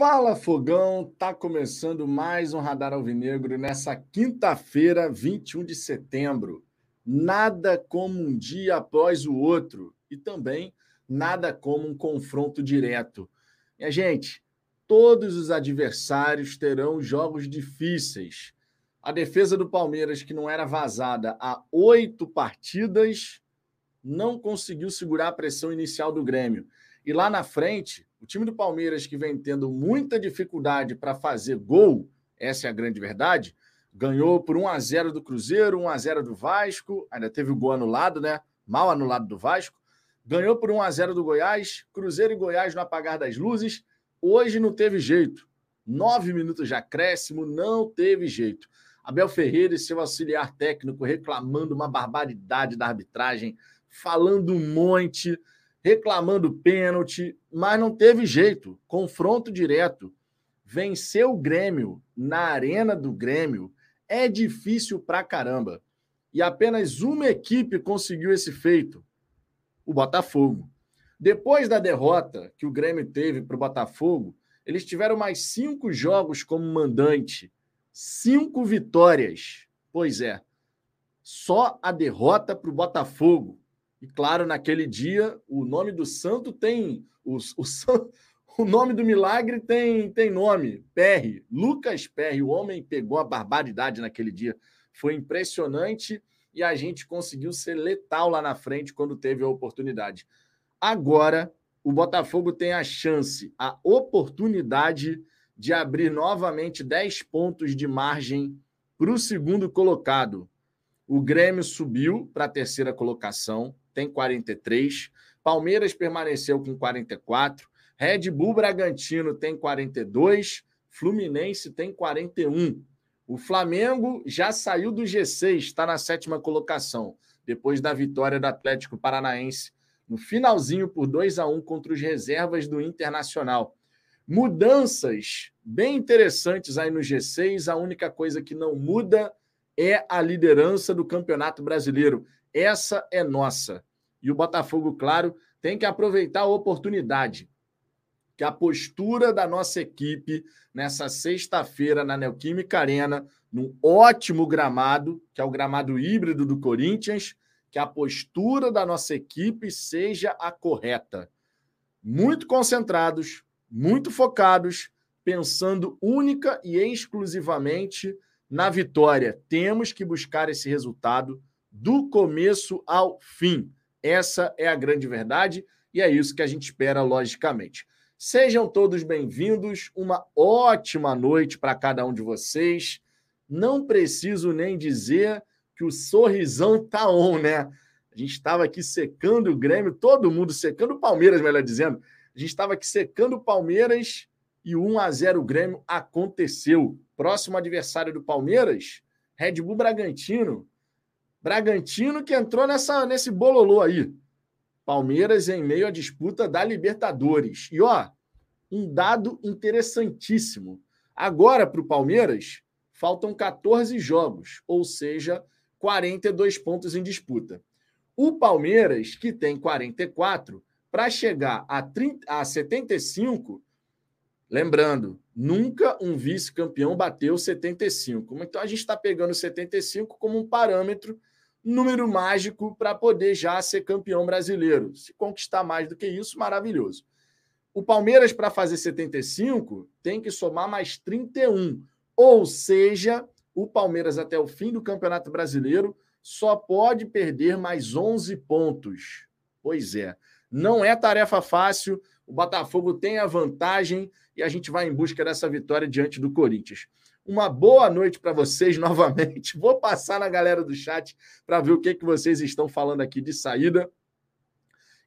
Fala Fogão, tá começando mais um Radar Alvinegro nessa quinta-feira, 21 de setembro. Nada como um dia após o outro e também nada como um confronto direto. Minha gente, todos os adversários terão jogos difíceis. A defesa do Palmeiras, que não era vazada há oito partidas, não conseguiu segurar a pressão inicial do Grêmio. E lá na frente, o time do Palmeiras, que vem tendo muita dificuldade para fazer gol, essa é a grande verdade, ganhou por 1 a 0 do Cruzeiro, 1 a 0 do Vasco, ainda teve o gol anulado, né? Mal anulado do Vasco. Ganhou por 1 a 0 do Goiás, Cruzeiro e Goiás no apagar das luzes. Hoje não teve jeito. Nove minutos de acréscimo, não teve jeito. Abel Ferreira e seu auxiliar técnico reclamando uma barbaridade da arbitragem, falando um monte reclamando pênalti, mas não teve jeito. Confronto direto. Vencer o Grêmio na arena do Grêmio é difícil pra caramba. E apenas uma equipe conseguiu esse feito: o Botafogo. Depois da derrota que o Grêmio teve para o Botafogo, eles tiveram mais cinco jogos como mandante, cinco vitórias. Pois é, só a derrota para o Botafogo e claro, naquele dia, o nome do santo tem. O, o, o nome do milagre tem, tem nome: Perry. Lucas Perry. O homem pegou a barbaridade naquele dia. Foi impressionante e a gente conseguiu ser letal lá na frente quando teve a oportunidade. Agora, o Botafogo tem a chance, a oportunidade de abrir novamente 10 pontos de margem para o segundo colocado. O Grêmio subiu para a terceira colocação, tem 43. Palmeiras permaneceu com 44. Red Bull Bragantino tem 42. Fluminense tem 41. O Flamengo já saiu do G6, está na sétima colocação, depois da vitória do Atlético Paranaense no finalzinho por 2 a 1 contra os reservas do Internacional. Mudanças bem interessantes aí no G6. A única coisa que não muda é a liderança do Campeonato Brasileiro. Essa é nossa. E o Botafogo, claro, tem que aproveitar a oportunidade que a postura da nossa equipe nessa sexta-feira na Neoquímica Arena, num ótimo gramado, que é o gramado híbrido do Corinthians, que a postura da nossa equipe seja a correta. Muito concentrados, muito focados, pensando única e exclusivamente na vitória. Temos que buscar esse resultado do começo ao fim. Essa é a grande verdade e é isso que a gente espera, logicamente. Sejam todos bem-vindos, uma ótima noite para cada um de vocês. Não preciso nem dizer que o sorrisão tá on, né? A gente estava aqui secando o Grêmio, todo mundo secando o Palmeiras, melhor dizendo. A gente estava aqui secando o Palmeiras e o 1 a 0 Grêmio aconteceu. Próximo adversário do Palmeiras, Red Bull Bragantino. Bragantino que entrou nessa, nesse bololô aí. Palmeiras em meio à disputa da Libertadores. E ó, um dado interessantíssimo. Agora para o Palmeiras faltam 14 jogos, ou seja, 42 pontos em disputa. O Palmeiras, que tem 44, para chegar a, 30, a 75, lembrando, nunca um vice-campeão bateu 75. Então a gente está pegando 75 como um parâmetro número mágico para poder já ser campeão brasileiro. Se conquistar mais do que isso, maravilhoso. O Palmeiras, para fazer 75, tem que somar mais 31. Ou seja, o Palmeiras, até o fim do Campeonato Brasileiro, só pode perder mais 11 pontos. Pois é, não é tarefa fácil. O Botafogo tem a vantagem e a gente vai em busca dessa vitória diante do Corinthians. Uma boa noite para vocês novamente. Vou passar na galera do chat para ver o que, que vocês estão falando aqui de saída.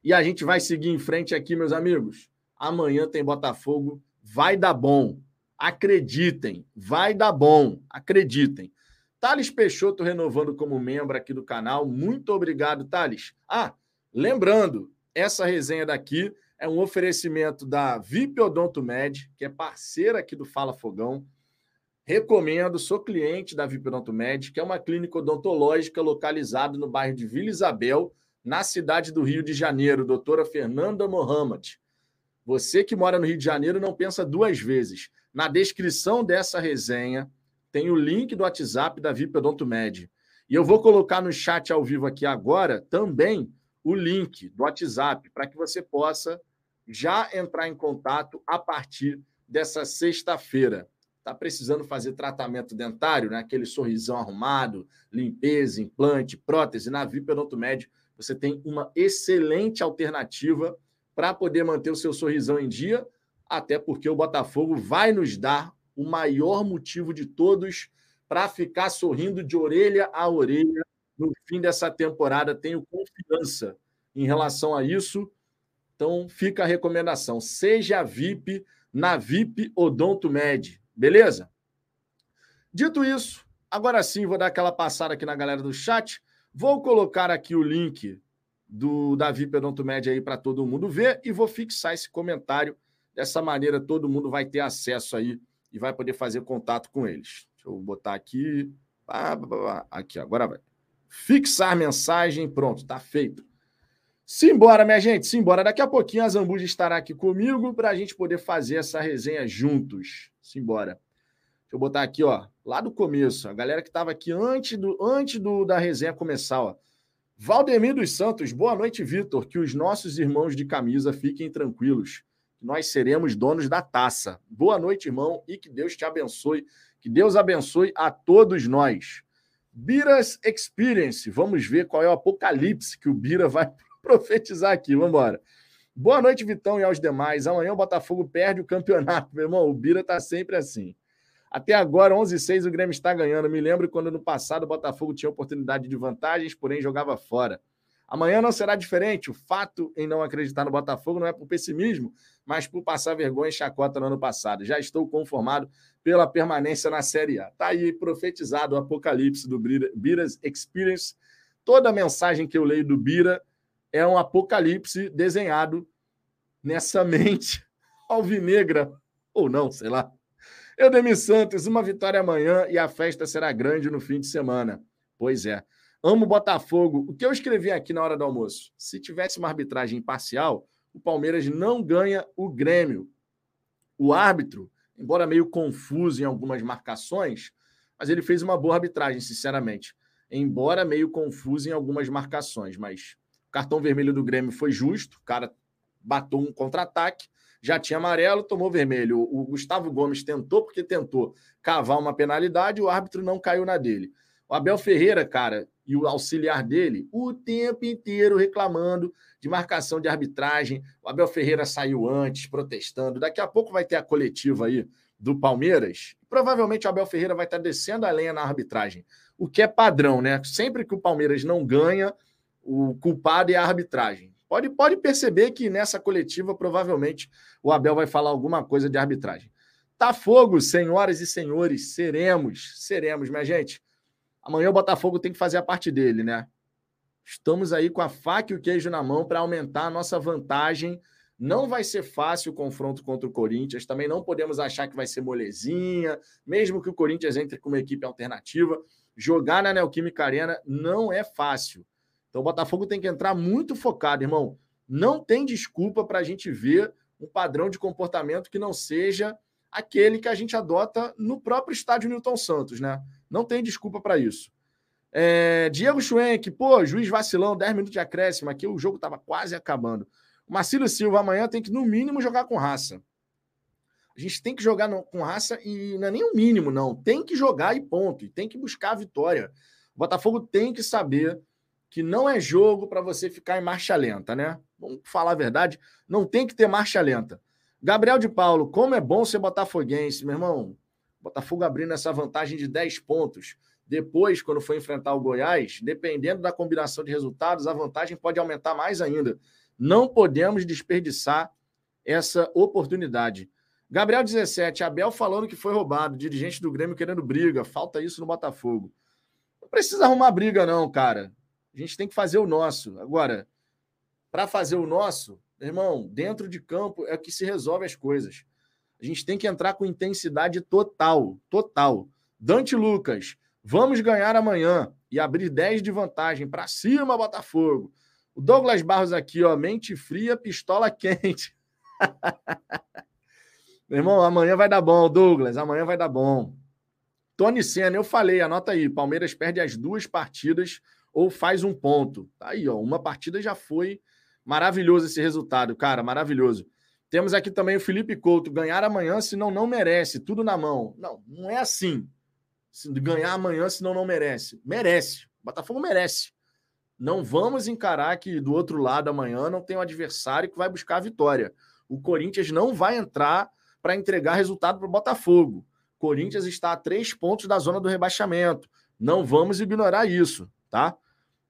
E a gente vai seguir em frente aqui, meus amigos. Amanhã tem Botafogo. Vai dar bom. Acreditem. Vai dar bom. Acreditem. Thales Peixoto renovando como membro aqui do canal. Muito obrigado, Thales. Ah, lembrando, essa resenha daqui é um oferecimento da VIP Odonto Med, que é parceira aqui do Fala Fogão. Recomendo, sou cliente da VIP Med, que é uma clínica odontológica localizada no bairro de Vila Isabel, na cidade do Rio de Janeiro, doutora Fernanda Mohamed. Você que mora no Rio de Janeiro não pensa duas vezes. Na descrição dessa resenha tem o link do WhatsApp da VIP Med. E eu vou colocar no chat ao vivo aqui agora também o link do WhatsApp para que você possa já entrar em contato a partir dessa sexta-feira. Está precisando fazer tratamento dentário, né? aquele sorrisão arrumado, limpeza, implante, prótese, na VIP Odonto Med, você tem uma excelente alternativa para poder manter o seu sorrisão em dia, até porque o Botafogo vai nos dar o maior motivo de todos para ficar sorrindo de orelha a orelha no fim dessa temporada. Tenho confiança em relação a isso. Então, fica a recomendação: seja VIP na VIP Odonto Med, beleza? Dito isso, agora sim vou dar aquela passada aqui na galera do chat. Vou colocar aqui o link do da VIP Odonto Med aí para todo mundo ver e vou fixar esse comentário. Dessa maneira, todo mundo vai ter acesso aí e vai poder fazer contato com eles. Deixa eu botar aqui. Aqui, agora vai. Fixar mensagem, pronto, tá feito. Simbora, minha gente, simbora. Daqui a pouquinho a Zambuja estará aqui comigo para a gente poder fazer essa resenha juntos. Simbora. Deixa eu botar aqui, ó, lá do começo, a galera que estava aqui antes, do, antes do, da resenha começar, ó. Valdemir dos Santos, boa noite, Vitor. Que os nossos irmãos de camisa fiquem tranquilos nós seremos donos da taça. Boa noite, irmão, e que Deus te abençoe. Que Deus abençoe a todos nós. Biras Experience. Vamos ver qual é o apocalipse que o Bira vai profetizar aqui. Vamos embora. Boa noite, Vitão, e aos demais. Amanhã o Botafogo perde o campeonato, meu irmão. O Bira tá sempre assim. Até agora, 11 6 o Grêmio está ganhando. Me lembro quando no passado o Botafogo tinha oportunidade de vantagens, porém jogava fora. Amanhã não será diferente. O fato em não acreditar no Botafogo não é por pessimismo, mas por passar vergonha e chacota no ano passado. Já estou conformado pela permanência na Série A. Está aí profetizado o apocalipse do Bira's Experience. Toda a mensagem que eu leio do Bira é um apocalipse desenhado nessa mente alvinegra, ou não, sei lá. Eudemir Santos, uma vitória amanhã e a festa será grande no fim de semana. Pois é. Amo Botafogo. O que eu escrevi aqui na hora do almoço? Se tivesse uma arbitragem imparcial, o Palmeiras não ganha o Grêmio. O árbitro, embora meio confuso em algumas marcações, mas ele fez uma boa arbitragem, sinceramente. Embora meio confuso em algumas marcações, mas cartão vermelho do Grêmio foi justo, o cara bateu um contra-ataque, já tinha amarelo, tomou vermelho. O Gustavo Gomes tentou, porque tentou cavar uma penalidade, o árbitro não caiu na dele. O Abel Ferreira, cara, e o auxiliar dele o tempo inteiro reclamando de marcação de arbitragem. O Abel Ferreira saiu antes, protestando. Daqui a pouco vai ter a coletiva aí do Palmeiras. Provavelmente o Abel Ferreira vai estar descendo a lenha na arbitragem, o que é padrão, né? Sempre que o Palmeiras não ganha, o culpado é a arbitragem. Pode, pode perceber que nessa coletiva, provavelmente, o Abel vai falar alguma coisa de arbitragem. Tá fogo, senhoras e senhores, seremos, seremos, minha gente. Amanhã o Botafogo tem que fazer a parte dele, né? Estamos aí com a faca e o queijo na mão para aumentar a nossa vantagem. Não vai ser fácil o confronto contra o Corinthians. Também não podemos achar que vai ser molezinha, mesmo que o Corinthians entre com uma equipe alternativa. Jogar na Neoquímica Arena não é fácil. Então o Botafogo tem que entrar muito focado, irmão. Não tem desculpa para a gente ver um padrão de comportamento que não seja aquele que a gente adota no próprio estádio Newton Santos, né? Não tem desculpa para isso. É, Diego Schwenk, pô, juiz vacilão, 10 minutos de acréscimo. Aqui o jogo estava quase acabando. O Marcílio Silva amanhã tem que, no mínimo, jogar com raça. A gente tem que jogar no, com raça e não é nem o mínimo, não. Tem que jogar e ponto. E tem que buscar a vitória. O Botafogo tem que saber que não é jogo para você ficar em marcha lenta, né? Vamos falar a verdade, não tem que ter marcha lenta. Gabriel de Paulo, como é bom ser botafoguense, meu irmão. Botafogo abrindo essa vantagem de 10 pontos. Depois, quando for enfrentar o Goiás, dependendo da combinação de resultados, a vantagem pode aumentar mais ainda. Não podemos desperdiçar essa oportunidade. Gabriel 17, Abel falando que foi roubado, dirigente do Grêmio querendo briga, falta isso no Botafogo. Não precisa arrumar briga, não, cara. A gente tem que fazer o nosso. Agora, para fazer o nosso, irmão, dentro de campo é que se resolve as coisas. A gente tem que entrar com intensidade total, total. Dante Lucas, vamos ganhar amanhã e abrir 10 de vantagem para cima, Botafogo. O Douglas Barros aqui, ó, mente fria, pistola quente. Meu irmão, amanhã vai dar bom, Douglas. Amanhã vai dar bom. Tony Senna, eu falei, anota aí. Palmeiras perde as duas partidas ou faz um ponto. Tá aí, ó. Uma partida já foi. Maravilhoso esse resultado, cara. Maravilhoso. Temos aqui também o Felipe Couto. Ganhar amanhã, senão não merece. Tudo na mão. Não, não é assim. Ganhar amanhã, senão não merece. Merece. O Botafogo merece. Não vamos encarar que do outro lado amanhã não tem um adversário que vai buscar a vitória. O Corinthians não vai entrar para entregar resultado para o Botafogo. Corinthians está a três pontos da zona do rebaixamento. Não vamos ignorar isso, tá?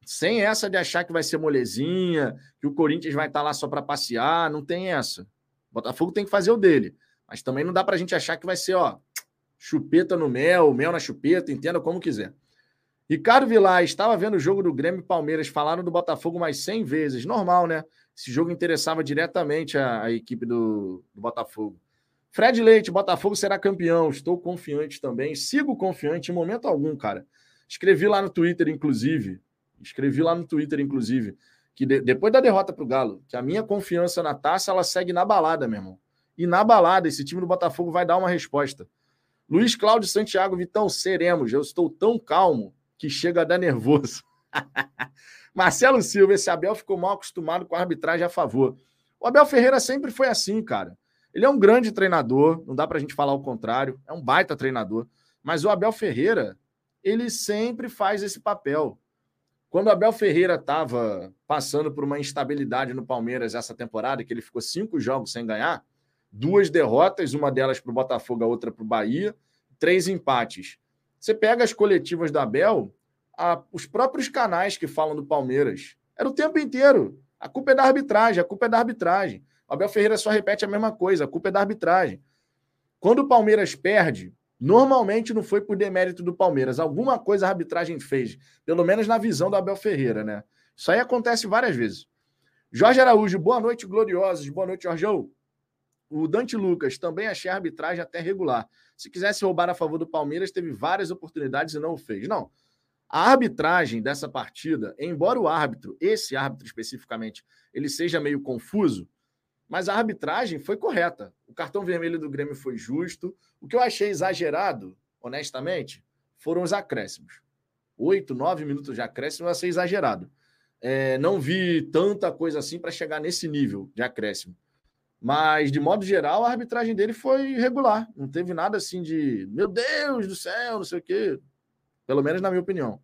Sem essa de achar que vai ser molezinha, que o Corinthians vai estar lá só para passear, não tem essa. O Botafogo tem que fazer o dele. Mas também não dá para a gente achar que vai ser, ó, chupeta no mel, mel na chupeta, entenda como quiser. Ricardo Vilar, estava vendo o jogo do Grêmio e Palmeiras, falaram do Botafogo mais 100 vezes. Normal, né? Esse jogo interessava diretamente a, a equipe do, do, Botafogo. Fred Leite, Botafogo será campeão. Estou confiante também. Sigo confiante em momento algum, cara. Escrevi lá no Twitter, inclusive. Escrevi lá no Twitter, inclusive, que de, depois da derrota para o Galo, que a minha confiança na taça ela segue na balada, meu irmão. E na balada, esse time do Botafogo vai dar uma resposta. Luiz Cláudio Santiago, Vitão, seremos. Eu estou tão calmo que chega a dar nervoso. Marcelo Silva, esse Abel ficou mal acostumado com a arbitragem a favor. O Abel Ferreira sempre foi assim, cara. Ele é um grande treinador, não dá pra gente falar o contrário, é um baita treinador. Mas o Abel Ferreira, ele sempre faz esse papel. Quando Abel Ferreira estava passando por uma instabilidade no Palmeiras essa temporada, que ele ficou cinco jogos sem ganhar, duas derrotas, uma delas para o Botafogo, a outra para o Bahia, três empates. Você pega as coletivas da Abel, a, os próprios canais que falam do Palmeiras. Era o tempo inteiro. A culpa é da arbitragem, a culpa é da arbitragem. O Abel Ferreira só repete a mesma coisa, a culpa é da arbitragem. Quando o Palmeiras perde, normalmente não foi por demérito do Palmeiras. Alguma coisa a arbitragem fez, pelo menos na visão do Abel Ferreira, né? Isso aí acontece várias vezes. Jorge Araújo, boa noite, gloriosos. Boa noite, Jorgão. O Dante Lucas, também achei a arbitragem até regular. Se quisesse roubar a favor do Palmeiras, teve várias oportunidades e não o fez. Não. A arbitragem dessa partida, embora o árbitro, esse árbitro especificamente, ele seja meio confuso, mas a arbitragem foi correta. O cartão vermelho do Grêmio foi justo. O que eu achei exagerado, honestamente, foram os acréscimos. Oito, nove minutos de acréscimo eu achei exagerado. É, não vi tanta coisa assim para chegar nesse nível de acréscimo. Mas, de modo geral, a arbitragem dele foi regular. Não teve nada assim de, meu Deus do céu, não sei o quê. Pelo menos na minha opinião.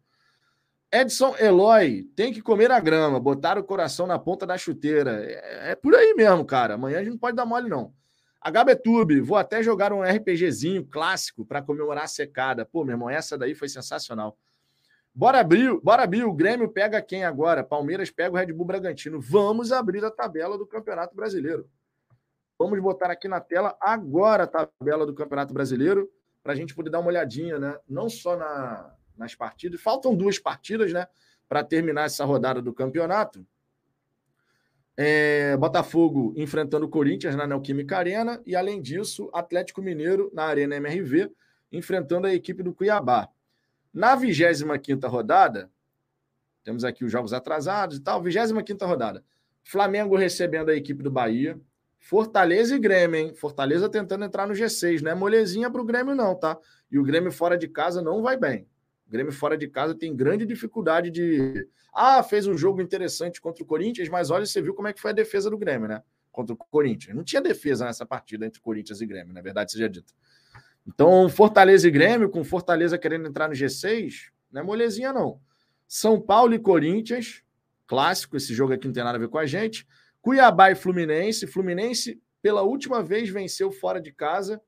Edson Eloy tem que comer a grama, botar o coração na ponta da chuteira. É, é por aí mesmo, cara. Amanhã a gente não pode dar mole, não. HBTube, vou até jogar um RPGzinho clássico para comemorar a secada. Pô, meu irmão, essa daí foi sensacional. Bora abrir, bora abrir. O Grêmio pega quem agora? Palmeiras pega o Red Bull Bragantino. Vamos abrir a tabela do Campeonato Brasileiro. Vamos botar aqui na tela agora a tabela do Campeonato Brasileiro para a gente poder dar uma olhadinha, né? Não só na, nas partidas, faltam duas partidas, né? Para terminar essa rodada do campeonato. É, Botafogo enfrentando o Corinthians na Neoquímica Arena e, além disso, Atlético Mineiro na Arena MRV enfrentando a equipe do Cuiabá. Na 25 rodada, temos aqui os jogos atrasados e tal, 25 rodada. Flamengo recebendo a equipe do Bahia, Fortaleza e Grêmio, hein? Fortaleza tentando entrar no G6, não é molezinha para o Grêmio, não, tá? E o Grêmio fora de casa não vai bem. O Grêmio fora de casa tem grande dificuldade de. Ah, fez um jogo interessante contra o Corinthians, mas olha, você viu como é que foi a defesa do Grêmio, né? Contra o Corinthians. Não tinha defesa nessa partida entre Corinthians e Grêmio, na verdade, seja dito. Então, Fortaleza e Grêmio, com Fortaleza querendo entrar no G6, não é molezinha, não. São Paulo e Corinthians, clássico, esse jogo aqui não tem nada a ver com a gente. Cuiabá e Fluminense. Fluminense, pela última vez, venceu fora de casa.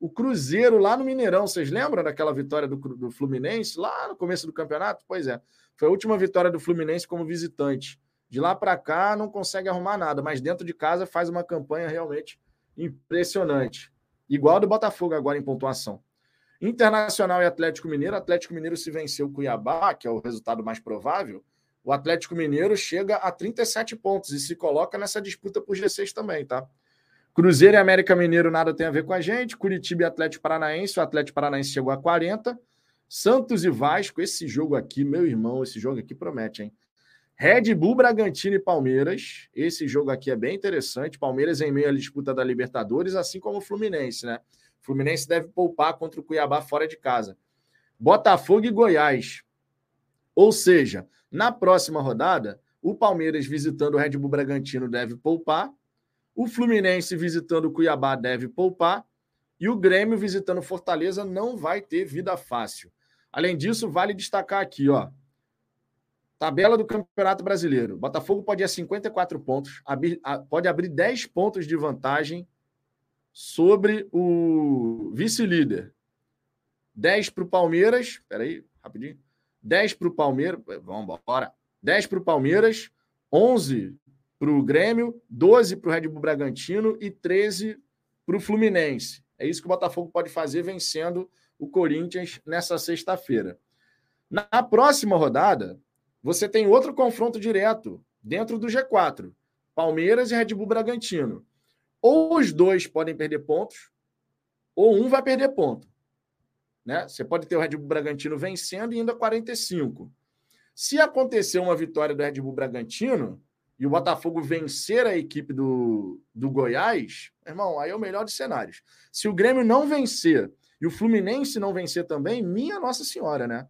O Cruzeiro lá no Mineirão, vocês lembram daquela vitória do, do Fluminense lá no começo do campeonato? Pois é, foi a última vitória do Fluminense como visitante. De lá para cá não consegue arrumar nada, mas dentro de casa faz uma campanha realmente impressionante. Igual do Botafogo agora em pontuação. Internacional e Atlético Mineiro. Atlético Mineiro se venceu o Cuiabá, que é o resultado mais provável o Atlético Mineiro chega a 37 pontos e se coloca nessa disputa por G6 também, tá? Cruzeiro e América Mineiro nada tem a ver com a gente. Curitiba e Atlético Paranaense, o Atlético Paranaense chegou a 40. Santos e Vasco, esse jogo aqui, meu irmão, esse jogo aqui promete, hein? Red Bull, Bragantino e Palmeiras. Esse jogo aqui é bem interessante. Palmeiras em meio à disputa da Libertadores, assim como o Fluminense, né? O Fluminense deve poupar contra o Cuiabá fora de casa. Botafogo e Goiás. Ou seja, na próxima rodada, o Palmeiras visitando o Red Bull Bragantino deve poupar, o Fluminense visitando o Cuiabá deve poupar e o Grêmio visitando Fortaleza não vai ter vida fácil. Além disso, vale destacar aqui, ó, tabela do Campeonato Brasileiro. Botafogo pode ir a 54 pontos, pode abrir 10 pontos de vantagem sobre o vice-líder. 10 para o Palmeiras. Peraí, rapidinho. 10 para o Palmeiras. Vamos embora. 10 para o Palmeiras, 11 para o Grêmio, 12 para o Red Bull Bragantino e 13 para o Fluminense. É isso que o Botafogo pode fazer vencendo o Corinthians nessa sexta-feira. Na próxima rodada, você tem outro confronto direto dentro do G4. Palmeiras e Red Bull Bragantino. Ou os dois podem perder pontos, ou um vai perder ponto. Né? Você pode ter o Red Bull Bragantino vencendo e ainda 45. Se acontecer uma vitória do Red Bull Bragantino e o Botafogo vencer a equipe do, do Goiás, irmão, aí é o melhor dos cenários. Se o Grêmio não vencer e o Fluminense não vencer também, minha Nossa Senhora, né?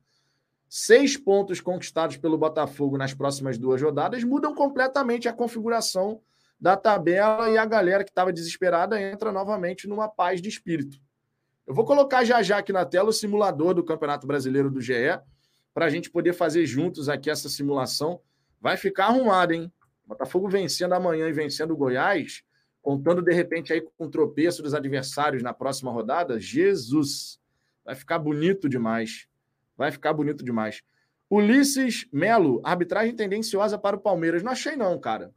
Seis pontos conquistados pelo Botafogo nas próximas duas rodadas mudam completamente a configuração da tabela e a galera que estava desesperada entra novamente numa paz de espírito. Eu vou colocar já já aqui na tela o simulador do Campeonato Brasileiro do GE para a gente poder fazer juntos aqui essa simulação. Vai ficar arrumado, hein? Botafogo vencendo amanhã e vencendo o Goiás, contando de repente aí com o tropeço dos adversários na próxima rodada. Jesus! Vai ficar bonito demais. Vai ficar bonito demais. Ulisses Melo, arbitragem tendenciosa para o Palmeiras. Não achei, não, cara.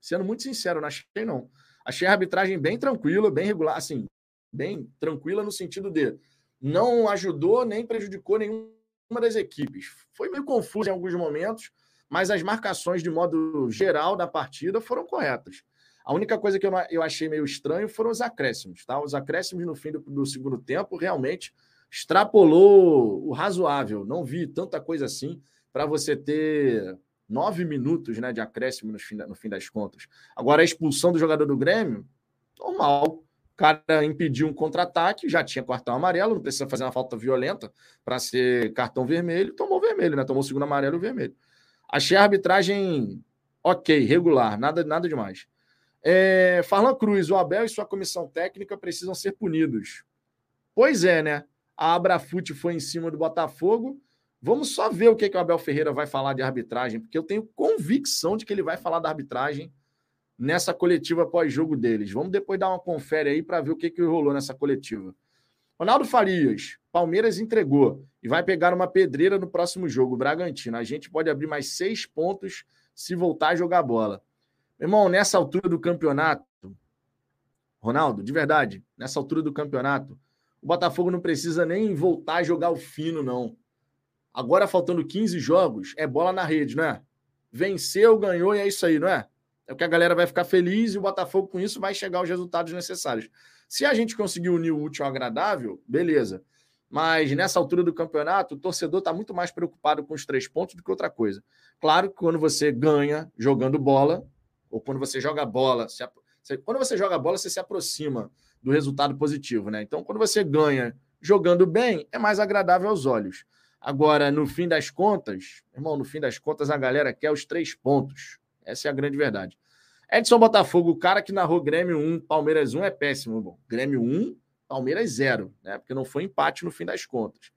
Sendo muito sincero, não achei, não. Achei a arbitragem bem tranquila, bem regular, assim, bem tranquila no sentido de não ajudou nem prejudicou nenhuma das equipes. Foi meio confuso em alguns momentos, mas as marcações de modo geral da partida foram corretas. A única coisa que eu, eu achei meio estranho foram os acréscimos, tá? Os acréscimos no fim do, do segundo tempo realmente extrapolou o razoável. Não vi tanta coisa assim para você ter nove minutos né, de acréscimo no fim, no fim das contas. Agora, a expulsão do jogador do Grêmio, normal cara impediu um contra-ataque, já tinha cartão amarelo, não precisa fazer uma falta violenta para ser cartão vermelho, tomou vermelho, né? Tomou o segundo amarelo e o vermelho. Achei a arbitragem ok, regular, nada, nada demais. É, Farlan Cruz, o Abel e sua comissão técnica precisam ser punidos. Pois é, né? A Abrafute foi em cima do Botafogo. Vamos só ver o que, que o Abel Ferreira vai falar de arbitragem, porque eu tenho convicção de que ele vai falar da arbitragem nessa coletiva pós-jogo deles. Vamos depois dar uma confere aí para ver o que, que rolou nessa coletiva. Ronaldo Farias, Palmeiras entregou e vai pegar uma pedreira no próximo jogo, Bragantino. A gente pode abrir mais seis pontos se voltar a jogar bola. Irmão, nessa altura do campeonato, Ronaldo, de verdade, nessa altura do campeonato, o Botafogo não precisa nem voltar a jogar o fino, não. Agora, faltando 15 jogos, é bola na rede, não é? Venceu, ganhou e é isso aí, não é? É o que a galera vai ficar feliz e o Botafogo com isso vai chegar aos resultados necessários. Se a gente conseguir unir o útil ao agradável, beleza. Mas nessa altura do campeonato, o torcedor está muito mais preocupado com os três pontos do que outra coisa. Claro que quando você ganha jogando bola, ou quando você joga bola, se, quando você joga bola, você se aproxima do resultado positivo, né? Então, quando você ganha jogando bem, é mais agradável aos olhos. Agora, no fim das contas, irmão, no fim das contas, a galera quer os três pontos. Essa é a grande verdade. Edson Botafogo, o cara que narrou Grêmio 1, Palmeiras 1 é péssimo. Bom, Grêmio 1, Palmeiras 0, né? Porque não foi empate no fim das contas.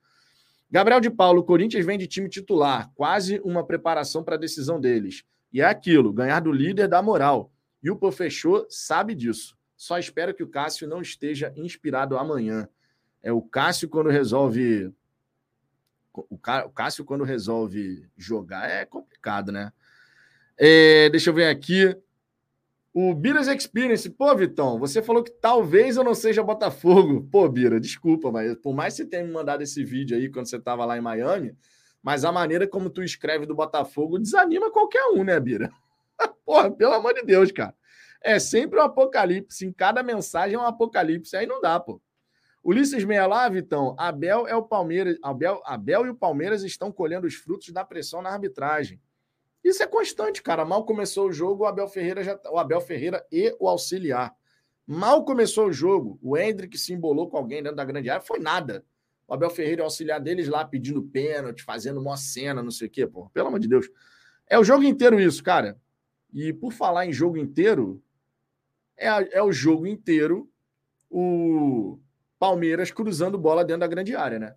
Gabriel de Paulo, o Corinthians vem de time titular, quase uma preparação para a decisão deles. E é aquilo, ganhar do líder dá moral. E o Pô fechou sabe disso. Só espero que o Cássio não esteja inspirado amanhã. É o Cássio quando resolve o Cássio quando resolve jogar é complicado, né? É, deixa eu ver aqui. O Biras Experience. Pô, Vitão, você falou que talvez eu não seja Botafogo. Pô, Bira, desculpa, mas por mais que você tenha me mandado esse vídeo aí quando você estava lá em Miami, mas a maneira como tu escreve do Botafogo desanima qualquer um, né, Bira? Porra, pelo amor de Deus, cara. É sempre um apocalipse. Em cada mensagem é um apocalipse. Aí não dá, pô. Ulisses Meia lá, Vitão. Abel é o Palmeiras. Abel, Abel e o Palmeiras estão colhendo os frutos da pressão na arbitragem. Isso é constante, cara. Mal começou o jogo, o Abel Ferreira já o Abel Ferreira e o auxiliar. Mal começou o jogo, o Hendrick se embolou com alguém dentro da grande área, foi nada. O Abel Ferreira e o auxiliar deles lá pedindo pênalti, fazendo uma cena, não sei o quê, pô. Pelo amor de Deus. É o jogo inteiro isso, cara. E por falar em jogo inteiro, é, é o jogo inteiro o Palmeiras cruzando bola dentro da grande área, né?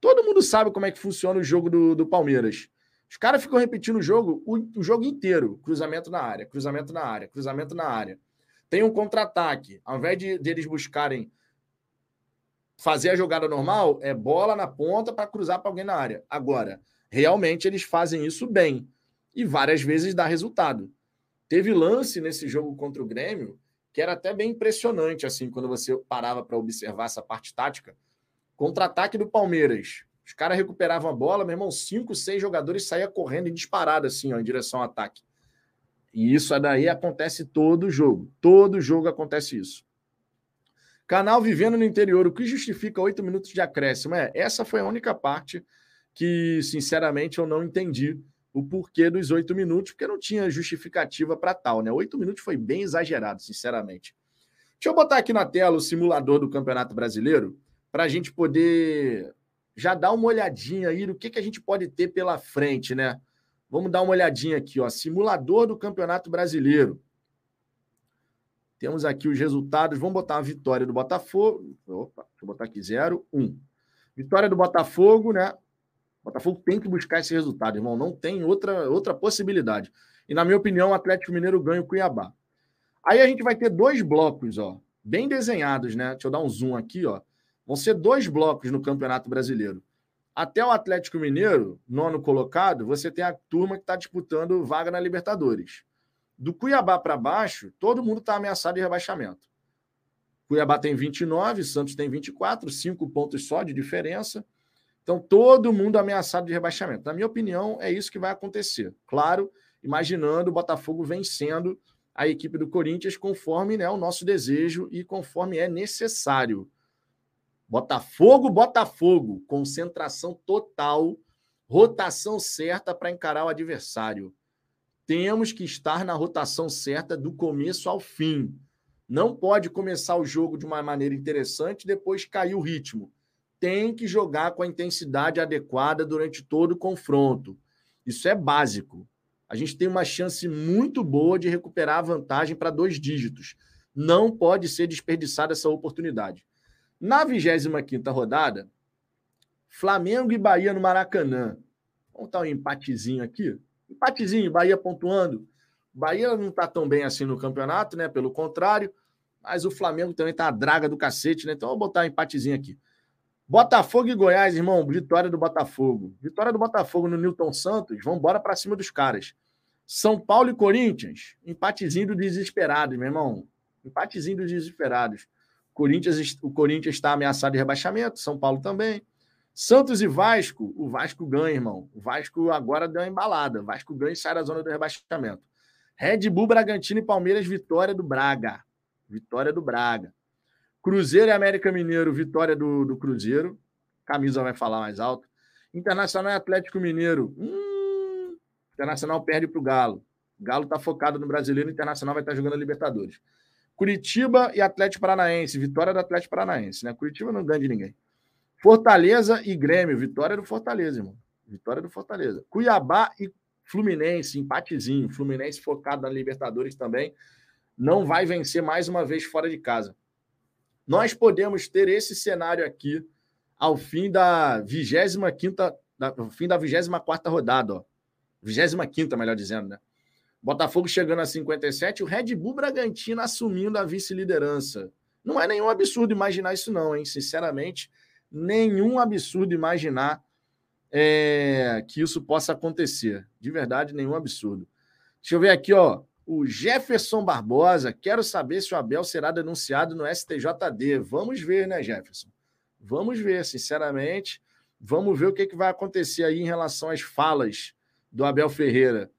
Todo mundo sabe como é que funciona o jogo do, do Palmeiras. Os caras ficam repetindo o jogo o, o, jogo inteiro. Cruzamento na área, cruzamento na área, cruzamento na área. Tem um contra-ataque. Ao invés de, de eles buscarem fazer a jogada normal, é bola na ponta para cruzar para alguém na área. Agora, realmente eles fazem isso bem. E várias vezes dá resultado. Teve lance nesse jogo contra o Grêmio que era até bem impressionante, assim, quando você parava para observar essa parte tática. Contra-ataque do Palmeiras. Os caras recuperavam a bola, meu irmão, cinco, seis jogadores saíam correndo e disparado assim, ó, em direção ao ataque. E isso daí acontece todo jogo. Todo jogo acontece isso. Canal vivendo no interior, o que justifica oito minutos de acréscimo? É, essa foi a única parte que, sinceramente, eu não entendi o porquê dos oito minutos, porque não tinha justificativa para tal, né? Oito minutos foi bem exagerado, sinceramente. Deixa eu botar aqui na tela o simulador do Campeonato Brasileiro para a gente poder já dar uma olhadinha aí no que, que a gente pode ter pela frente, né? Vamos dar uma olhadinha aqui, ó. Simulador do Campeonato Brasileiro. Temos aqui os resultados. Vamos botar a vitória do Botafogo. Opa, deixa eu botar aqui 0, 1. Um. Vitória do Botafogo, né? O Botafogo tem que buscar esse resultado, irmão. Não tem outra, outra possibilidade. E, na minha opinião, o Atlético Mineiro ganha o Cuiabá. Aí a gente vai ter dois blocos, ó, bem desenhados, né? Deixa eu dar um zoom aqui, ó. Vão ser dois blocos no Campeonato Brasileiro. Até o Atlético Mineiro, nono colocado, você tem a turma que está disputando vaga na Libertadores. Do Cuiabá para baixo, todo mundo está ameaçado de rebaixamento. Cuiabá tem 29, Santos tem 24, cinco pontos só de diferença. Então, todo mundo ameaçado de rebaixamento. Na minha opinião, é isso que vai acontecer. Claro, imaginando o Botafogo vencendo a equipe do Corinthians conforme né, o nosso desejo e conforme é necessário. Botafogo, Botafogo, concentração total, rotação certa para encarar o adversário. Temos que estar na rotação certa do começo ao fim. Não pode começar o jogo de uma maneira interessante e depois cair o ritmo. Tem que jogar com a intensidade adequada durante todo o confronto. Isso é básico. A gente tem uma chance muito boa de recuperar a vantagem para dois dígitos. Não pode ser desperdiçada essa oportunidade. Na 25 rodada, Flamengo e Bahia no Maracanã. Vamos dar um empatezinho aqui. Empatezinho, Bahia pontuando. Bahia não está tão bem assim no campeonato, né? Pelo contrário. Mas o Flamengo também tá a draga do cacete, né? Então vou botar um empatezinho aqui. Botafogo e Goiás, irmão. Vitória do Botafogo. Vitória do Botafogo no Newton Santos. Vamos embora para cima dos caras. São Paulo e Corinthians. Empatezinho dos desesperados, meu irmão. Empatezinho dos desesperados. Corinthians, o Corinthians está ameaçado de rebaixamento, São Paulo também. Santos e Vasco, o Vasco ganha, irmão. O Vasco agora deu uma embalada. O Vasco ganha e sai da zona do rebaixamento. Red Bull, Bragantino e Palmeiras, vitória do Braga. Vitória do Braga. Cruzeiro e América Mineiro, vitória do, do Cruzeiro. Camisa vai falar mais alto. Internacional e Atlético Mineiro. Hum, Internacional perde para o Galo. Galo está focado no brasileiro, Internacional vai estar tá jogando a Libertadores. Curitiba e Atlético Paranaense. Vitória do Atlético Paranaense, né? Curitiba não ganha de ninguém. Fortaleza e Grêmio. Vitória do Fortaleza, irmão. Vitória do Fortaleza. Cuiabá e Fluminense, empatezinho. Fluminense focado na Libertadores também. Não vai vencer mais uma vez fora de casa. Nós podemos ter esse cenário aqui ao fim da 25 quinta, ao fim da 24 rodada, ó. 25 melhor dizendo, né? Botafogo chegando a 57, o Red Bull Bragantino assumindo a vice-liderança. Não é nenhum absurdo imaginar isso, não, hein? Sinceramente, nenhum absurdo imaginar é, que isso possa acontecer. De verdade, nenhum absurdo. Deixa eu ver aqui, ó. O Jefferson Barbosa, quero saber se o Abel será denunciado no STJD. Vamos ver, né, Jefferson? Vamos ver, sinceramente. Vamos ver o que, que vai acontecer aí em relação às falas do Abel Ferreira.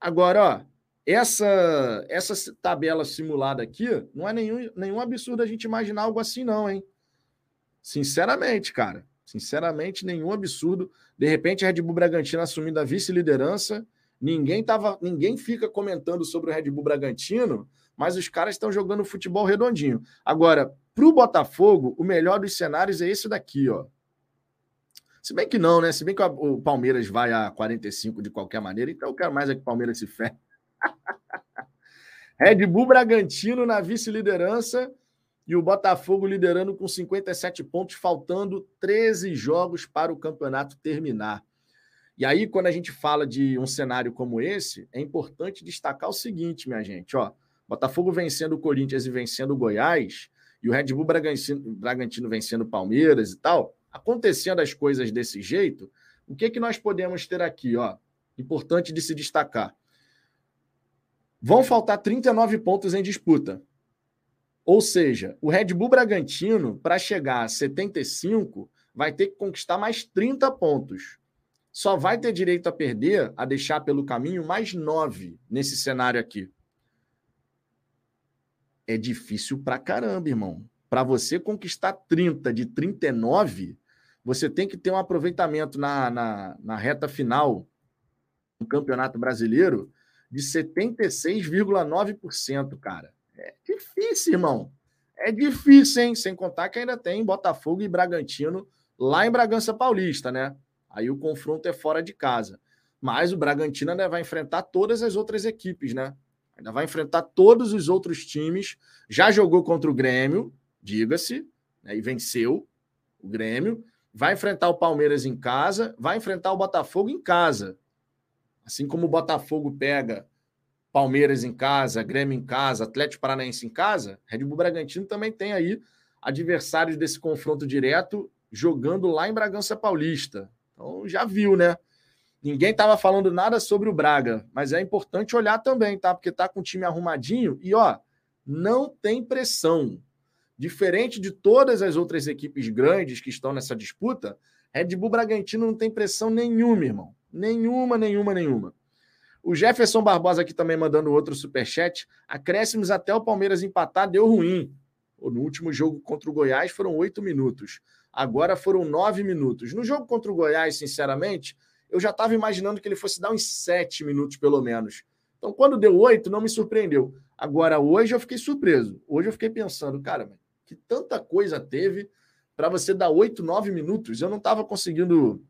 Agora, ó, essa, essa tabela simulada aqui não é nenhum, nenhum absurdo a gente imaginar algo assim, não, hein? Sinceramente, cara. Sinceramente, nenhum absurdo. De repente, a Red Bull Bragantino assumindo a vice-liderança, Ninguém tava, ninguém fica comentando sobre o Red Bull Bragantino, mas os caras estão jogando futebol redondinho. Agora, para o Botafogo, o melhor dos cenários é esse daqui, ó. Se bem que não, né? Se bem que o Palmeiras vai a 45 de qualquer maneira, então eu quero mais é que o Palmeiras se ferre. Red Bull Bragantino na vice-liderança e o Botafogo liderando com 57 pontos, faltando 13 jogos para o campeonato terminar. E aí, quando a gente fala de um cenário como esse, é importante destacar o seguinte, minha gente, ó. Botafogo vencendo o Corinthians e vencendo o Goiás, e o Red Bull Bragantino, Bragantino vencendo o Palmeiras e tal, acontecendo as coisas desse jeito, o que que nós podemos ter aqui, ó? Importante de se destacar. Vão faltar 39 pontos em disputa. Ou seja, o Red Bull Bragantino, para chegar a 75, vai ter que conquistar mais 30 pontos. Só vai ter direito a perder, a deixar pelo caminho, mais 9 nesse cenário aqui. É difícil pra caramba, irmão. Para você conquistar 30 de 39, você tem que ter um aproveitamento na, na, na reta final do Campeonato Brasileiro de 76,9%, cara. É difícil, irmão. É difícil, hein? Sem contar que ainda tem Botafogo e Bragantino lá em Bragança Paulista, né? Aí o confronto é fora de casa. Mas o Bragantino ainda vai enfrentar todas as outras equipes, né? Ainda vai enfrentar todos os outros times. Já jogou contra o Grêmio, diga-se, né? e venceu o Grêmio. Vai enfrentar o Palmeiras em casa, vai enfrentar o Botafogo em casa. Assim como o Botafogo pega Palmeiras em casa, Grêmio em casa, Atlético Paranaense em casa, Red Bull Bragantino também tem aí adversários desse confronto direto jogando lá em Bragança Paulista. Então já viu, né? Ninguém estava falando nada sobre o Braga, mas é importante olhar também, tá? Porque tá com o time arrumadinho e ó, não tem pressão. Diferente de todas as outras equipes grandes que estão nessa disputa, Red Bull Bragantino não tem pressão nenhuma, irmão. Nenhuma, nenhuma, nenhuma. O Jefferson Barbosa aqui também mandando outro superchat. Acréscimos até o Palmeiras empatar deu ruim. No último jogo contra o Goiás foram oito minutos. Agora foram nove minutos. No jogo contra o Goiás, sinceramente, eu já estava imaginando que ele fosse dar uns sete minutos, pelo menos. Então, quando deu oito, não me surpreendeu. Agora, hoje eu fiquei surpreso. Hoje eu fiquei pensando, cara, que tanta coisa teve para você dar oito, nove minutos. Eu não estava conseguindo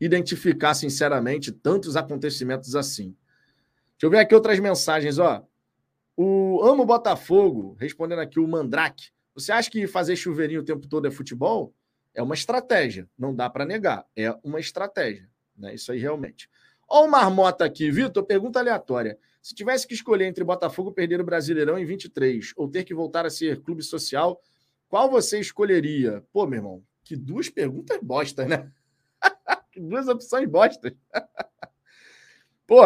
identificar, sinceramente, tantos acontecimentos assim. Deixa eu ver aqui outras mensagens, ó. O Amo Botafogo, respondendo aqui o Mandrake. Você acha que fazer chuveirinho o tempo todo é futebol? É uma estratégia, não dá para negar. É uma estratégia, né? Isso aí realmente. Ó, o Marmota aqui, Vitor, pergunta aleatória. Se tivesse que escolher entre Botafogo perder o Brasileirão em 23 ou ter que voltar a ser clube social, qual você escolheria? Pô, meu irmão, que duas perguntas bosta, né? duas opções bosta. Pô,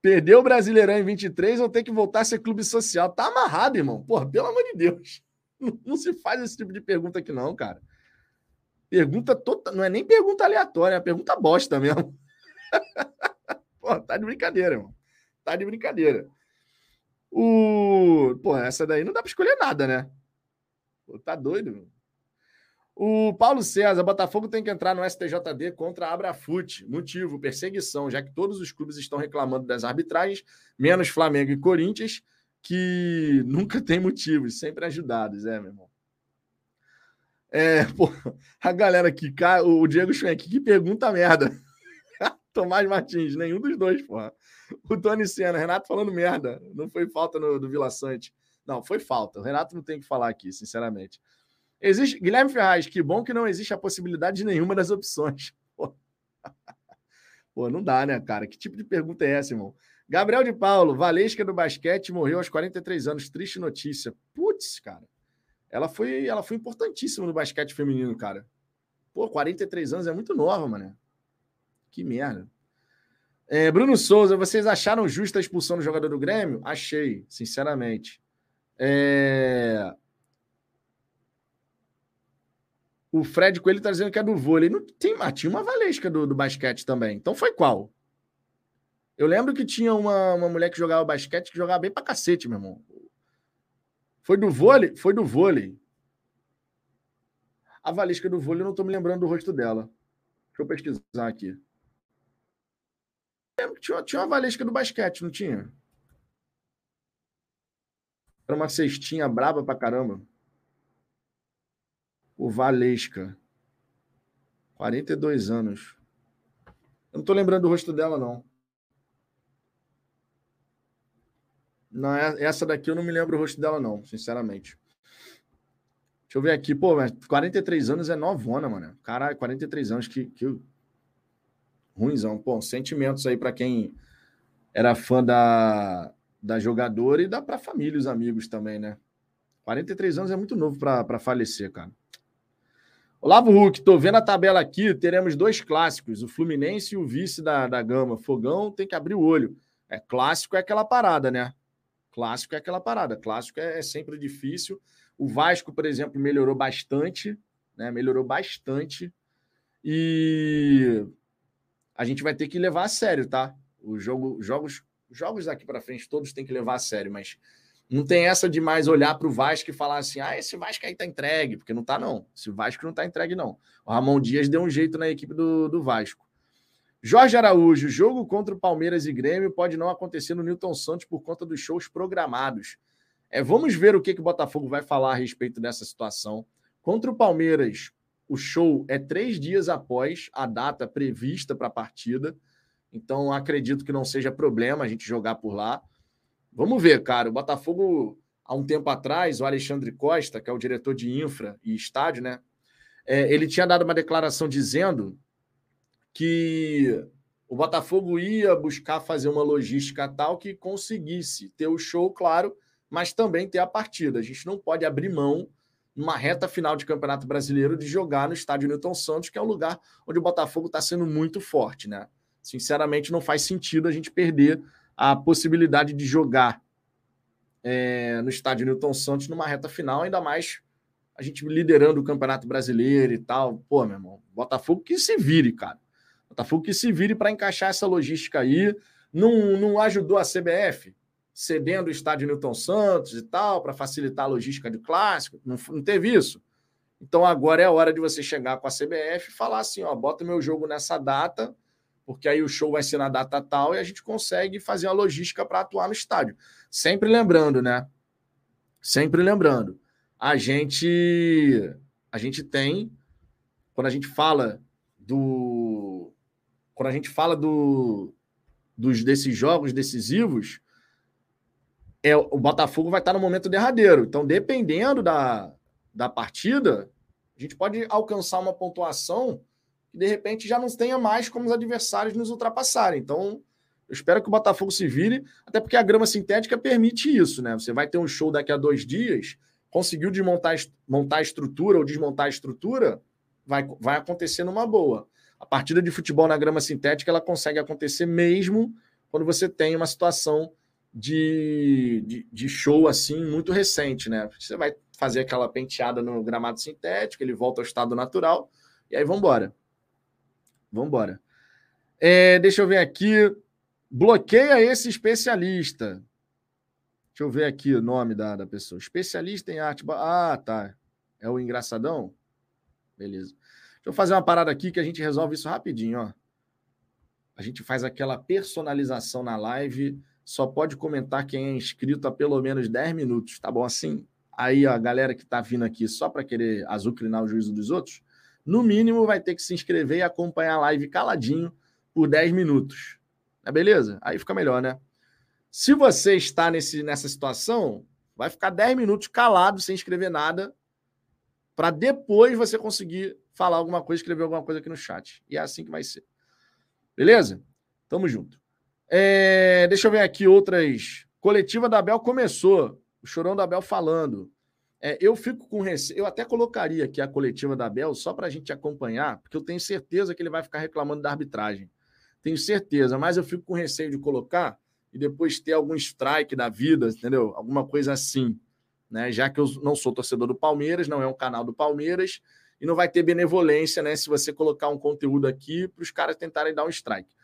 perdeu o Brasileirão em 23 ou tem que voltar a ser clube social? Tá amarrado, irmão. Pô, pelo amor de Deus. Não, se faz esse tipo de pergunta aqui, não, cara. Pergunta toda. Não é nem pergunta aleatória, é pergunta bosta mesmo. Pô, tá de brincadeira, irmão. Tá de brincadeira. O... Pô, essa daí não dá pra escolher nada, né? Pô, tá doido, meu. O Paulo César, Botafogo tem que entrar no STJD contra a Abrafute. Motivo, perseguição, já que todos os clubes estão reclamando das arbitragens, menos Flamengo e Corinthians, que nunca tem motivos, sempre ajudados, é, meu irmão. É, pô, a galera aqui, o Diego Schwenk, que pergunta merda. Tomás Martins, nenhum dos dois, porra. O Tony Senna, Renato falando merda. Não foi falta no, do Vila Sante. Não, foi falta. O Renato não tem que falar aqui, sinceramente. Existe. Guilherme Ferraz, que bom que não existe a possibilidade de nenhuma das opções. Pô. Não dá, né, cara? Que tipo de pergunta é essa, irmão? Gabriel de Paulo, Valesca do basquete, morreu aos 43 anos. Triste notícia. Putz, cara. Ela foi, ela foi importantíssima no basquete feminino, cara. Pô, 43 anos é muito nova, mano. Que merda. É, Bruno Souza, vocês acharam justa a expulsão do jogador do Grêmio? Achei, sinceramente. É... O Fred Coelho está dizendo que é do vôlei. Não tem, mas tinha uma valesca do, do basquete também. Então foi qual? Eu lembro que tinha uma, uma mulher que jogava basquete que jogava bem pra cacete, meu irmão. Foi do vôlei? Foi do vôlei. A valesca do vôlei, eu não tô me lembrando do rosto dela. Deixa eu pesquisar aqui. Tinha, tinha uma Valesca do basquete, não tinha? Era uma cestinha braba pra caramba. O Valesca. 42 anos. Eu não tô lembrando do rosto dela, não. Não, é, essa daqui eu não me lembro o rosto dela, não, sinceramente. Deixa eu ver aqui. Pô, mas 43 anos é novona, mano. Caralho, 43 anos, que, que ruimzão. Pô, sentimentos aí para quem era fã da, da jogadora e dá para família e os amigos também, né? 43 anos é muito novo para falecer, cara. Olavo Huck, tô vendo a tabela aqui, teremos dois clássicos, o Fluminense e o vice da, da Gama. Fogão tem que abrir o olho. É clássico é aquela parada, né? Clássico é aquela parada. Clássico é, é sempre difícil. O Vasco, por exemplo, melhorou bastante, né? Melhorou bastante. E a gente vai ter que levar a sério, tá? Os jogo, jogos, jogos daqui para frente todos tem que levar a sério, mas não tem essa de mais olhar para o Vasco e falar assim: ah, esse Vasco aí tá entregue, porque não tá, não. Esse Vasco não tá entregue, não. O Ramon Dias deu um jeito na equipe do, do Vasco. Jorge Araújo, jogo contra o Palmeiras e Grêmio pode não acontecer no Newton Santos por conta dos shows programados. É, vamos ver o que, que o Botafogo vai falar a respeito dessa situação. Contra o Palmeiras, o show é três dias após a data prevista para a partida. Então, acredito que não seja problema a gente jogar por lá. Vamos ver, cara. O Botafogo, há um tempo atrás, o Alexandre Costa, que é o diretor de infra e estádio, né? É, ele tinha dado uma declaração dizendo que o Botafogo ia buscar fazer uma logística tal que conseguisse ter o show, claro, mas também ter a partida. A gente não pode abrir mão, numa reta final de Campeonato Brasileiro, de jogar no estádio Newton Santos, que é um lugar onde o Botafogo está sendo muito forte, né? Sinceramente, não faz sentido a gente perder a possibilidade de jogar é, no estádio Newton Santos numa reta final, ainda mais a gente liderando o Campeonato Brasileiro e tal. Pô, meu irmão, Botafogo que se vire, cara. Botafogo que se vire para encaixar essa logística aí. Não, não ajudou a CBF? Cedendo o estádio Newton Santos e tal, para facilitar a logística do clássico. Não, não teve isso. Então agora é a hora de você chegar com a CBF e falar assim: ó, bota meu jogo nessa data, porque aí o show vai ser na data tal e a gente consegue fazer a logística para atuar no estádio. Sempre lembrando, né? Sempre lembrando, a gente a gente tem quando a gente fala do quando a gente fala do dos desses jogos decisivos, é, o Botafogo vai estar no momento derradeiro. Então, dependendo da, da partida, a gente pode alcançar uma pontuação que de repente já não tenha mais como os adversários nos ultrapassarem. Então, eu espero que o Botafogo se vire, até porque a grama sintética permite isso, né? Você vai ter um show daqui a dois dias, conseguiu desmontar montar a estrutura ou desmontar a estrutura, vai, vai acontecer numa boa. A partida de futebol na grama sintética ela consegue acontecer mesmo quando você tem uma situação de, de, de, show assim muito recente, né? Você vai fazer aquela penteada no gramado sintético, ele volta ao estado natural, e aí. Vamos embora. É, deixa eu ver aqui. Bloqueia esse especialista. Deixa eu ver aqui o nome da, da pessoa. Especialista em arte. Ah, tá. É o engraçadão? Beleza. Deixa eu fazer uma parada aqui que a gente resolve isso rapidinho, ó. A gente faz aquela personalização na live só pode comentar quem é inscrito há pelo menos 10 minutos, tá bom assim? Aí a galera que tá vindo aqui só para querer azucrinar o juízo dos outros, no mínimo vai ter que se inscrever e acompanhar a live caladinho por 10 minutos. É beleza? Aí fica melhor, né? Se você está nesse, nessa situação, vai ficar 10 minutos calado, sem escrever nada, para depois você conseguir falar alguma coisa, escrever alguma coisa aqui no chat. E é assim que vai ser. Beleza? Tamo junto. É, deixa eu ver aqui outras. Coletiva da Bel começou. O chorão da Bel falando. É, eu fico com receio. Eu até colocaria aqui a coletiva da Bel só para a gente acompanhar, porque eu tenho certeza que ele vai ficar reclamando da arbitragem. Tenho certeza, mas eu fico com receio de colocar e depois ter algum strike da vida, entendeu? Alguma coisa assim. Né? Já que eu não sou torcedor do Palmeiras, não é um canal do Palmeiras, e não vai ter benevolência né, se você colocar um conteúdo aqui para os caras tentarem dar um strike.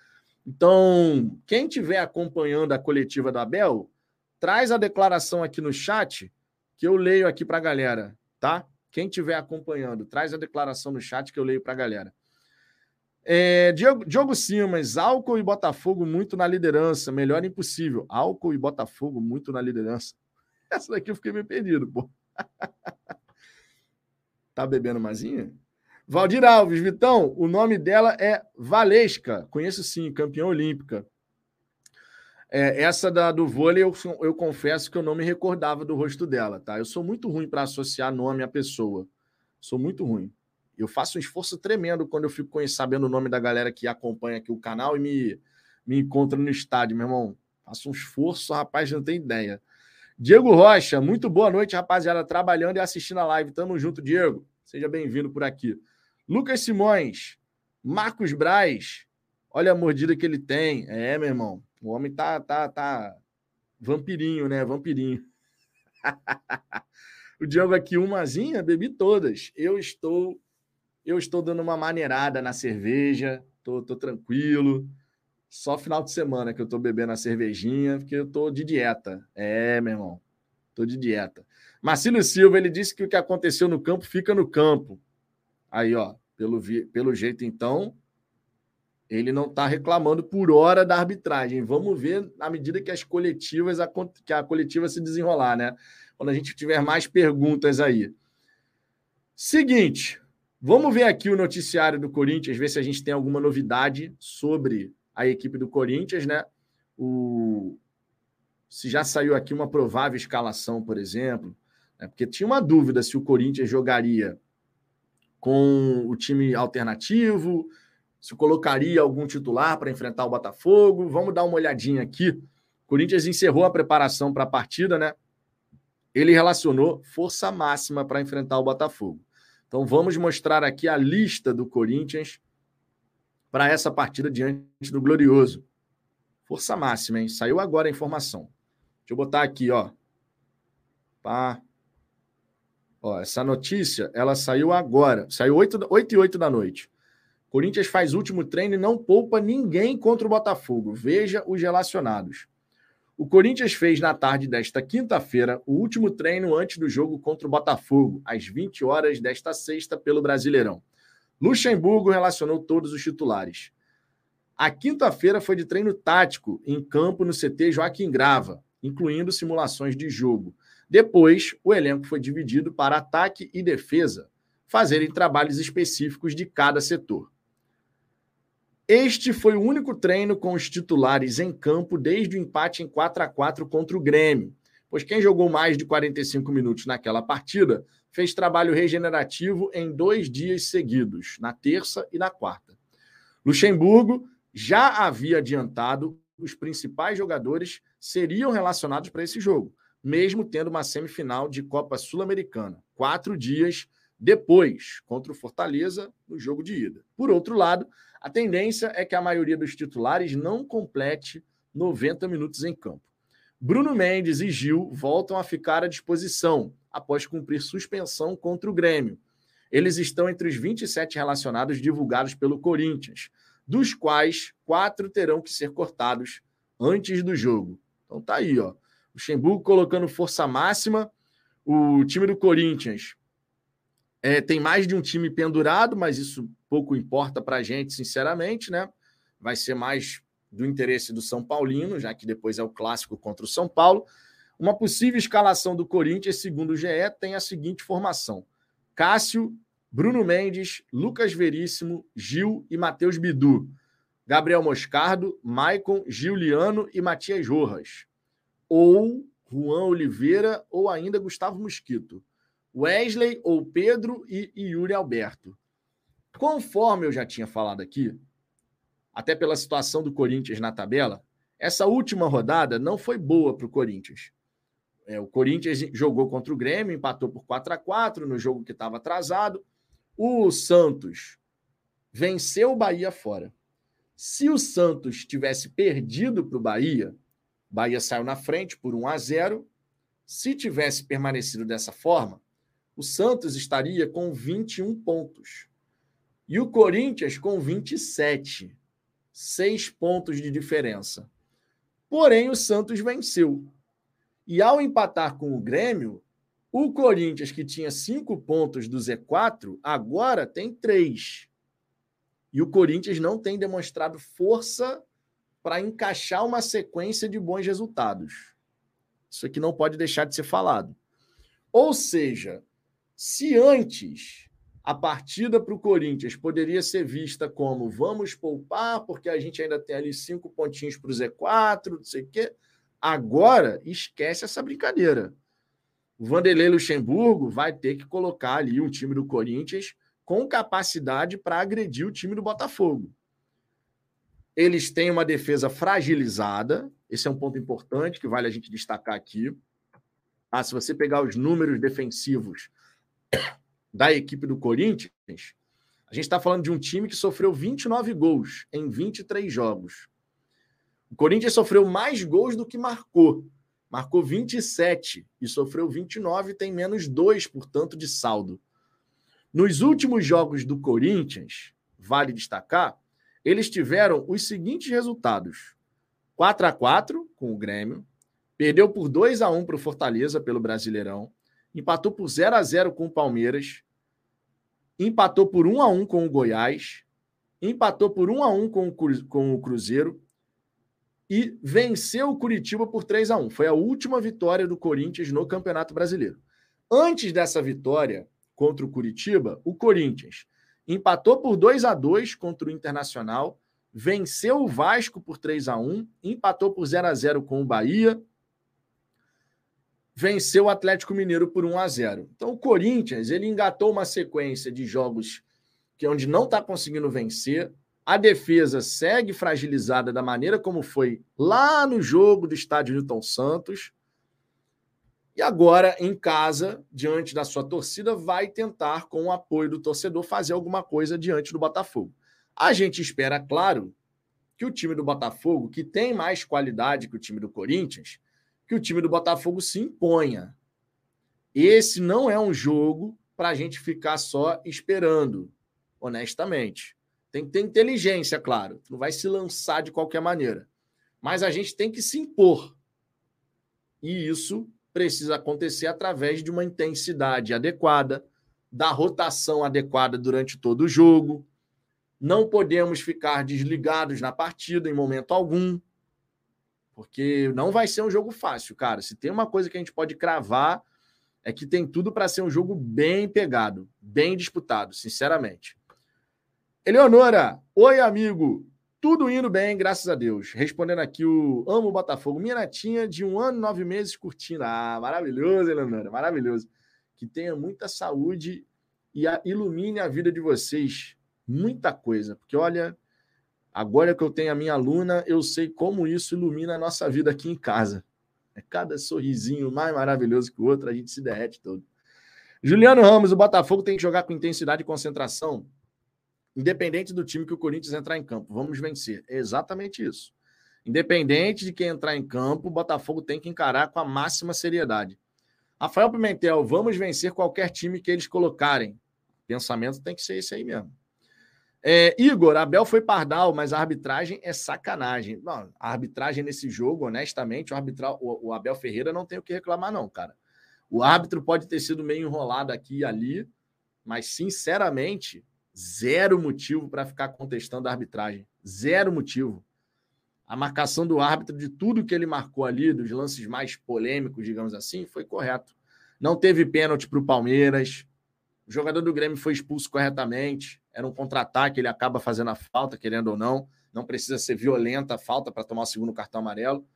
Então, quem estiver acompanhando a coletiva da Abel, traz a declaração aqui no chat, que eu leio aqui para a galera, tá? Quem estiver acompanhando, traz a declaração no chat que eu leio para a galera. É, Diogo, Diogo Simas, álcool e Botafogo muito na liderança. Melhor impossível. Álcool e Botafogo muito na liderança. Essa daqui eu fiquei meio perdido, pô. tá bebendo mazinha? Valdir Alves, Vitão, o nome dela é Valesca. Conheço sim, campeã olímpica. É, essa da, do vôlei, eu, eu confesso que eu não me recordava do rosto dela, tá? Eu sou muito ruim para associar nome à pessoa. Sou muito ruim. Eu faço um esforço tremendo quando eu fico sabendo o nome da galera que acompanha aqui o canal e me, me encontra no estádio, meu irmão. Faço um esforço, rapaz, não tem ideia. Diego Rocha, muito boa noite, rapaziada, trabalhando e assistindo a live. Tamo junto, Diego. Seja bem-vindo por aqui. Lucas Simões, Marcos Braz, olha a mordida que ele tem. É, meu irmão, o homem tá, tá, tá vampirinho, né? Vampirinho. o Diego aqui, umazinha, bebi todas. Eu estou eu estou dando uma maneirada na cerveja, tô, tô tranquilo. Só final de semana que eu tô bebendo a cervejinha, porque eu tô de dieta. É, meu irmão, tô de dieta. Marcílio Silva, ele disse que o que aconteceu no campo fica no campo. Aí, ó, pelo, pelo jeito, então, ele não está reclamando por hora da arbitragem. Vamos ver na medida que as coletivas, a, que a coletiva se desenrolar, né? Quando a gente tiver mais perguntas aí. Seguinte, vamos ver aqui o noticiário do Corinthians, ver se a gente tem alguma novidade sobre a equipe do Corinthians, né? O... Se já saiu aqui uma provável escalação, por exemplo, né? porque tinha uma dúvida se o Corinthians jogaria com o time alternativo, se colocaria algum titular para enfrentar o Botafogo. Vamos dar uma olhadinha aqui. O Corinthians encerrou a preparação para a partida, né? Ele relacionou força máxima para enfrentar o Botafogo. Então vamos mostrar aqui a lista do Corinthians para essa partida diante do Glorioso. Força máxima, hein? Saiu agora a informação. Deixa eu botar aqui, ó. Pá. Ó, essa notícia, ela saiu agora. Saiu 8, 8 e 8 da noite. Corinthians faz último treino e não poupa ninguém contra o Botafogo. Veja os relacionados. O Corinthians fez na tarde desta quinta-feira o último treino antes do jogo contra o Botafogo, às 20 horas desta sexta, pelo Brasileirão. Luxemburgo relacionou todos os titulares. A quinta-feira foi de treino tático em campo no CT Joaquim Grava, incluindo simulações de jogo. Depois, o elenco foi dividido para ataque e defesa, fazerem trabalhos específicos de cada setor. Este foi o único treino com os titulares em campo desde o empate em 4 a 4 contra o Grêmio, pois quem jogou mais de 45 minutos naquela partida fez trabalho regenerativo em dois dias seguidos, na terça e na quarta. Luxemburgo já havia adiantado os principais jogadores seriam relacionados para esse jogo, mesmo tendo uma semifinal de Copa Sul-Americana, quatro dias depois, contra o Fortaleza, no jogo de ida. Por outro lado, a tendência é que a maioria dos titulares não complete 90 minutos em campo. Bruno Mendes e Gil voltam a ficar à disposição após cumprir suspensão contra o Grêmio. Eles estão entre os 27 relacionados divulgados pelo Corinthians, dos quais quatro terão que ser cortados antes do jogo. Então tá aí, ó. Luxemburgo colocando força máxima. O time do Corinthians é, tem mais de um time pendurado, mas isso pouco importa para a gente, sinceramente, né? Vai ser mais do interesse do São Paulino, já que depois é o clássico contra o São Paulo. Uma possível escalação do Corinthians, segundo o GE, tem a seguinte formação: Cássio, Bruno Mendes, Lucas Veríssimo, Gil e Matheus Bidu. Gabriel Moscardo, Maicon, Giuliano e Matias Rojas ou Juan Oliveira, ou ainda Gustavo Mosquito. Wesley ou Pedro e, Yuri Alberto. Conforme eu já tinha falado aqui, até pela situação do Corinthians na tabela, essa última rodada não foi boa para o Corinthians. É, o Corinthians jogou contra o Grêmio, empatou por 4 a 4 no jogo que estava atrasado. O Santos venceu o Bahia fora. Se o Santos tivesse perdido para o Bahia, Bahia saiu na frente por 1 a 0. Se tivesse permanecido dessa forma, o Santos estaria com 21 pontos. E o Corinthians com 27. Seis pontos de diferença. Porém, o Santos venceu. E ao empatar com o Grêmio, o Corinthians, que tinha cinco pontos do Z4, agora tem três. E o Corinthians não tem demonstrado força para encaixar uma sequência de bons resultados. Isso aqui não pode deixar de ser falado. Ou seja, se antes a partida para o Corinthians poderia ser vista como vamos poupar, porque a gente ainda tem ali cinco pontinhos para o Z4, não sei o quê. Agora, esquece essa brincadeira. O Vanderlei Luxemburgo vai ter que colocar ali um time do Corinthians com capacidade para agredir o time do Botafogo. Eles têm uma defesa fragilizada, esse é um ponto importante que vale a gente destacar aqui. Ah, se você pegar os números defensivos da equipe do Corinthians, a gente está falando de um time que sofreu 29 gols em 23 jogos. O Corinthians sofreu mais gols do que marcou. Marcou 27 e sofreu 29, tem menos 2, portanto, de saldo. Nos últimos jogos do Corinthians, vale destacar, eles tiveram os seguintes resultados: 4 a 4 com o Grêmio, perdeu por 2 a 1 para o Fortaleza pelo Brasileirão, empatou por 0 a 0 com o Palmeiras, empatou por 1 a 1 com o Goiás, empatou por 1 a 1 com o, com o Cruzeiro e venceu o Curitiba por 3 a 1. Foi a última vitória do Corinthians no Campeonato Brasileiro. Antes dessa vitória contra o Curitiba, o Corinthians empatou por 2 a 2 contra o Internacional, venceu o Vasco por 3 a 1, empatou por 0 a 0 com o Bahia, venceu o Atlético Mineiro por 1 a 0. Então o Corinthians, ele engatou uma sequência de jogos que é onde não está conseguindo vencer, a defesa segue fragilizada da maneira como foi lá no jogo do estádio Newton Santos. E agora, em casa, diante da sua torcida, vai tentar, com o apoio do torcedor, fazer alguma coisa diante do Botafogo. A gente espera, claro, que o time do Botafogo, que tem mais qualidade que o time do Corinthians, que o time do Botafogo se imponha. Esse não é um jogo para a gente ficar só esperando, honestamente. Tem que ter inteligência, claro. Não vai se lançar de qualquer maneira. Mas a gente tem que se impor. E isso precisa acontecer através de uma intensidade adequada, da rotação adequada durante todo o jogo. Não podemos ficar desligados na partida em momento algum, porque não vai ser um jogo fácil, cara. Se tem uma coisa que a gente pode cravar, é que tem tudo para ser um jogo bem pegado, bem disputado, sinceramente. Eleonora, oi, amigo. Tudo indo bem, graças a Deus. Respondendo aqui o Amo Botafogo. Minha netinha de um ano nove meses curtindo. Ah, maravilhoso, Eleonora, maravilhoso. Que tenha muita saúde e a, ilumine a vida de vocês. Muita coisa. Porque, olha, agora que eu tenho a minha aluna, eu sei como isso ilumina a nossa vida aqui em casa. É cada sorrisinho mais maravilhoso que o outro, a gente se derrete todo. Juliano Ramos, o Botafogo tem que jogar com intensidade e concentração independente do time que o Corinthians entrar em campo. Vamos vencer. É exatamente isso. Independente de quem entrar em campo, o Botafogo tem que encarar com a máxima seriedade. Rafael Pimentel, vamos vencer qualquer time que eles colocarem. Pensamento tem que ser esse aí mesmo. É, Igor, Abel foi pardal, mas a arbitragem é sacanagem. Não, a arbitragem nesse jogo, honestamente, o, o, o Abel Ferreira não tem o que reclamar, não, cara. O árbitro pode ter sido meio enrolado aqui e ali, mas, sinceramente, Zero motivo para ficar contestando a arbitragem. Zero motivo. A marcação do árbitro de tudo que ele marcou ali, dos lances mais polêmicos, digamos assim, foi correto. Não teve pênalti para o Palmeiras. O jogador do Grêmio foi expulso corretamente. Era um contra-ataque, ele acaba fazendo a falta, querendo ou não. Não precisa ser violenta a falta para tomar o segundo cartão amarelo.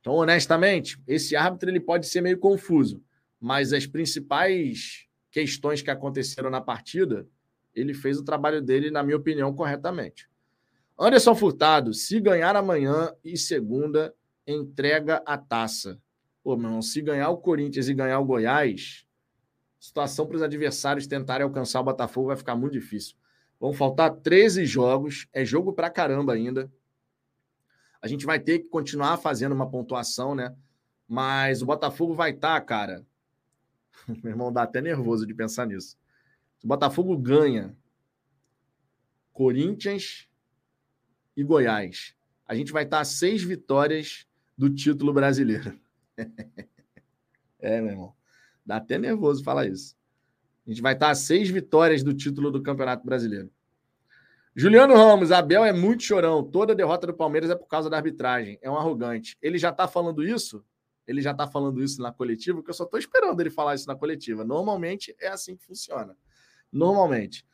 Então, honestamente, esse árbitro ele pode ser meio confuso, mas as principais questões que aconteceram na partida ele fez o trabalho dele, na minha opinião, corretamente. Anderson Furtado, se ganhar amanhã e segunda, entrega a taça. Pô, meu irmão, se ganhar o Corinthians e ganhar o Goiás, situação para os adversários tentarem alcançar o Botafogo vai ficar muito difícil. Vão faltar 13 jogos, é jogo para caramba ainda. A gente vai ter que continuar fazendo uma pontuação, né? Mas o Botafogo vai estar, tá, cara. Meu irmão dá até nervoso de pensar nisso. Se o Botafogo ganha Corinthians e Goiás, a gente vai estar a seis vitórias do título brasileiro. é, meu irmão. Dá até nervoso falar isso. A gente vai estar a seis vitórias do título do Campeonato Brasileiro. Juliano Ramos, Abel é muito chorão. Toda derrota do Palmeiras é por causa da arbitragem. É um arrogante. Ele já tá falando isso? Ele já tá falando isso na coletiva, porque eu só tô esperando ele falar isso na coletiva. Normalmente é assim que funciona. Normalmente.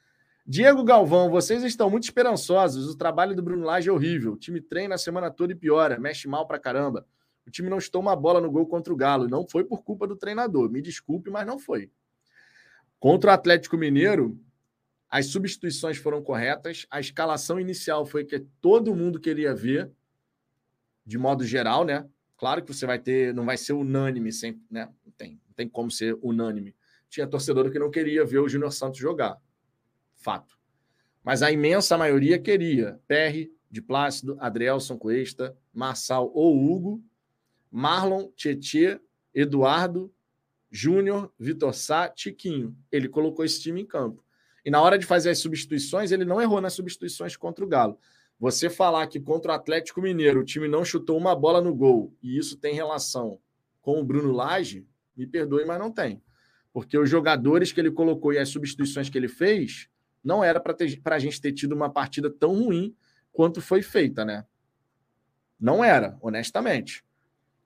Diego Galvão, vocês estão muito esperançosos. O trabalho do Bruno Lage é horrível. O time treina a semana toda e piora, mexe mal pra caramba. O time não estou uma bola no gol contra o Galo. Não foi por culpa do treinador. Me desculpe, mas não foi. Contra o Atlético Mineiro, as substituições foram corretas. A escalação inicial foi que todo mundo queria ver, de modo geral, né? Claro que você vai ter, não vai ser unânime sempre, né? Não tem, não tem como ser unânime. Tinha torcedor que não queria ver o Júnior Santos jogar fato. Mas a imensa maioria queria Perry, de Plácido, Adrielson Cuesta, Marçal ou Hugo, Marlon, Tietê, Eduardo, Júnior, Vitor Sá, Tiquinho. Ele colocou esse time em campo. E na hora de fazer as substituições, ele não errou nas substituições contra o Galo. Você falar que contra o Atlético Mineiro o time não chutou uma bola no gol e isso tem relação com o Bruno Lage, me perdoe, mas não tem. Porque os jogadores que ele colocou e as substituições que ele fez não era para a gente ter tido uma partida tão ruim quanto foi feita, né? Não era, honestamente.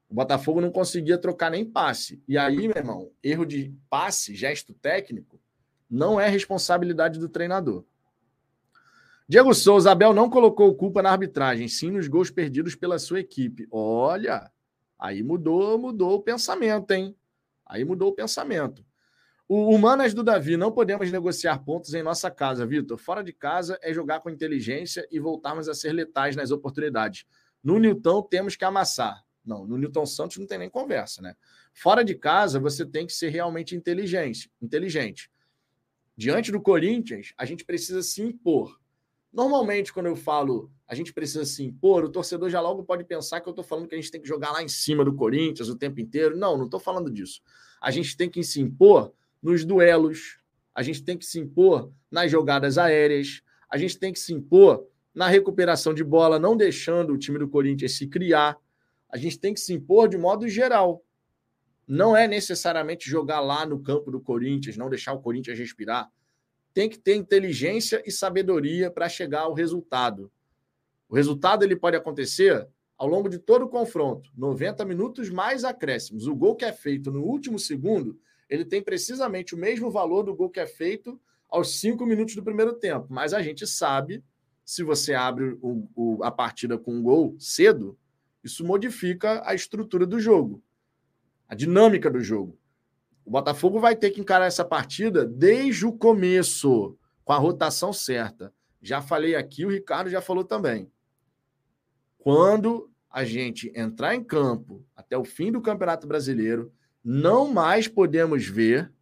O Botafogo não conseguia trocar nem passe. E aí, meu irmão, erro de passe, gesto técnico, não é responsabilidade do treinador. Diego Souza, Abel não colocou culpa na arbitragem, sim nos gols perdidos pela sua equipe. Olha, aí mudou, mudou o pensamento, hein? Aí mudou o pensamento. O Humanas do Davi, não podemos negociar pontos em nossa casa, Vitor. Fora de casa é jogar com inteligência e voltarmos a ser letais nas oportunidades. No Newton temos que amassar. Não, no Newton Santos não tem nem conversa, né? Fora de casa, você tem que ser realmente inteligente. inteligente. Diante do Corinthians, a gente precisa se impor. Normalmente, quando eu falo a gente precisa se impor, o torcedor já logo pode pensar que eu estou falando que a gente tem que jogar lá em cima do Corinthians o tempo inteiro. Não, não estou falando disso. A gente tem que se impor nos duelos, a gente tem que se impor nas jogadas aéreas, a gente tem que se impor na recuperação de bola, não deixando o time do Corinthians se criar. A gente tem que se impor de modo geral. Não é necessariamente jogar lá no campo do Corinthians, não deixar o Corinthians respirar. Tem que ter inteligência e sabedoria para chegar ao resultado. O resultado ele pode acontecer ao longo de todo o confronto, 90 minutos mais acréscimos. O gol que é feito no último segundo ele tem precisamente o mesmo valor do gol que é feito aos cinco minutos do primeiro tempo. Mas a gente sabe, se você abre o, o, a partida com um gol cedo, isso modifica a estrutura do jogo, a dinâmica do jogo. O Botafogo vai ter que encarar essa partida desde o começo, com a rotação certa. Já falei aqui, o Ricardo já falou também. Quando a gente entrar em campo até o fim do Campeonato Brasileiro, não mais podemos ver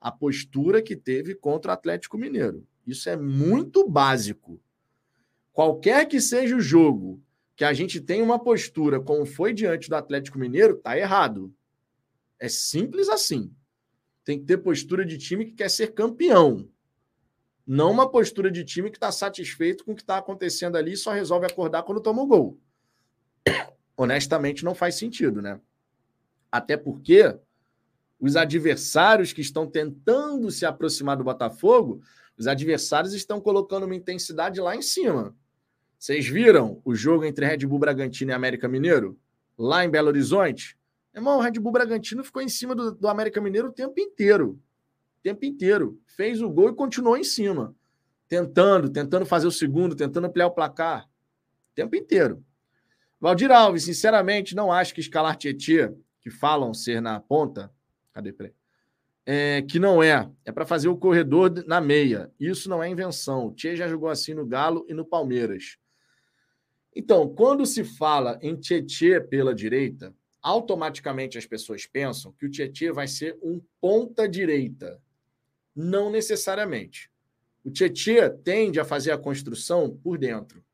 a postura que teve contra o Atlético Mineiro. Isso é muito básico. Qualquer que seja o jogo que a gente tem uma postura como foi diante do Atlético Mineiro, tá errado. É simples assim. Tem que ter postura de time que quer ser campeão. Não uma postura de time que está satisfeito com o que está acontecendo ali e só resolve acordar quando toma o gol. Honestamente, não faz sentido, né? Até porque os adversários que estão tentando se aproximar do Botafogo, os adversários estão colocando uma intensidade lá em cima. Vocês viram o jogo entre Red Bull Bragantino e América Mineiro? Lá em Belo Horizonte? Irmão, o Red Bull Bragantino ficou em cima do, do América Mineiro o tempo inteiro. O tempo inteiro. Fez o gol e continuou em cima. Tentando, tentando fazer o segundo, tentando ampliar o placar. O tempo inteiro. Valdir Alves, sinceramente, não acho que escalar Tietchan que falam ser na ponta, cadê? Peraí. É, que não é. É para fazer o corredor na meia. Isso não é invenção. O Tchê já jogou assim no Galo e no Palmeiras. Então, quando se fala em Tietê pela direita, automaticamente as pessoas pensam que o Tietê vai ser um ponta direita. Não necessariamente. O Tietê tende a fazer a construção por dentro.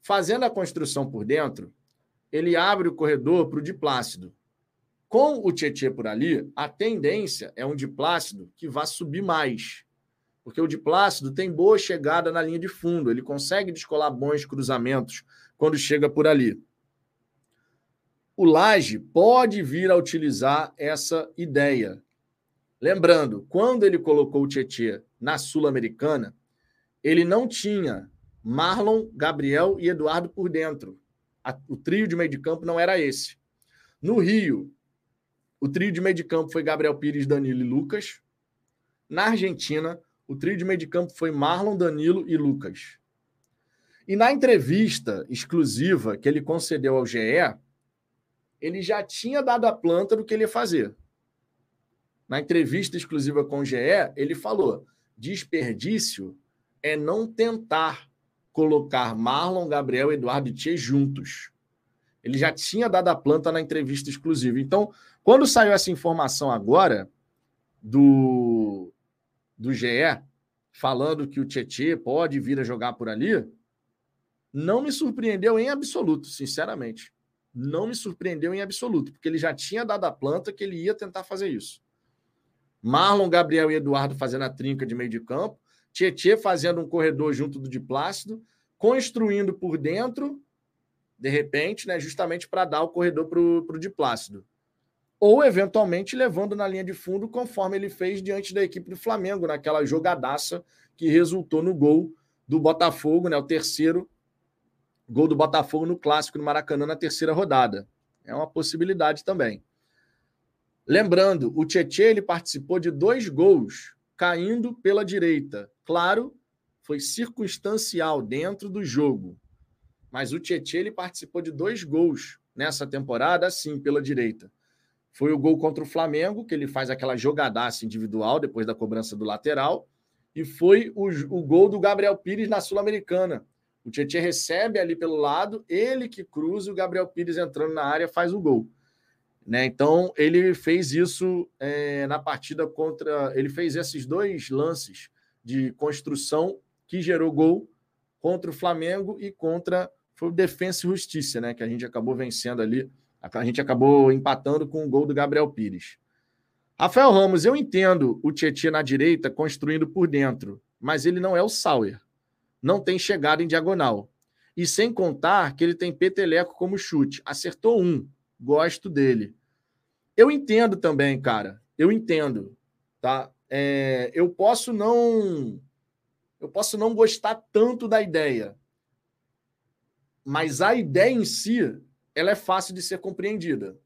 Fazendo a construção por dentro, ele abre o corredor para o Diplácido. Com o Tietê por ali, a tendência é um diplácido que vá subir mais. Porque o diplácido tem boa chegada na linha de fundo, ele consegue descolar bons cruzamentos quando chega por ali. O Laje pode vir a utilizar essa ideia. Lembrando, quando ele colocou o Tietê na Sul-Americana, ele não tinha Marlon, Gabriel e Eduardo por dentro. o trio de meio de campo não era esse. No Rio, o trio de meio de campo foi Gabriel Pires, Danilo e Lucas. Na Argentina, o trio de meio de campo foi Marlon, Danilo e Lucas. E na entrevista exclusiva que ele concedeu ao GE, ele já tinha dado a planta do que ele ia fazer. Na entrevista exclusiva com o GE, ele falou: desperdício é não tentar colocar Marlon, Gabriel, Eduardo e Tchê juntos. Ele já tinha dado a planta na entrevista exclusiva. Então, quando saiu essa informação agora do, do GE, falando que o Tietê pode vir a jogar por ali, não me surpreendeu em absoluto, sinceramente. Não me surpreendeu em absoluto, porque ele já tinha dado a planta que ele ia tentar fazer isso. Marlon, Gabriel e Eduardo fazendo a trinca de meio de campo, Tietê fazendo um corredor junto do de Plácido, construindo por dentro, de repente, né, justamente para dar o corredor para o de Plácido. Ou, eventualmente, levando na linha de fundo, conforme ele fez diante da equipe do Flamengo, naquela jogadaça que resultou no gol do Botafogo, né, o terceiro gol do Botafogo no Clássico no Maracanã na terceira rodada. É uma possibilidade também. Lembrando, o Tietchan ele participou de dois gols caindo pela direita. Claro, foi circunstancial dentro do jogo. Mas o Tietchan ele participou de dois gols nessa temporada, assim, pela direita. Foi o gol contra o Flamengo, que ele faz aquela jogadaça individual depois da cobrança do lateral. E foi o, o gol do Gabriel Pires na Sul-Americana. O Tietchan recebe ali pelo lado, ele que cruza, o Gabriel Pires entrando na área faz o gol. Né? Então, ele fez isso é, na partida contra. Ele fez esses dois lances de construção que gerou gol contra o Flamengo e contra foi o Defensa e Justiça, né? Que a gente acabou vencendo ali. A gente acabou empatando com o gol do Gabriel Pires. Rafael Ramos, eu entendo o Tietchan na direita construindo por dentro, mas ele não é o Sauer. Não tem chegada em diagonal. E sem contar que ele tem peteleco como chute. Acertou um. Gosto dele. Eu entendo também, cara. Eu entendo, tá? É, eu posso não, eu posso não gostar tanto da ideia, mas a ideia em si, ela é fácil de ser compreendida.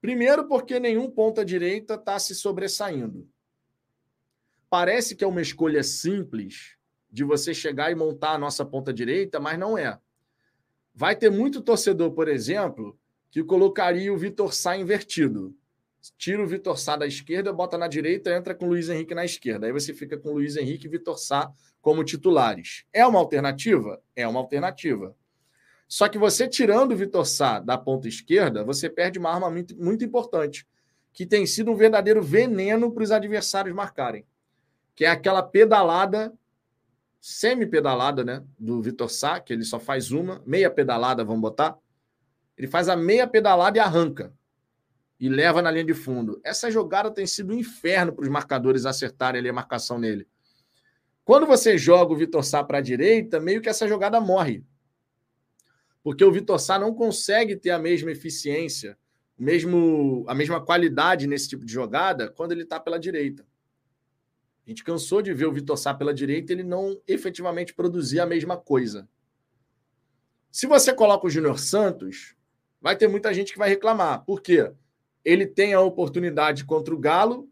Primeiro, porque nenhum ponta direita está se sobressaindo. Parece que é uma escolha simples de você chegar e montar a nossa ponta direita, mas não é. Vai ter muito torcedor, por exemplo, que colocaria o Vitor Sá invertido. Tira o Vitor Sá da esquerda, bota na direita, entra com o Luiz Henrique na esquerda. Aí você fica com o Luiz Henrique e Vitor Sá como titulares. É uma alternativa? É uma alternativa. Só que você tirando o Vitor Sá da ponta esquerda, você perde uma arma muito, muito importante, que tem sido um verdadeiro veneno para os adversários marcarem. Que é aquela pedalada, semi-pedalada, né? Do Vitor Sá, que ele só faz uma, meia pedalada, vamos botar ele faz a meia pedalada e arranca. E leva na linha de fundo. Essa jogada tem sido um inferno para os marcadores acertarem ali a marcação nele. Quando você joga o Vitor Sá para a direita, meio que essa jogada morre. Porque o Vitor Sá não consegue ter a mesma eficiência, mesmo a mesma qualidade nesse tipo de jogada quando ele está pela direita. A gente cansou de ver o Vitor Sá pela direita ele não efetivamente produzir a mesma coisa. Se você coloca o Júnior Santos, vai ter muita gente que vai reclamar. Por quê? Ele tem a oportunidade contra o Galo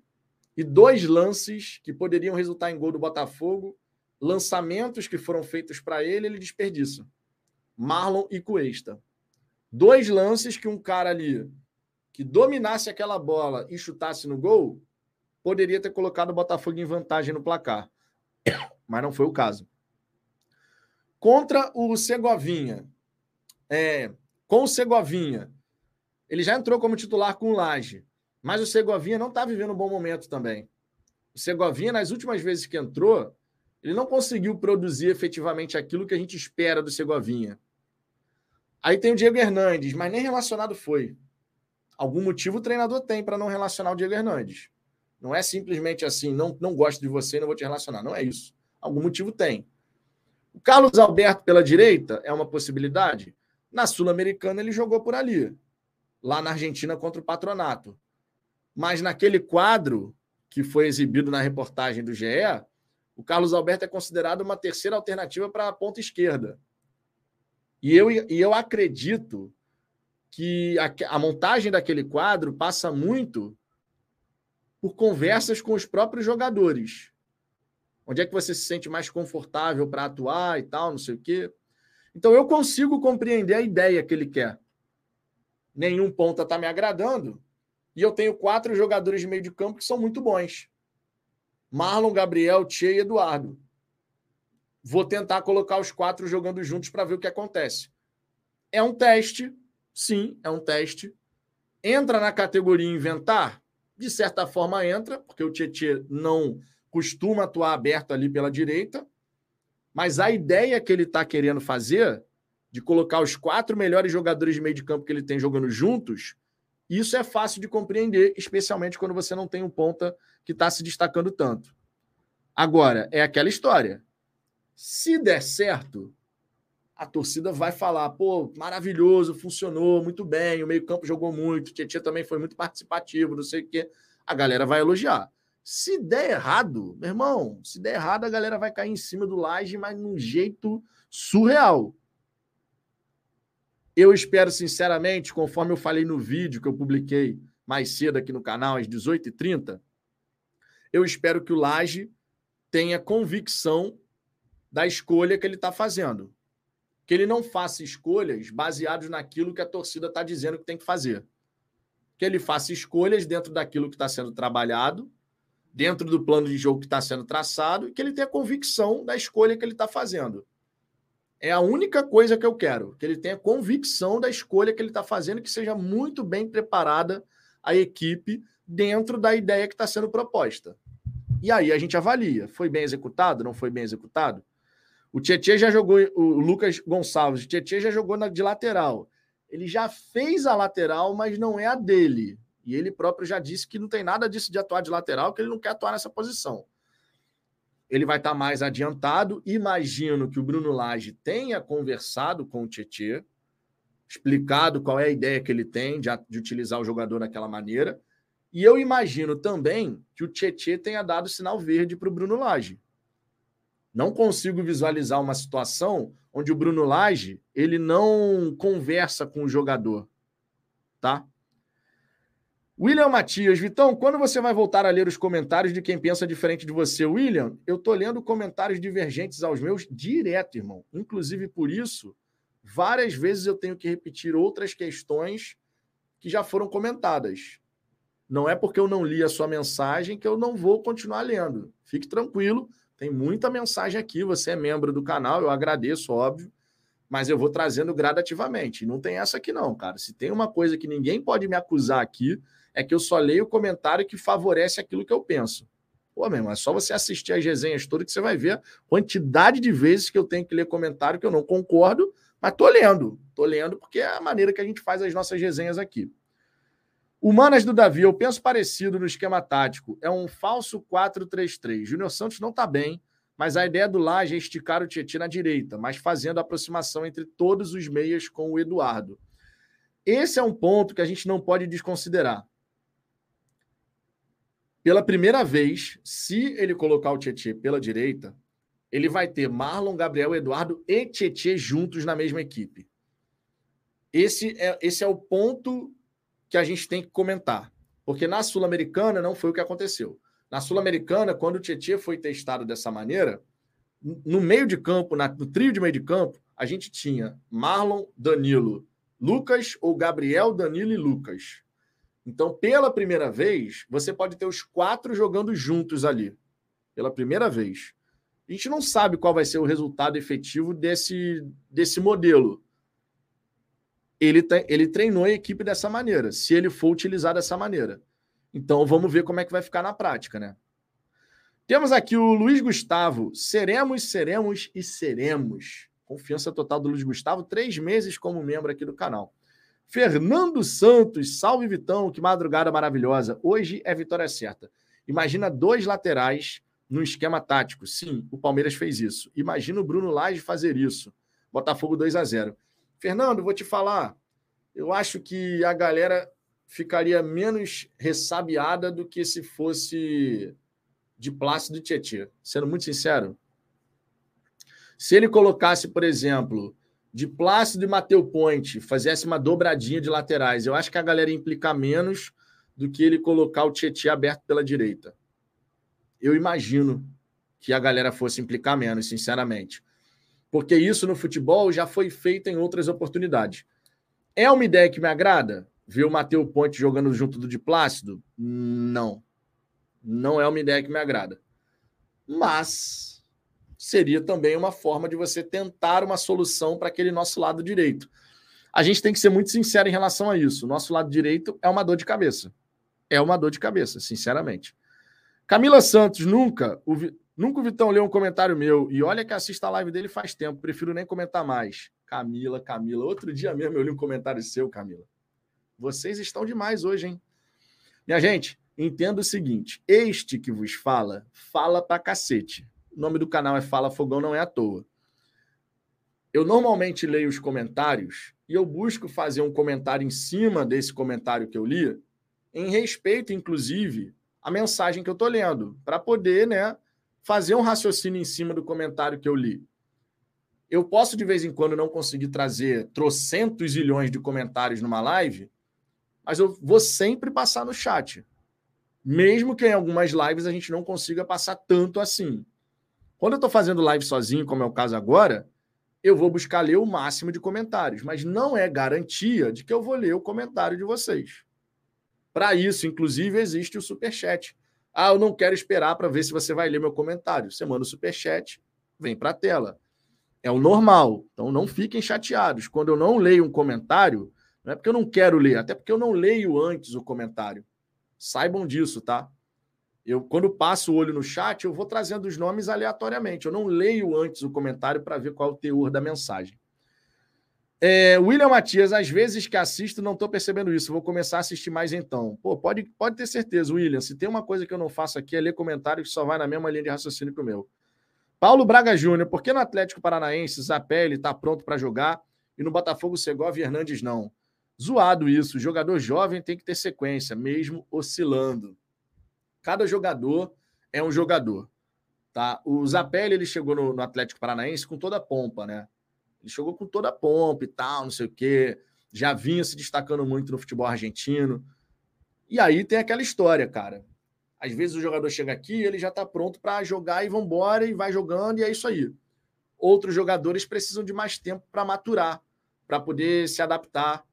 e dois lances que poderiam resultar em gol do Botafogo, lançamentos que foram feitos para ele, ele desperdiça. Marlon e Cuesta. Dois lances que um cara ali que dominasse aquela bola e chutasse no gol, poderia ter colocado o Botafogo em vantagem no placar. Mas não foi o caso. Contra o Segovinha, é, com o Segovinha, ele já entrou como titular com o Laje, mas o Segovinha não está vivendo um bom momento também. O Segovinha, nas últimas vezes que entrou, ele não conseguiu produzir efetivamente aquilo que a gente espera do Segovinha. Aí tem o Diego Hernandes, mas nem relacionado foi. Algum motivo o treinador tem para não relacionar o Diego Hernandes. Não é simplesmente assim, não, não gosto de você, não vou te relacionar. Não é isso. Algum motivo tem. O Carlos Alberto pela direita é uma possibilidade? Na Sul-Americana, ele jogou por ali, lá na Argentina contra o Patronato. Mas naquele quadro que foi exibido na reportagem do GE, O Carlos Alberto é considerado uma terceira alternativa para a ponta esquerda. E eu, e eu acredito que a, a montagem daquele quadro passa muito por conversas com os próprios jogadores. Onde é que você se sente mais confortável para atuar e tal, não sei o quê. Então eu consigo compreender a ideia que ele quer. Nenhum ponta está me agradando. E eu tenho quatro jogadores de meio de campo que são muito bons. Marlon, Gabriel, Tchê e Eduardo. Vou tentar colocar os quatro jogando juntos para ver o que acontece. É um teste, sim, é um teste. Entra na categoria inventar? De certa forma entra, porque o Tietchan não costuma atuar aberto ali pela direita. Mas a ideia que ele está querendo fazer, de colocar os quatro melhores jogadores de meio de campo que ele tem jogando juntos, isso é fácil de compreender, especialmente quando você não tem um ponta que está se destacando tanto. Agora, é aquela história. Se der certo, a torcida vai falar: pô, maravilhoso, funcionou muito bem, o meio-campo jogou muito, o Tietchan também foi muito participativo, não sei o quê. A galera vai elogiar. Se der errado, meu irmão, se der errado, a galera vai cair em cima do laje, mas num jeito surreal. Eu espero, sinceramente, conforme eu falei no vídeo que eu publiquei mais cedo aqui no canal, às 18h30, eu espero que o Laje tenha convicção da escolha que ele está fazendo. Que ele não faça escolhas baseadas naquilo que a torcida está dizendo que tem que fazer. Que ele faça escolhas dentro daquilo que está sendo trabalhado, dentro do plano de jogo que está sendo traçado, e que ele tenha convicção da escolha que ele está fazendo. É a única coisa que eu quero, que ele tenha convicção da escolha que ele está fazendo, que seja muito bem preparada a equipe dentro da ideia que está sendo proposta. E aí a gente avalia. Foi bem executado? Não foi bem executado? O Tietchan já jogou, o Lucas Gonçalves, o Tietchan já jogou na, de lateral. Ele já fez a lateral, mas não é a dele. E ele próprio já disse que não tem nada disso de atuar de lateral, que ele não quer atuar nessa posição ele vai estar mais adiantado. Imagino que o Bruno Lage tenha conversado com o Tietê, explicado qual é a ideia que ele tem de, de utilizar o jogador daquela maneira. E eu imagino também que o Tietê tenha dado sinal verde para o Bruno Lage. Não consigo visualizar uma situação onde o Bruno Lage ele não conversa com o jogador, tá? William Matias, Vitão, quando você vai voltar a ler os comentários de quem pensa diferente de você? William, eu tô lendo comentários divergentes aos meus direto, irmão. Inclusive por isso, várias vezes eu tenho que repetir outras questões que já foram comentadas. Não é porque eu não li a sua mensagem que eu não vou continuar lendo. Fique tranquilo, tem muita mensagem aqui. Você é membro do canal, eu agradeço, óbvio mas eu vou trazendo gradativamente. Não tem essa aqui, não, cara. Se tem uma coisa que ninguém pode me acusar aqui, é que eu só leio o comentário que favorece aquilo que eu penso. Pô, meu é só você assistir as resenhas todas que você vai ver a quantidade de vezes que eu tenho que ler comentário que eu não concordo, mas tô lendo. Tô lendo porque é a maneira que a gente faz as nossas resenhas aqui. Humanas do Davi, eu penso parecido no esquema tático. É um falso 4-3-3. Júnior Santos não tá bem, mas a ideia do Laje é esticar o Tietchan na direita, mas fazendo aproximação entre todos os meias com o Eduardo. Esse é um ponto que a gente não pode desconsiderar pela primeira vez, se ele colocar o Tietchan pela direita, ele vai ter Marlon, Gabriel, Eduardo e Tietchan juntos na mesma equipe. Esse é, esse é o ponto que a gente tem que comentar. Porque na Sul-Americana não foi o que aconteceu. Na Sul-Americana, quando o Tietchan foi testado dessa maneira, no meio de campo, no trio de meio de campo, a gente tinha Marlon, Danilo, Lucas ou Gabriel, Danilo e Lucas. Então, pela primeira vez, você pode ter os quatro jogando juntos ali. Pela primeira vez. A gente não sabe qual vai ser o resultado efetivo desse, desse modelo. Ele, ele treinou a equipe dessa maneira, se ele for utilizar dessa maneira. Então, vamos ver como é que vai ficar na prática, né? Temos aqui o Luiz Gustavo. Seremos, seremos e seremos. Confiança total do Luiz Gustavo, três meses como membro aqui do canal. Fernando Santos, salve Vitão, que madrugada maravilhosa. Hoje é vitória certa. Imagina dois laterais no esquema tático. Sim, o Palmeiras fez isso. Imagina o Bruno Lage fazer isso. Botafogo 2 a 0. Fernando, vou te falar. Eu acho que a galera ficaria menos ressabiada do que se fosse de Plácido Tietê, sendo muito sincero. Se ele colocasse, por exemplo, de Plácido e Mateu Ponte, fizesse uma dobradinha de laterais, eu acho que a galera ia implicar menos do que ele colocar o Tietê aberto pela direita. Eu imagino que a galera fosse implicar menos, sinceramente. Porque isso no futebol já foi feito em outras oportunidades. É uma ideia que me agrada? Ver o Mateu Ponte jogando junto do de Plácido? Não. Não é uma ideia que me agrada. Mas seria também uma forma de você tentar uma solução para aquele nosso lado direito. A gente tem que ser muito sincero em relação a isso. Nosso lado direito é uma dor de cabeça. É uma dor de cabeça, sinceramente. Camila Santos, nunca o, nunca o Vitão leu um comentário meu. E olha que assista a live dele faz tempo. Prefiro nem comentar mais. Camila, Camila. Outro dia mesmo eu li um comentário seu, Camila. Vocês estão demais hoje, hein? Minha gente, entenda o seguinte: este que vos fala, fala pra cacete. O nome do canal é Fala Fogão, não é à toa. Eu normalmente leio os comentários e eu busco fazer um comentário em cima desse comentário que eu li, em respeito, inclusive, à mensagem que eu estou lendo, para poder né, fazer um raciocínio em cima do comentário que eu li. Eu posso, de vez em quando, não conseguir trazer trocentos milhões de comentários numa live, mas eu vou sempre passar no chat. Mesmo que em algumas lives a gente não consiga passar tanto assim. Quando eu estou fazendo live sozinho, como é o caso agora, eu vou buscar ler o máximo de comentários, mas não é garantia de que eu vou ler o comentário de vocês. Para isso, inclusive, existe o super chat. Ah, eu não quero esperar para ver se você vai ler meu comentário. Você manda o super chat, vem para a tela. É o normal. Então não fiquem chateados. Quando eu não leio um comentário, não é porque eu não quero ler, até porque eu não leio antes o comentário. Saibam disso, tá? Eu, quando passo o olho no chat, eu vou trazendo os nomes aleatoriamente. Eu não leio antes o comentário para ver qual é o teor da mensagem. É, William Matias, às vezes que assisto, não estou percebendo isso. Vou começar a assistir mais então. Pô, pode, pode ter certeza, William. Se tem uma coisa que eu não faço aqui é ler comentário que só vai na mesma linha de raciocínio que o meu. Paulo Braga Júnior, por que no Atlético Paranaense Zapelli está pronto para jogar e no Botafogo Segovia Hernandes não? Zoado isso. Jogador jovem tem que ter sequência, mesmo oscilando. Cada jogador é um jogador. Tá? O Zapelli ele chegou no, no, Atlético Paranaense com toda a pompa, né? Ele chegou com toda a pompa e tal, não sei o quê. Já vinha se destacando muito no futebol argentino. E aí tem aquela história, cara. Às vezes o jogador chega aqui, ele já está pronto para jogar e vambora, e vai jogando, e é isso aí. Outros jogadores precisam de mais tempo para maturar, para poder se adaptar,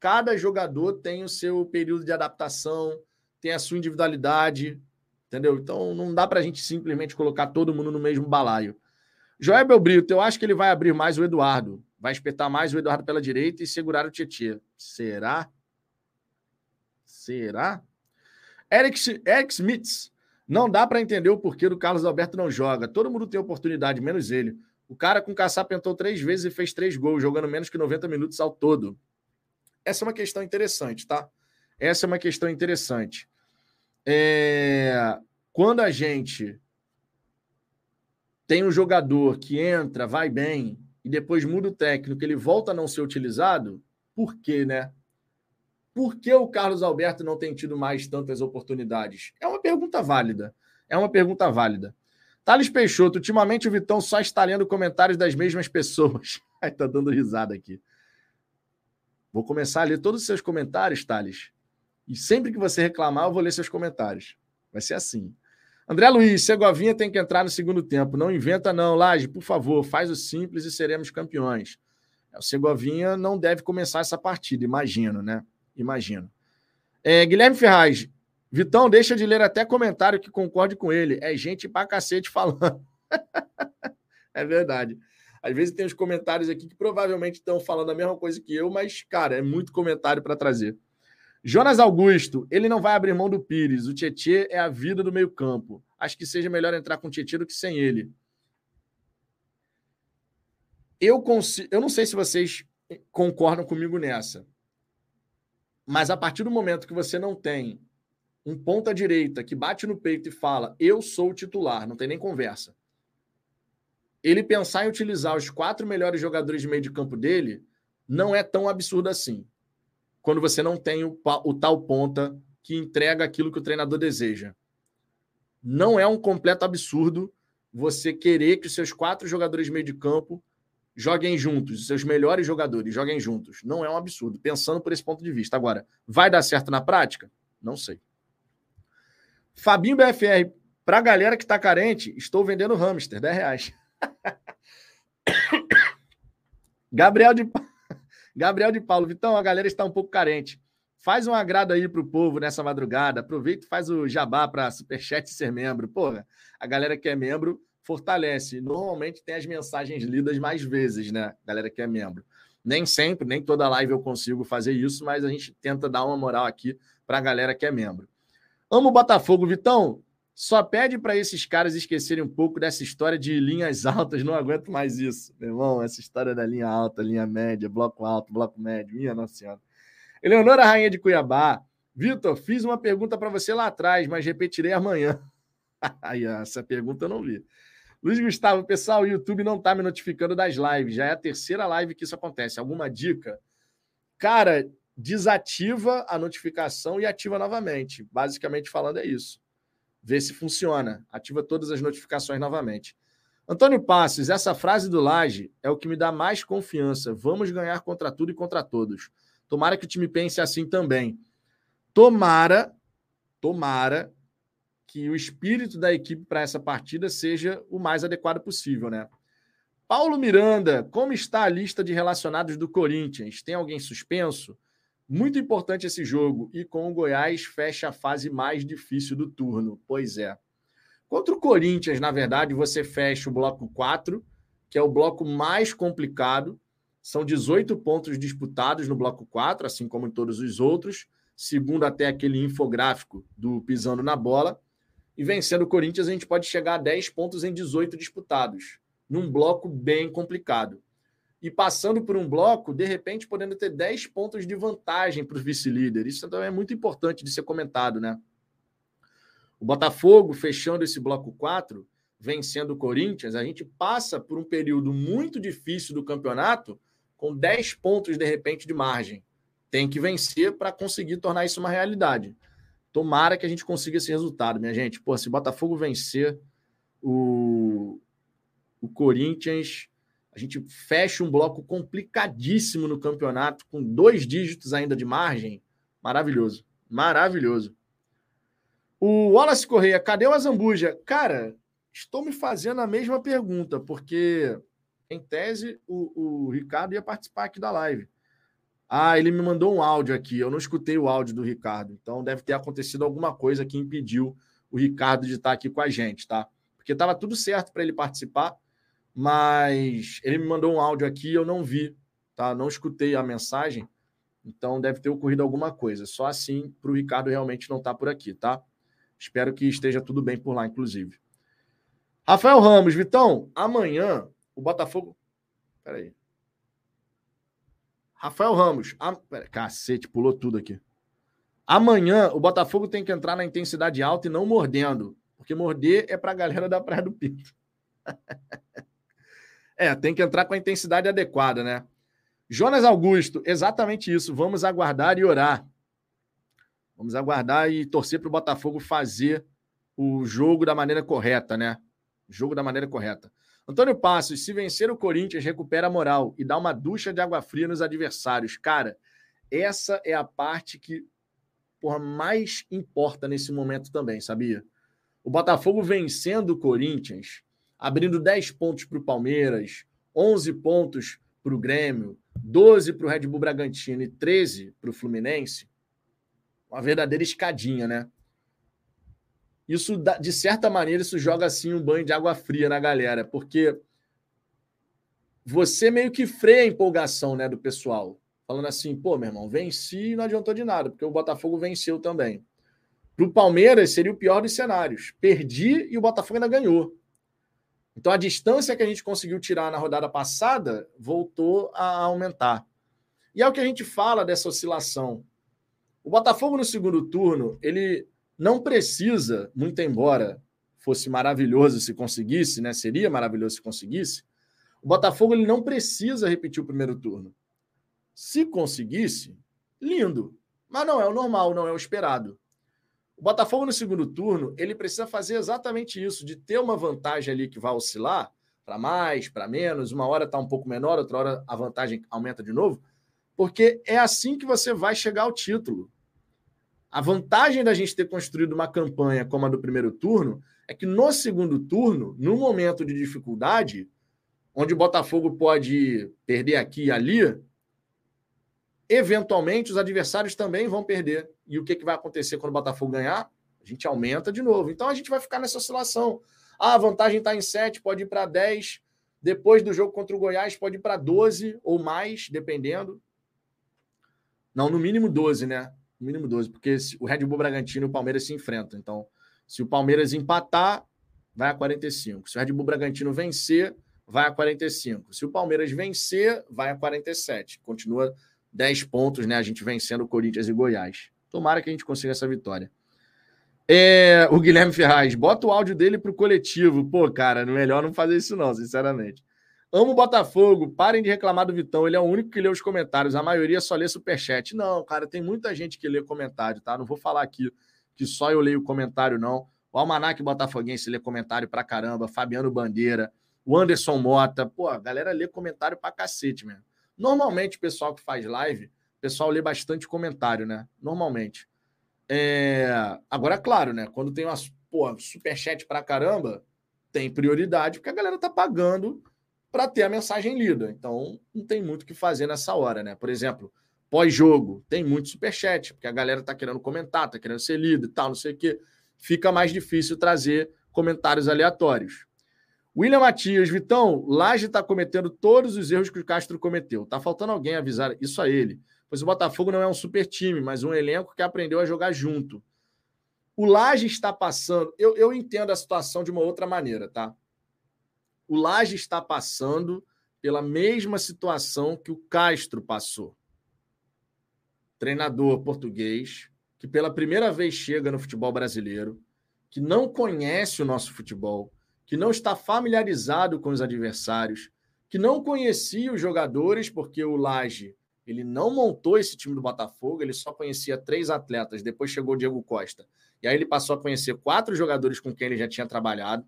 Cada jogador tem o seu período de adaptação, tem a sua individualidade, entendeu? Então não dá para a gente simplesmente colocar todo mundo no mesmo balaio. Joel Brito, eu acho que ele vai abrir mais o Eduardo. Vai espetar mais o Eduardo pela direita e segurar o Tietchan. Será? Será? Eric, Eric. Não dá para entender o porquê do Carlos Alberto não joga. Todo mundo tem oportunidade, menos ele. O cara com caçapa entrou três vezes e fez três gols, jogando menos que 90 minutos ao todo. Essa é uma questão interessante, tá? Essa é uma questão interessante. É... Quando a gente tem um jogador que entra, vai bem, e depois muda o técnico, ele volta a não ser utilizado, por quê, né? Por que o Carlos Alberto não tem tido mais tantas oportunidades? É uma pergunta válida. É uma pergunta válida. Thales Peixoto, ultimamente o Vitão só está lendo comentários das mesmas pessoas. Ai, tá dando risada aqui. Vou começar a ler todos os seus comentários, Thales. E sempre que você reclamar, eu vou ler seus comentários. Vai ser assim. André Luiz, Segovinha tem que entrar no segundo tempo. Não inventa, não. Laje, por favor, faz o simples e seremos campeões. É, o Segovinha não deve começar essa partida, imagino, né? Imagino. É, Guilherme Ferraz, Vitão, deixa de ler até comentário que concorde com ele. É gente pra cacete falando. é verdade. Às vezes tem os comentários aqui que provavelmente estão falando a mesma coisa que eu, mas, cara, é muito comentário para trazer. Jonas Augusto, ele não vai abrir mão do Pires. O Tietê é a vida do meio-campo. Acho que seja melhor entrar com o Tietê do que sem ele. Eu, consigo, eu não sei se vocês concordam comigo nessa. Mas a partir do momento que você não tem um ponta direita que bate no peito e fala: "Eu sou o titular", não tem nem conversa ele pensar em utilizar os quatro melhores jogadores de meio de campo dele não é tão absurdo assim. Quando você não tem o, o tal ponta que entrega aquilo que o treinador deseja. Não é um completo absurdo você querer que os seus quatro jogadores de meio de campo joguem juntos, os seus melhores jogadores joguem juntos. Não é um absurdo, pensando por esse ponto de vista. Agora, vai dar certo na prática? Não sei. Fabinho BFR, para a galera que está carente, estou vendendo hamster, 10 reais. Gabriel de, Gabriel de Paulo, Vitão, a galera está um pouco carente. Faz um agrado aí para o povo nessa madrugada. Aproveita e faz o jabá para Superchat ser membro. Porra, a galera que é membro fortalece. Normalmente tem as mensagens lidas mais vezes, né? Galera que é membro. Nem sempre, nem toda live eu consigo fazer isso, mas a gente tenta dar uma moral aqui para a galera que é membro. Amo o Botafogo, Vitão. Só pede para esses caras esquecerem um pouco dessa história de linhas altas. Não aguento mais isso, meu irmão. Essa história da linha alta, linha média, bloco alto, bloco médio. Minha Nossa Senhora. Eleonora Rainha de Cuiabá. Vitor, fiz uma pergunta para você lá atrás, mas repetirei amanhã. Aí, essa pergunta eu não vi. Luiz Gustavo, pessoal, o YouTube não está me notificando das lives. Já é a terceira live que isso acontece. Alguma dica? Cara, desativa a notificação e ativa novamente. Basicamente falando é isso. Vê se funciona. Ativa todas as notificações novamente. Antônio Passos, essa frase do Laje é o que me dá mais confiança. Vamos ganhar contra tudo e contra todos. Tomara que o time pense assim também. Tomara, tomara que o espírito da equipe para essa partida seja o mais adequado possível, né? Paulo Miranda, como está a lista de relacionados do Corinthians? Tem alguém suspenso? Muito importante esse jogo e com o Goiás fecha a fase mais difícil do turno. Pois é. Contra o Corinthians, na verdade, você fecha o bloco 4, que é o bloco mais complicado, são 18 pontos disputados no bloco 4, assim como em todos os outros, segundo até aquele infográfico do pisando na bola. E vencendo o Corinthians, a gente pode chegar a 10 pontos em 18 disputados, num bloco bem complicado. E passando por um bloco, de repente, podendo ter 10 pontos de vantagem para o vice-líder. Isso também é muito importante de ser comentado, né? O Botafogo, fechando esse bloco 4, vencendo o Corinthians, a gente passa por um período muito difícil do campeonato com 10 pontos de repente de margem. Tem que vencer para conseguir tornar isso uma realidade. Tomara que a gente consiga esse resultado, minha gente. Pô, se o Botafogo vencer o, o Corinthians, a gente fecha um bloco complicadíssimo no campeonato, com dois dígitos ainda de margem. Maravilhoso. Maravilhoso. O Wallace Correia, cadê o Azambuja? Cara, estou me fazendo a mesma pergunta, porque em tese, o, o Ricardo ia participar aqui da live. Ah, ele me mandou um áudio aqui. Eu não escutei o áudio do Ricardo. Então deve ter acontecido alguma coisa que impediu o Ricardo de estar aqui com a gente, tá? Porque estava tudo certo para ele participar, mas ele me mandou um áudio aqui eu não vi, tá? Não escutei a mensagem. Então deve ter ocorrido alguma coisa. Só assim para o Ricardo realmente não estar tá por aqui, tá? Espero que esteja tudo bem por lá, inclusive. Rafael Ramos, Vitão, amanhã o Botafogo. Peraí. Rafael Ramos. A... Pera, cacete, pulou tudo aqui. Amanhã o Botafogo tem que entrar na intensidade alta e não mordendo. Porque morder é para a galera da Praia do Pinto. é, tem que entrar com a intensidade adequada, né? Jonas Augusto, exatamente isso. Vamos aguardar e orar. Vamos aguardar e torcer para o Botafogo fazer o jogo da maneira correta, né? Jogo da maneira correta. Antônio Passos, se vencer o Corinthians, recupera a moral e dá uma ducha de água fria nos adversários. Cara, essa é a parte que porra, mais importa nesse momento também, sabia? O Botafogo vencendo o Corinthians, abrindo 10 pontos para o Palmeiras, 11 pontos para o Grêmio, 12 para o Red Bull Bragantino e 13 para o Fluminense. Uma verdadeira escadinha, né? isso, de certa maneira, isso joga assim um banho de água fria na galera, porque você meio que freia a empolgação né, do pessoal. Falando assim, pô, meu irmão, venci e não adiantou de nada, porque o Botafogo venceu também. Para o Palmeiras, seria o pior dos cenários. Perdi e o Botafogo ainda ganhou. Então, a distância que a gente conseguiu tirar na rodada passada voltou a aumentar. E é o que a gente fala dessa oscilação. O Botafogo, no segundo turno, ele não precisa, muito embora fosse maravilhoso se conseguisse, né? Seria maravilhoso se conseguisse. O Botafogo ele não precisa repetir o primeiro turno. Se conseguisse, lindo. Mas não é o normal, não é o esperado. O Botafogo no segundo turno, ele precisa fazer exatamente isso, de ter uma vantagem ali que vai oscilar para mais, para menos, uma hora está um pouco menor, outra hora a vantagem aumenta de novo, porque é assim que você vai chegar ao título. A vantagem da gente ter construído uma campanha como a do primeiro turno é que no segundo turno, no momento de dificuldade, onde o Botafogo pode perder aqui e ali, eventualmente os adversários também vão perder. E o que, que vai acontecer quando o Botafogo ganhar? A gente aumenta de novo. Então a gente vai ficar nessa oscilação. Ah, a vantagem está em 7, pode ir para 10. Depois do jogo contra o Goiás, pode ir para 12 ou mais, dependendo. Não, no mínimo 12, né? No mínimo 12, porque o Red Bull Bragantino e o Palmeiras se enfrentam. Então, se o Palmeiras empatar, vai a 45. Se o Red Bull Bragantino vencer, vai a 45. Se o Palmeiras vencer, vai a 47. Continua 10 pontos, né? A gente vencendo o Corinthians e Goiás. Tomara que a gente consiga essa vitória. É, o Guilherme Ferraz, bota o áudio dele pro coletivo. Pô, cara, melhor não fazer isso, não, sinceramente. Amo o Botafogo, parem de reclamar do Vitão. Ele é o único que lê os comentários. A maioria só lê superchat. Não, cara, tem muita gente que lê comentário, tá? Não vou falar aqui que só eu leio comentário, não. O Almanac Botafoguense lê comentário pra caramba. Fabiano Bandeira, o Anderson Mota. Pô, a galera lê comentário pra cacete mesmo. Normalmente, o pessoal que faz live, o pessoal lê bastante comentário, né? Normalmente. É... Agora, claro, né? Quando tem uma pô, superchat pra caramba, tem prioridade, porque a galera tá pagando para ter a mensagem lida. Então, não tem muito o que fazer nessa hora, né? Por exemplo, pós-jogo, tem muito superchat, porque a galera tá querendo comentar, tá querendo ser lido e tal, não sei o quê. Fica mais difícil trazer comentários aleatórios. William Matias, Vitão, Laje está cometendo todos os erros que o Castro cometeu. Tá faltando alguém avisar isso a ele. Pois o Botafogo não é um super time, mas um elenco que aprendeu a jogar junto. O Laje está passando. Eu, eu entendo a situação de uma outra maneira, tá? O Laje está passando pela mesma situação que o Castro passou. Treinador português, que pela primeira vez chega no futebol brasileiro, que não conhece o nosso futebol, que não está familiarizado com os adversários, que não conhecia os jogadores, porque o Laje ele não montou esse time do Botafogo, ele só conhecia três atletas, depois chegou o Diego Costa. E aí ele passou a conhecer quatro jogadores com quem ele já tinha trabalhado.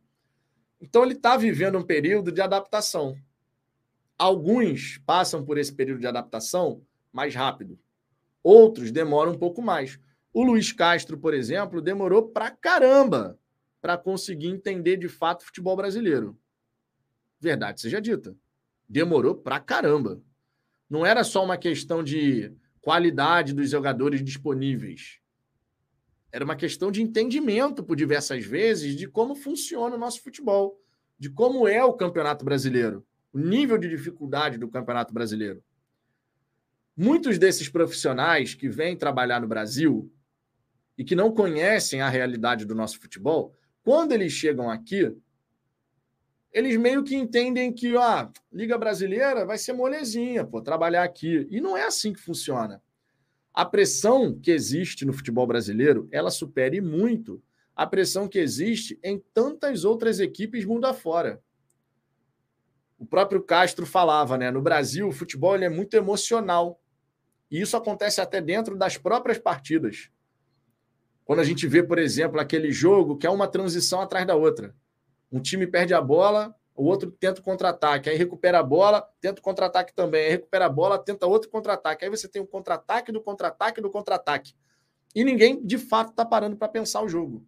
Então ele está vivendo um período de adaptação. Alguns passam por esse período de adaptação mais rápido. Outros demoram um pouco mais. O Luiz Castro, por exemplo, demorou pra caramba para conseguir entender de fato o futebol brasileiro. Verdade seja dita. Demorou pra caramba. Não era só uma questão de qualidade dos jogadores disponíveis. Era uma questão de entendimento, por diversas vezes, de como funciona o nosso futebol, de como é o Campeonato Brasileiro, o nível de dificuldade do Campeonato Brasileiro. Muitos desses profissionais que vêm trabalhar no Brasil e que não conhecem a realidade do nosso futebol quando eles chegam aqui, eles meio que entendem que a Liga Brasileira vai ser molezinha, pô, trabalhar aqui. E não é assim que funciona. A pressão que existe no futebol brasileiro, ela supere muito a pressão que existe em tantas outras equipes mundo afora. O próprio Castro falava, né? No Brasil, o futebol é muito emocional. E isso acontece até dentro das próprias partidas. Quando a gente vê, por exemplo, aquele jogo que é uma transição atrás da outra. Um time perde a bola, o outro tenta o contra-ataque, aí recupera a bola, tenta o contra-ataque também, aí recupera a bola, tenta outro contra-ataque. Aí você tem o contra-ataque do contra-ataque do contra-ataque. E ninguém, de fato, está parando para pensar o jogo.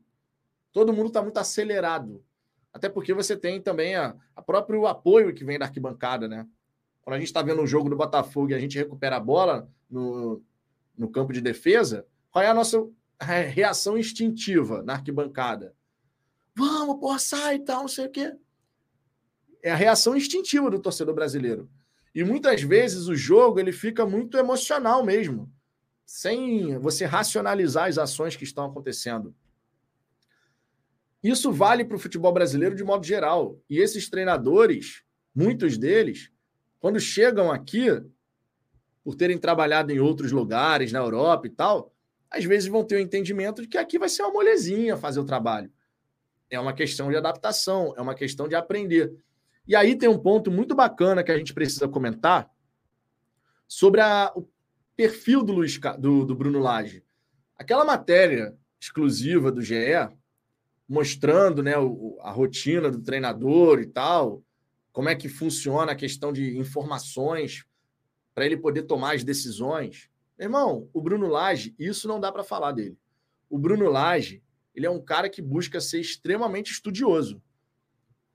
Todo mundo está muito acelerado. Até porque você tem também a, a próprio apoio que vem da arquibancada, né? Quando a gente está vendo um jogo do Botafogo e a gente recupera a bola no, no campo de defesa, qual é a nossa reação instintiva na arquibancada. Vamos, porra, sai e tal, não sei o quê. É a reação instintiva do torcedor brasileiro. E muitas vezes o jogo ele fica muito emocional mesmo, sem você racionalizar as ações que estão acontecendo. Isso vale para o futebol brasileiro de modo geral. E esses treinadores, muitos deles, quando chegam aqui, por terem trabalhado em outros lugares, na Europa e tal, às vezes vão ter o entendimento de que aqui vai ser uma molezinha fazer o trabalho. É uma questão de adaptação, é uma questão de aprender. E aí tem um ponto muito bacana que a gente precisa comentar sobre a, o perfil do, Luiz, do, do Bruno Lage. Aquela matéria exclusiva do GE, mostrando né, a rotina do treinador e tal, como é que funciona a questão de informações para ele poder tomar as decisões. Irmão, o Bruno Lage, isso não dá para falar dele. O Bruno Lage, ele é um cara que busca ser extremamente estudioso.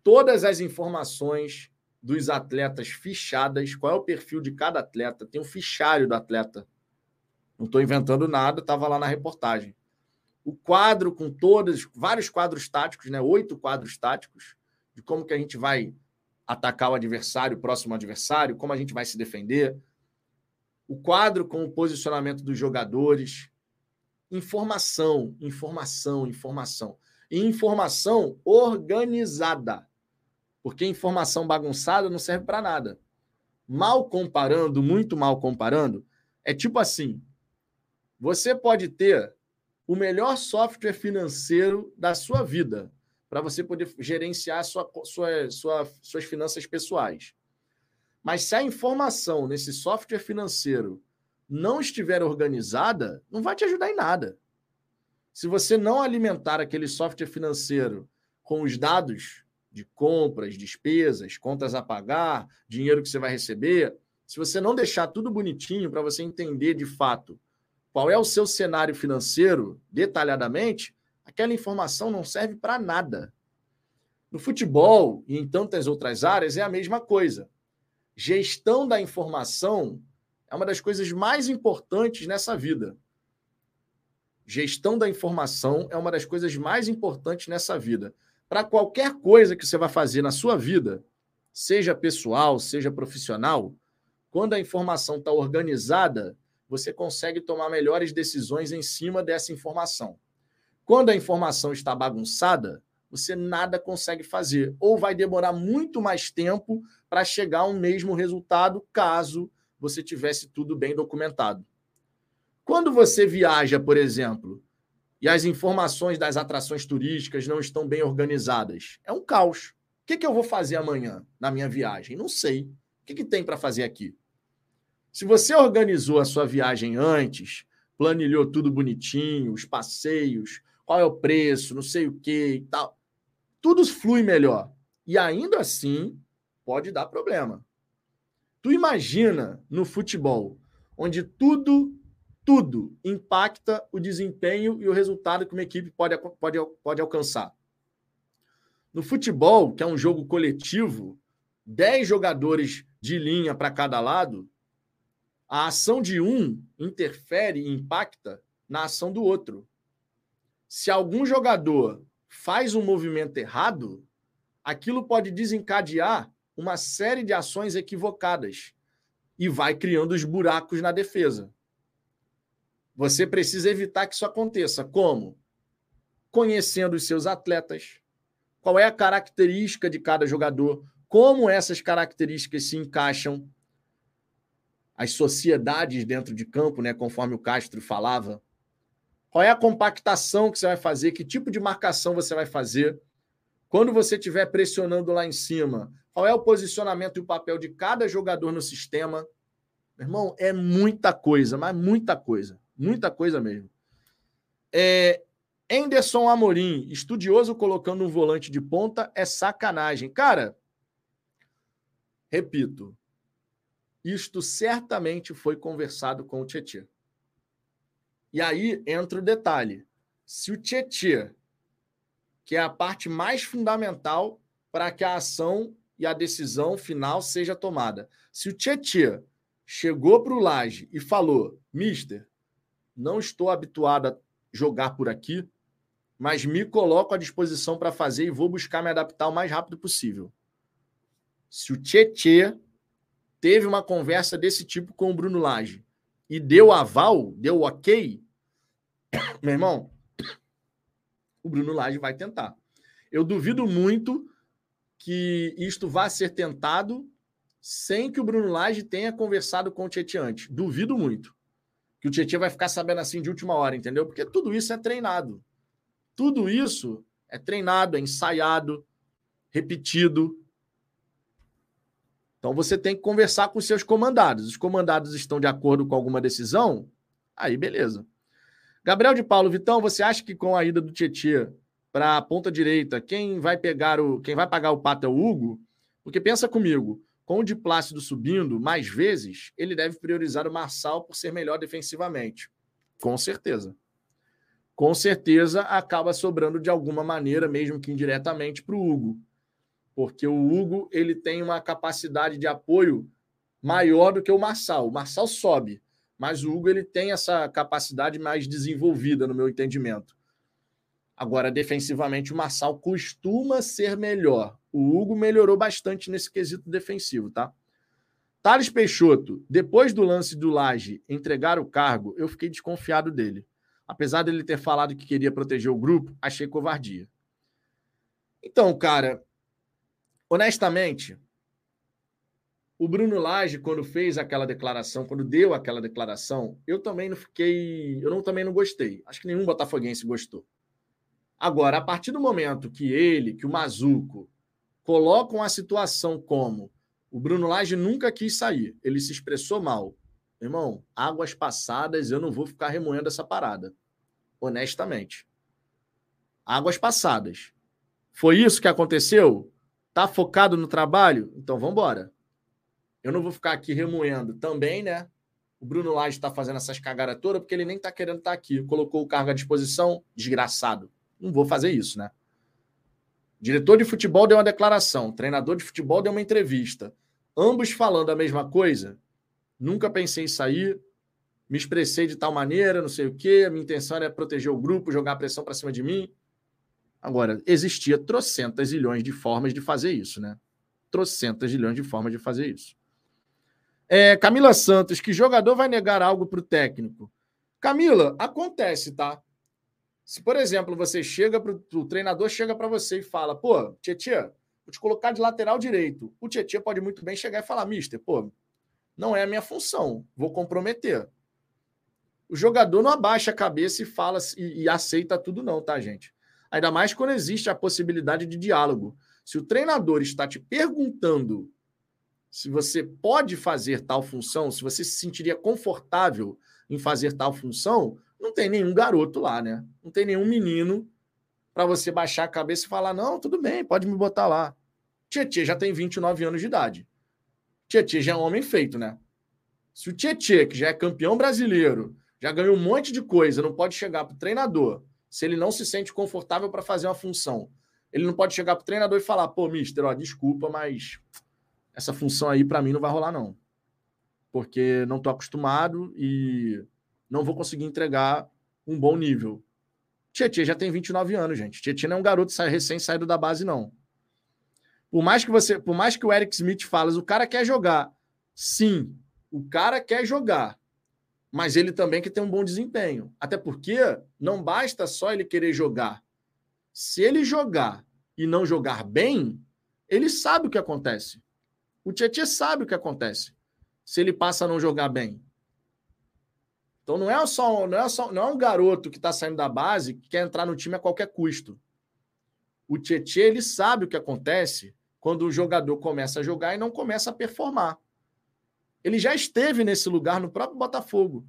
Todas as informações dos atletas fichadas, qual é o perfil de cada atleta, tem um fichário do atleta. Não estou inventando nada, estava lá na reportagem. O quadro com todos, vários quadros táticos, né? Oito quadros táticos, de como que a gente vai atacar o adversário, o próximo adversário, como a gente vai se defender. O quadro com o posicionamento dos jogadores. Informação, informação, informação. E informação organizada. Porque informação bagunçada não serve para nada. Mal comparando, muito mal comparando, é tipo assim: você pode ter o melhor software financeiro da sua vida para você poder gerenciar sua, sua, sua, suas finanças pessoais. Mas se a informação nesse software financeiro não estiver organizada, não vai te ajudar em nada. Se você não alimentar aquele software financeiro com os dados de compras, despesas, contas a pagar, dinheiro que você vai receber, se você não deixar tudo bonitinho para você entender de fato qual é o seu cenário financeiro detalhadamente, aquela informação não serve para nada. No futebol e em tantas outras áreas é a mesma coisa. Gestão da informação é uma das coisas mais importantes nessa vida. Gestão da informação é uma das coisas mais importantes nessa vida para qualquer coisa que você vai fazer na sua vida, seja pessoal, seja profissional, quando a informação está organizada, você consegue tomar melhores decisões em cima dessa informação. Quando a informação está bagunçada, você nada consegue fazer, ou vai demorar muito mais tempo para chegar a um mesmo resultado, caso você tivesse tudo bem documentado. Quando você viaja, por exemplo, e as informações das atrações turísticas não estão bem organizadas. É um caos. O que, que eu vou fazer amanhã na minha viagem? Não sei. O que, que tem para fazer aqui? Se você organizou a sua viagem antes, planilhou tudo bonitinho, os passeios, qual é o preço, não sei o que e tal, tudo flui melhor. E ainda assim, pode dar problema. Tu imagina no futebol, onde tudo tudo impacta o desempenho e o resultado que uma equipe pode, pode, pode alcançar. No futebol, que é um jogo coletivo, 10 jogadores de linha para cada lado, a ação de um interfere e impacta na ação do outro. Se algum jogador faz um movimento errado, aquilo pode desencadear uma série de ações equivocadas e vai criando os buracos na defesa. Você precisa evitar que isso aconteça. Como? Conhecendo os seus atletas. Qual é a característica de cada jogador? Como essas características se encaixam? As sociedades dentro de campo, né, conforme o Castro falava. Qual é a compactação que você vai fazer? Que tipo de marcação você vai fazer? Quando você estiver pressionando lá em cima, qual é o posicionamento e o papel de cada jogador no sistema? Meu irmão, é muita coisa, mas muita coisa. Muita coisa mesmo. É, Anderson Amorim, estudioso colocando um volante de ponta é sacanagem. Cara, repito, isto certamente foi conversado com o Tietchan. E aí entra o detalhe. Se o Tietchan, que é a parte mais fundamental para que a ação e a decisão final seja tomada, se o Tietchan chegou para o Laje e falou, mister, não estou habituado a jogar por aqui, mas me coloco à disposição para fazer e vou buscar me adaptar o mais rápido possível. Se o Tietê teve uma conversa desse tipo com o Bruno Lage e deu aval, deu ok, meu irmão, o Bruno Lage vai tentar. Eu duvido muito que isto vá ser tentado sem que o Bruno Lage tenha conversado com o Tietchan antes. Duvido muito que o Tietchan vai ficar sabendo assim de última hora, entendeu? Porque tudo isso é treinado. Tudo isso é treinado, é ensaiado, repetido. Então você tem que conversar com seus comandados. Os comandados estão de acordo com alguma decisão? Aí beleza. Gabriel de Paulo, Vitão, você acha que com a ida do Tietchan para a ponta direita, quem vai pegar o quem vai pagar o pato é o Hugo? Porque pensa comigo, com o de Plácido subindo mais vezes, ele deve priorizar o Marçal por ser melhor defensivamente. Com certeza. Com certeza acaba sobrando de alguma maneira, mesmo que indiretamente, para o Hugo. Porque o Hugo ele tem uma capacidade de apoio maior do que o Marçal. O Marçal sobe, mas o Hugo ele tem essa capacidade mais desenvolvida, no meu entendimento. Agora, defensivamente, o Marçal costuma ser melhor. O Hugo melhorou bastante nesse quesito defensivo, tá? Thales Peixoto, depois do lance do Laje entregar o cargo, eu fiquei desconfiado dele. Apesar dele ter falado que queria proteger o grupo, achei covardia. Então, cara, honestamente, o Bruno Lage, quando fez aquela declaração, quando deu aquela declaração, eu também não fiquei. Eu não, também não gostei. Acho que nenhum botafoguense gostou. Agora, a partir do momento que ele, que o Mazuco, colocam a situação como o Bruno Lage nunca quis sair, ele se expressou mal. Irmão, águas passadas, eu não vou ficar remoendo essa parada. Honestamente. Águas passadas. Foi isso que aconteceu? Tá focado no trabalho? Então vamos embora. Eu não vou ficar aqui remoendo também, né? O Bruno Lage está fazendo essas cagadas todas porque ele nem está querendo estar tá aqui. Colocou o cargo à disposição, desgraçado. Não vou fazer isso, né? diretor de futebol deu uma declaração, treinador de futebol deu uma entrevista. Ambos falando a mesma coisa. Nunca pensei em sair, me expressei de tal maneira, não sei o quê, a minha intenção era proteger o grupo, jogar pressão para cima de mim. Agora, existia trocentas milhões de formas de fazer isso, né? Trocentas milhões de formas de fazer isso. É, Camila Santos, que jogador vai negar algo para o técnico? Camila, acontece, tá? Se, por exemplo, você chega para o treinador chega para você e fala, pô, Tietchan, vou te colocar de lateral direito. O Tietchan pode muito bem chegar e falar, mister, pô, não é a minha função, vou comprometer. O jogador não abaixa a cabeça e fala e, e aceita tudo, não, tá, gente? Ainda mais quando existe a possibilidade de diálogo. Se o treinador está te perguntando se você pode fazer tal função, se você se sentiria confortável em fazer tal função, não tem nenhum garoto lá, né? Não tem nenhum menino para você baixar a cabeça e falar: não, tudo bem, pode me botar lá. Tietê já tem 29 anos de idade. Tietê já é um homem feito, né? Se o Tietê, que já é campeão brasileiro, já ganhou um monte de coisa, não pode chegar para o treinador, se ele não se sente confortável para fazer uma função, ele não pode chegar para o treinador e falar: pô, mister, ó, desculpa, mas essa função aí para mim não vai rolar, não. Porque não estou acostumado e não vou conseguir entregar um bom nível. Tietchan já tem 29 anos, gente. Tietchan não é um garoto recém saído da base, não. Por mais que você, por mais que o Eric Smith fale, o cara quer jogar. Sim, o cara quer jogar. Mas ele também quer ter um bom desempenho. Até porque não basta só ele querer jogar. Se ele jogar e não jogar bem, ele sabe o que acontece. O Tietchan sabe o que acontece se ele passa a não jogar bem. Então não é só, não é só não é um garoto que está saindo da base que quer entrar no time a qualquer custo. O Tietchan, ele sabe o que acontece quando o jogador começa a jogar e não começa a performar. Ele já esteve nesse lugar no próprio Botafogo,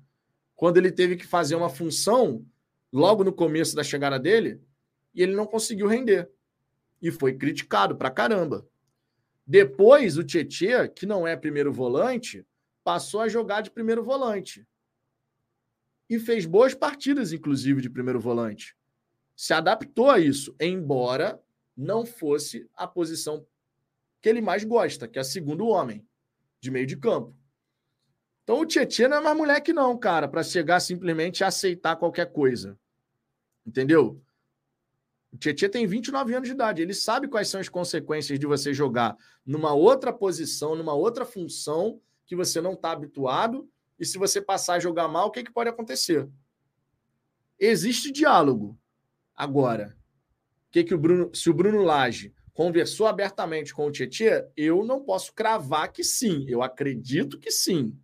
quando ele teve que fazer uma função logo no começo da chegada dele e ele não conseguiu render. E foi criticado pra caramba. Depois, o Tietchan, que não é primeiro volante, passou a jogar de primeiro volante e fez boas partidas, inclusive, de primeiro volante. Se adaptou a isso, embora não fosse a posição que ele mais gosta, que é a segundo homem, de meio de campo. Então o Tietchan não é mais moleque, não, cara, para chegar simplesmente a aceitar qualquer coisa. Entendeu? O Tietchan tem 29 anos de idade. Ele sabe quais são as consequências de você jogar numa outra posição, numa outra função que você não está habituado e se você passar a jogar mal, o que, que pode acontecer? Existe diálogo. Agora, que que o Bruno, se o Bruno Lage conversou abertamente com o Tietchan, eu não posso cravar que sim. Eu acredito que sim.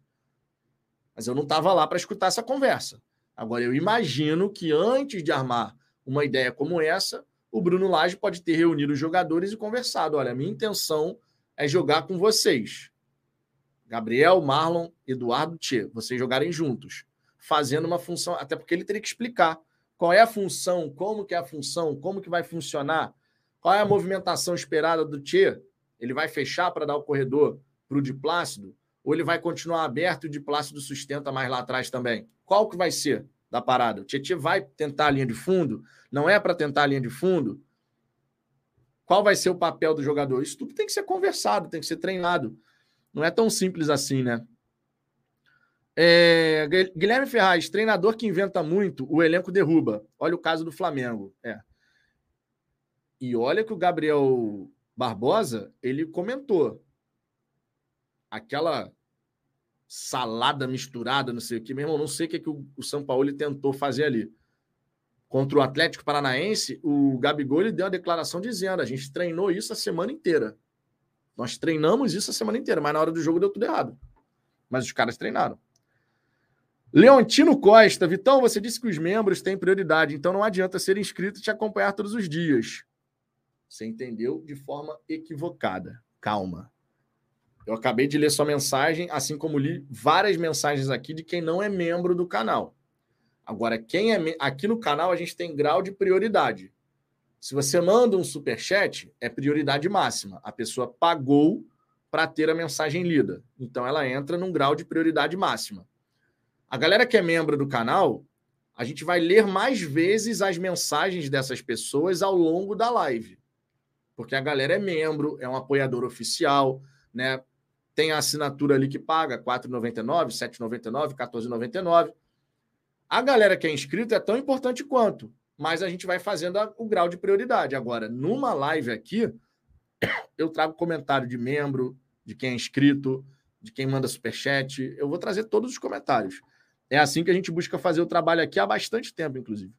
Mas eu não estava lá para escutar essa conversa. Agora, eu imagino que antes de armar uma ideia como essa, o Bruno Lage pode ter reunido os jogadores e conversado. Olha, minha intenção é jogar com vocês. Gabriel, Marlon, Eduardo, Tchê, vocês jogarem juntos. fazendo uma função, até porque ele teria que explicar qual é a função, como que é a função, como que vai funcionar, qual é a movimentação esperada do Tchê. Ele vai fechar para dar o corredor para o Diplácido? Ou ele vai continuar aberto e o Diplácido sustenta mais lá atrás também? Qual que vai ser da parada? O Tietchan vai tentar a linha de fundo? Não é para tentar a linha de fundo? Qual vai ser o papel do jogador? Isso tudo tem que ser conversado, tem que ser treinado. Não é tão simples assim, né? É, Guilherme Ferraz, treinador que inventa muito, o elenco derruba. Olha o caso do Flamengo. É. E olha que o Gabriel Barbosa, ele comentou. Aquela salada misturada, não sei o que, meu irmão, não sei o que, que o, São Paulo tentou fazer ali. Contra o Atlético Paranaense, o Gabigol ele deu uma declaração dizendo: a gente treinou isso a semana inteira. Nós treinamos isso a semana inteira, mas na hora do jogo deu tudo errado. Mas os caras treinaram. Leontino Costa, Vitão, você disse que os membros têm prioridade, então não adianta ser inscrito e te acompanhar todos os dias. Você entendeu de forma equivocada. Calma. Eu acabei de ler sua mensagem, assim como li várias mensagens aqui de quem não é membro do canal. Agora, quem é aqui no canal a gente tem grau de prioridade. Se você manda um super chat, é prioridade máxima. A pessoa pagou para ter a mensagem lida. Então ela entra num grau de prioridade máxima. A galera que é membro do canal, a gente vai ler mais vezes as mensagens dessas pessoas ao longo da live. Porque a galera é membro, é um apoiador oficial, né? Tem a assinatura ali que paga R$ 4,99, R$ 7,99, R$ 14,99. A galera que é inscrito é tão importante quanto, mas a gente vai fazendo a, o grau de prioridade. Agora, numa live aqui, eu trago comentário de membro, de quem é inscrito, de quem manda superchat. Eu vou trazer todos os comentários. É assim que a gente busca fazer o trabalho aqui há bastante tempo, inclusive.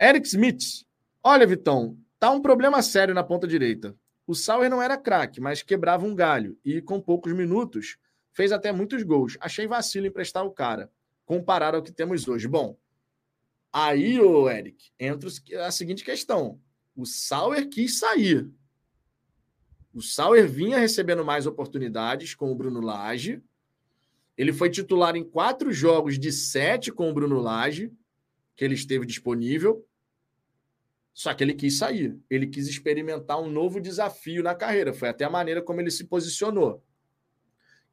Eric Smith. Olha, Vitão, tá um problema sério na ponta direita. O Sauer não era craque, mas quebrava um galho e, com poucos minutos, fez até muitos gols. Achei vacilo emprestar o cara comparado ao que temos hoje. Bom, aí, ô Eric, entra a seguinte questão. O Sauer quis sair. O Sauer vinha recebendo mais oportunidades com o Bruno Lage. Ele foi titular em quatro jogos de sete com o Bruno Lage, que ele esteve disponível. Só que ele quis sair. Ele quis experimentar um novo desafio na carreira. Foi até a maneira como ele se posicionou.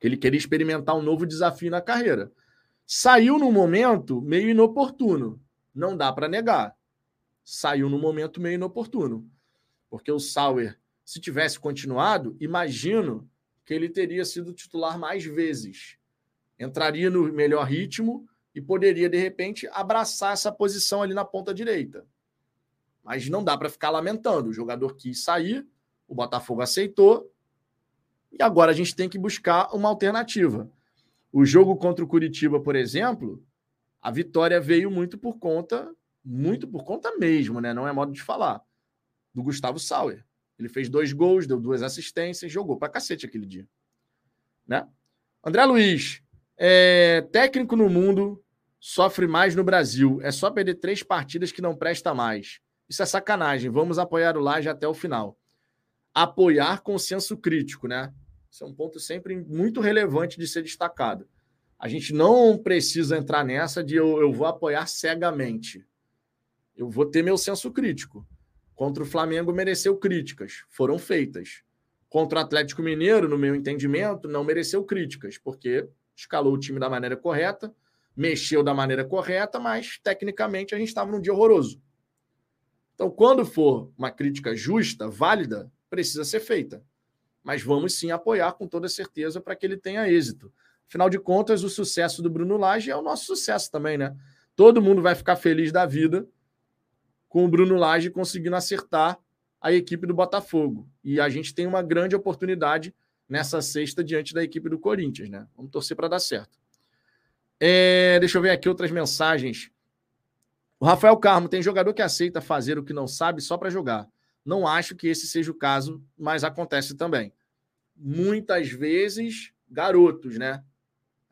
Ele queria experimentar um novo desafio na carreira. Saiu num momento meio inoportuno. Não dá para negar. Saiu num momento meio inoportuno. Porque o Sauer, se tivesse continuado, imagino que ele teria sido titular mais vezes. Entraria no melhor ritmo e poderia, de repente, abraçar essa posição ali na ponta direita. Mas não dá para ficar lamentando. O jogador quis sair, o Botafogo aceitou, e agora a gente tem que buscar uma alternativa. O jogo contra o Curitiba, por exemplo, a vitória veio muito por conta, muito por conta mesmo, né? Não é modo de falar, do Gustavo Sauer. Ele fez dois gols, deu duas assistências, jogou pra cacete aquele dia. Né? André Luiz, é, técnico no mundo, sofre mais no Brasil. É só perder três partidas que não presta mais. Isso é sacanagem. Vamos apoiar o Laje até o final. Apoiar com senso crítico, né? Isso é um ponto sempre muito relevante de ser destacado. A gente não precisa entrar nessa de eu, eu vou apoiar cegamente. Eu vou ter meu senso crítico. Contra o Flamengo mereceu críticas, foram feitas. Contra o Atlético Mineiro, no meu entendimento, não mereceu críticas, porque escalou o time da maneira correta, mexeu da maneira correta, mas tecnicamente a gente estava num dia horroroso. Então, quando for uma crítica justa, válida, precisa ser feita mas vamos sim apoiar com toda certeza para que ele tenha êxito. Afinal de contas, o sucesso do Bruno Lage é o nosso sucesso também, né? Todo mundo vai ficar feliz da vida com o Bruno Lage conseguindo acertar a equipe do Botafogo. E a gente tem uma grande oportunidade nessa sexta diante da equipe do Corinthians, né? Vamos torcer para dar certo. É, deixa eu ver aqui outras mensagens. O Rafael Carmo tem jogador que aceita fazer o que não sabe só para jogar. Não acho que esse seja o caso, mas acontece também. Muitas vezes, garotos, né?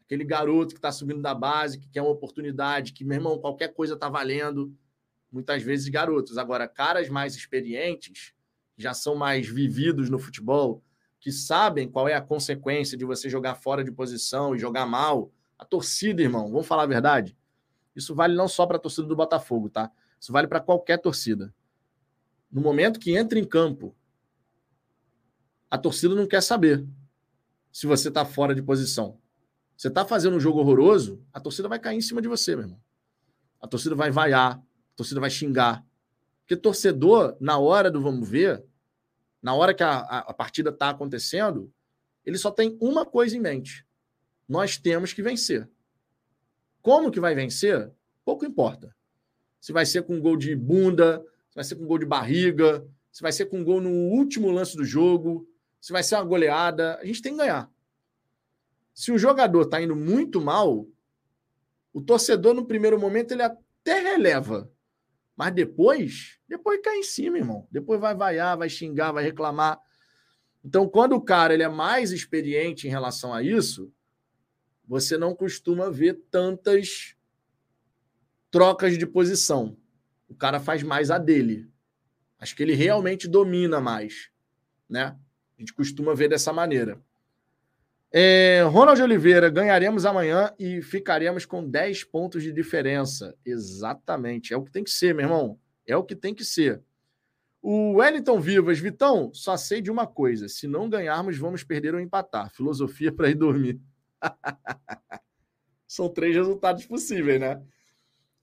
Aquele garoto que está subindo da base, que quer uma oportunidade, que, meu irmão, qualquer coisa está valendo. Muitas vezes, garotos. Agora, caras mais experientes, já são mais vividos no futebol, que sabem qual é a consequência de você jogar fora de posição e jogar mal. A torcida, irmão, vamos falar a verdade. Isso vale não só para a torcida do Botafogo, tá? Isso vale para qualquer torcida. No momento que entra em campo, a torcida não quer saber se você está fora de posição. Você está fazendo um jogo horroroso, a torcida vai cair em cima de você, meu irmão. A torcida vai vaiar, a torcida vai xingar. Porque torcedor, na hora do vamos ver, na hora que a, a, a partida está acontecendo, ele só tem uma coisa em mente: nós temos que vencer. Como que vai vencer? Pouco importa. Se vai ser com gol de bunda, se vai ser com gol de barriga, se vai ser com gol no último lance do jogo, se vai ser uma goleada, a gente tem que ganhar. Se o jogador está indo muito mal, o torcedor no primeiro momento ele até releva, mas depois, depois cai em cima, irmão. Depois vai vaiar, vai xingar, vai reclamar. Então, quando o cara ele é mais experiente em relação a isso, você não costuma ver tantas trocas de posição. O cara faz mais a dele. Acho que ele realmente domina mais, né? A gente costuma ver dessa maneira. É, Ronald Oliveira, ganharemos amanhã e ficaremos com 10 pontos de diferença. Exatamente. É o que tem que ser, meu irmão. É o que tem que ser. O Wellington Vivas, Vitão, só sei de uma coisa: se não ganharmos, vamos perder ou empatar. Filosofia para ir dormir. São três resultados possíveis, né?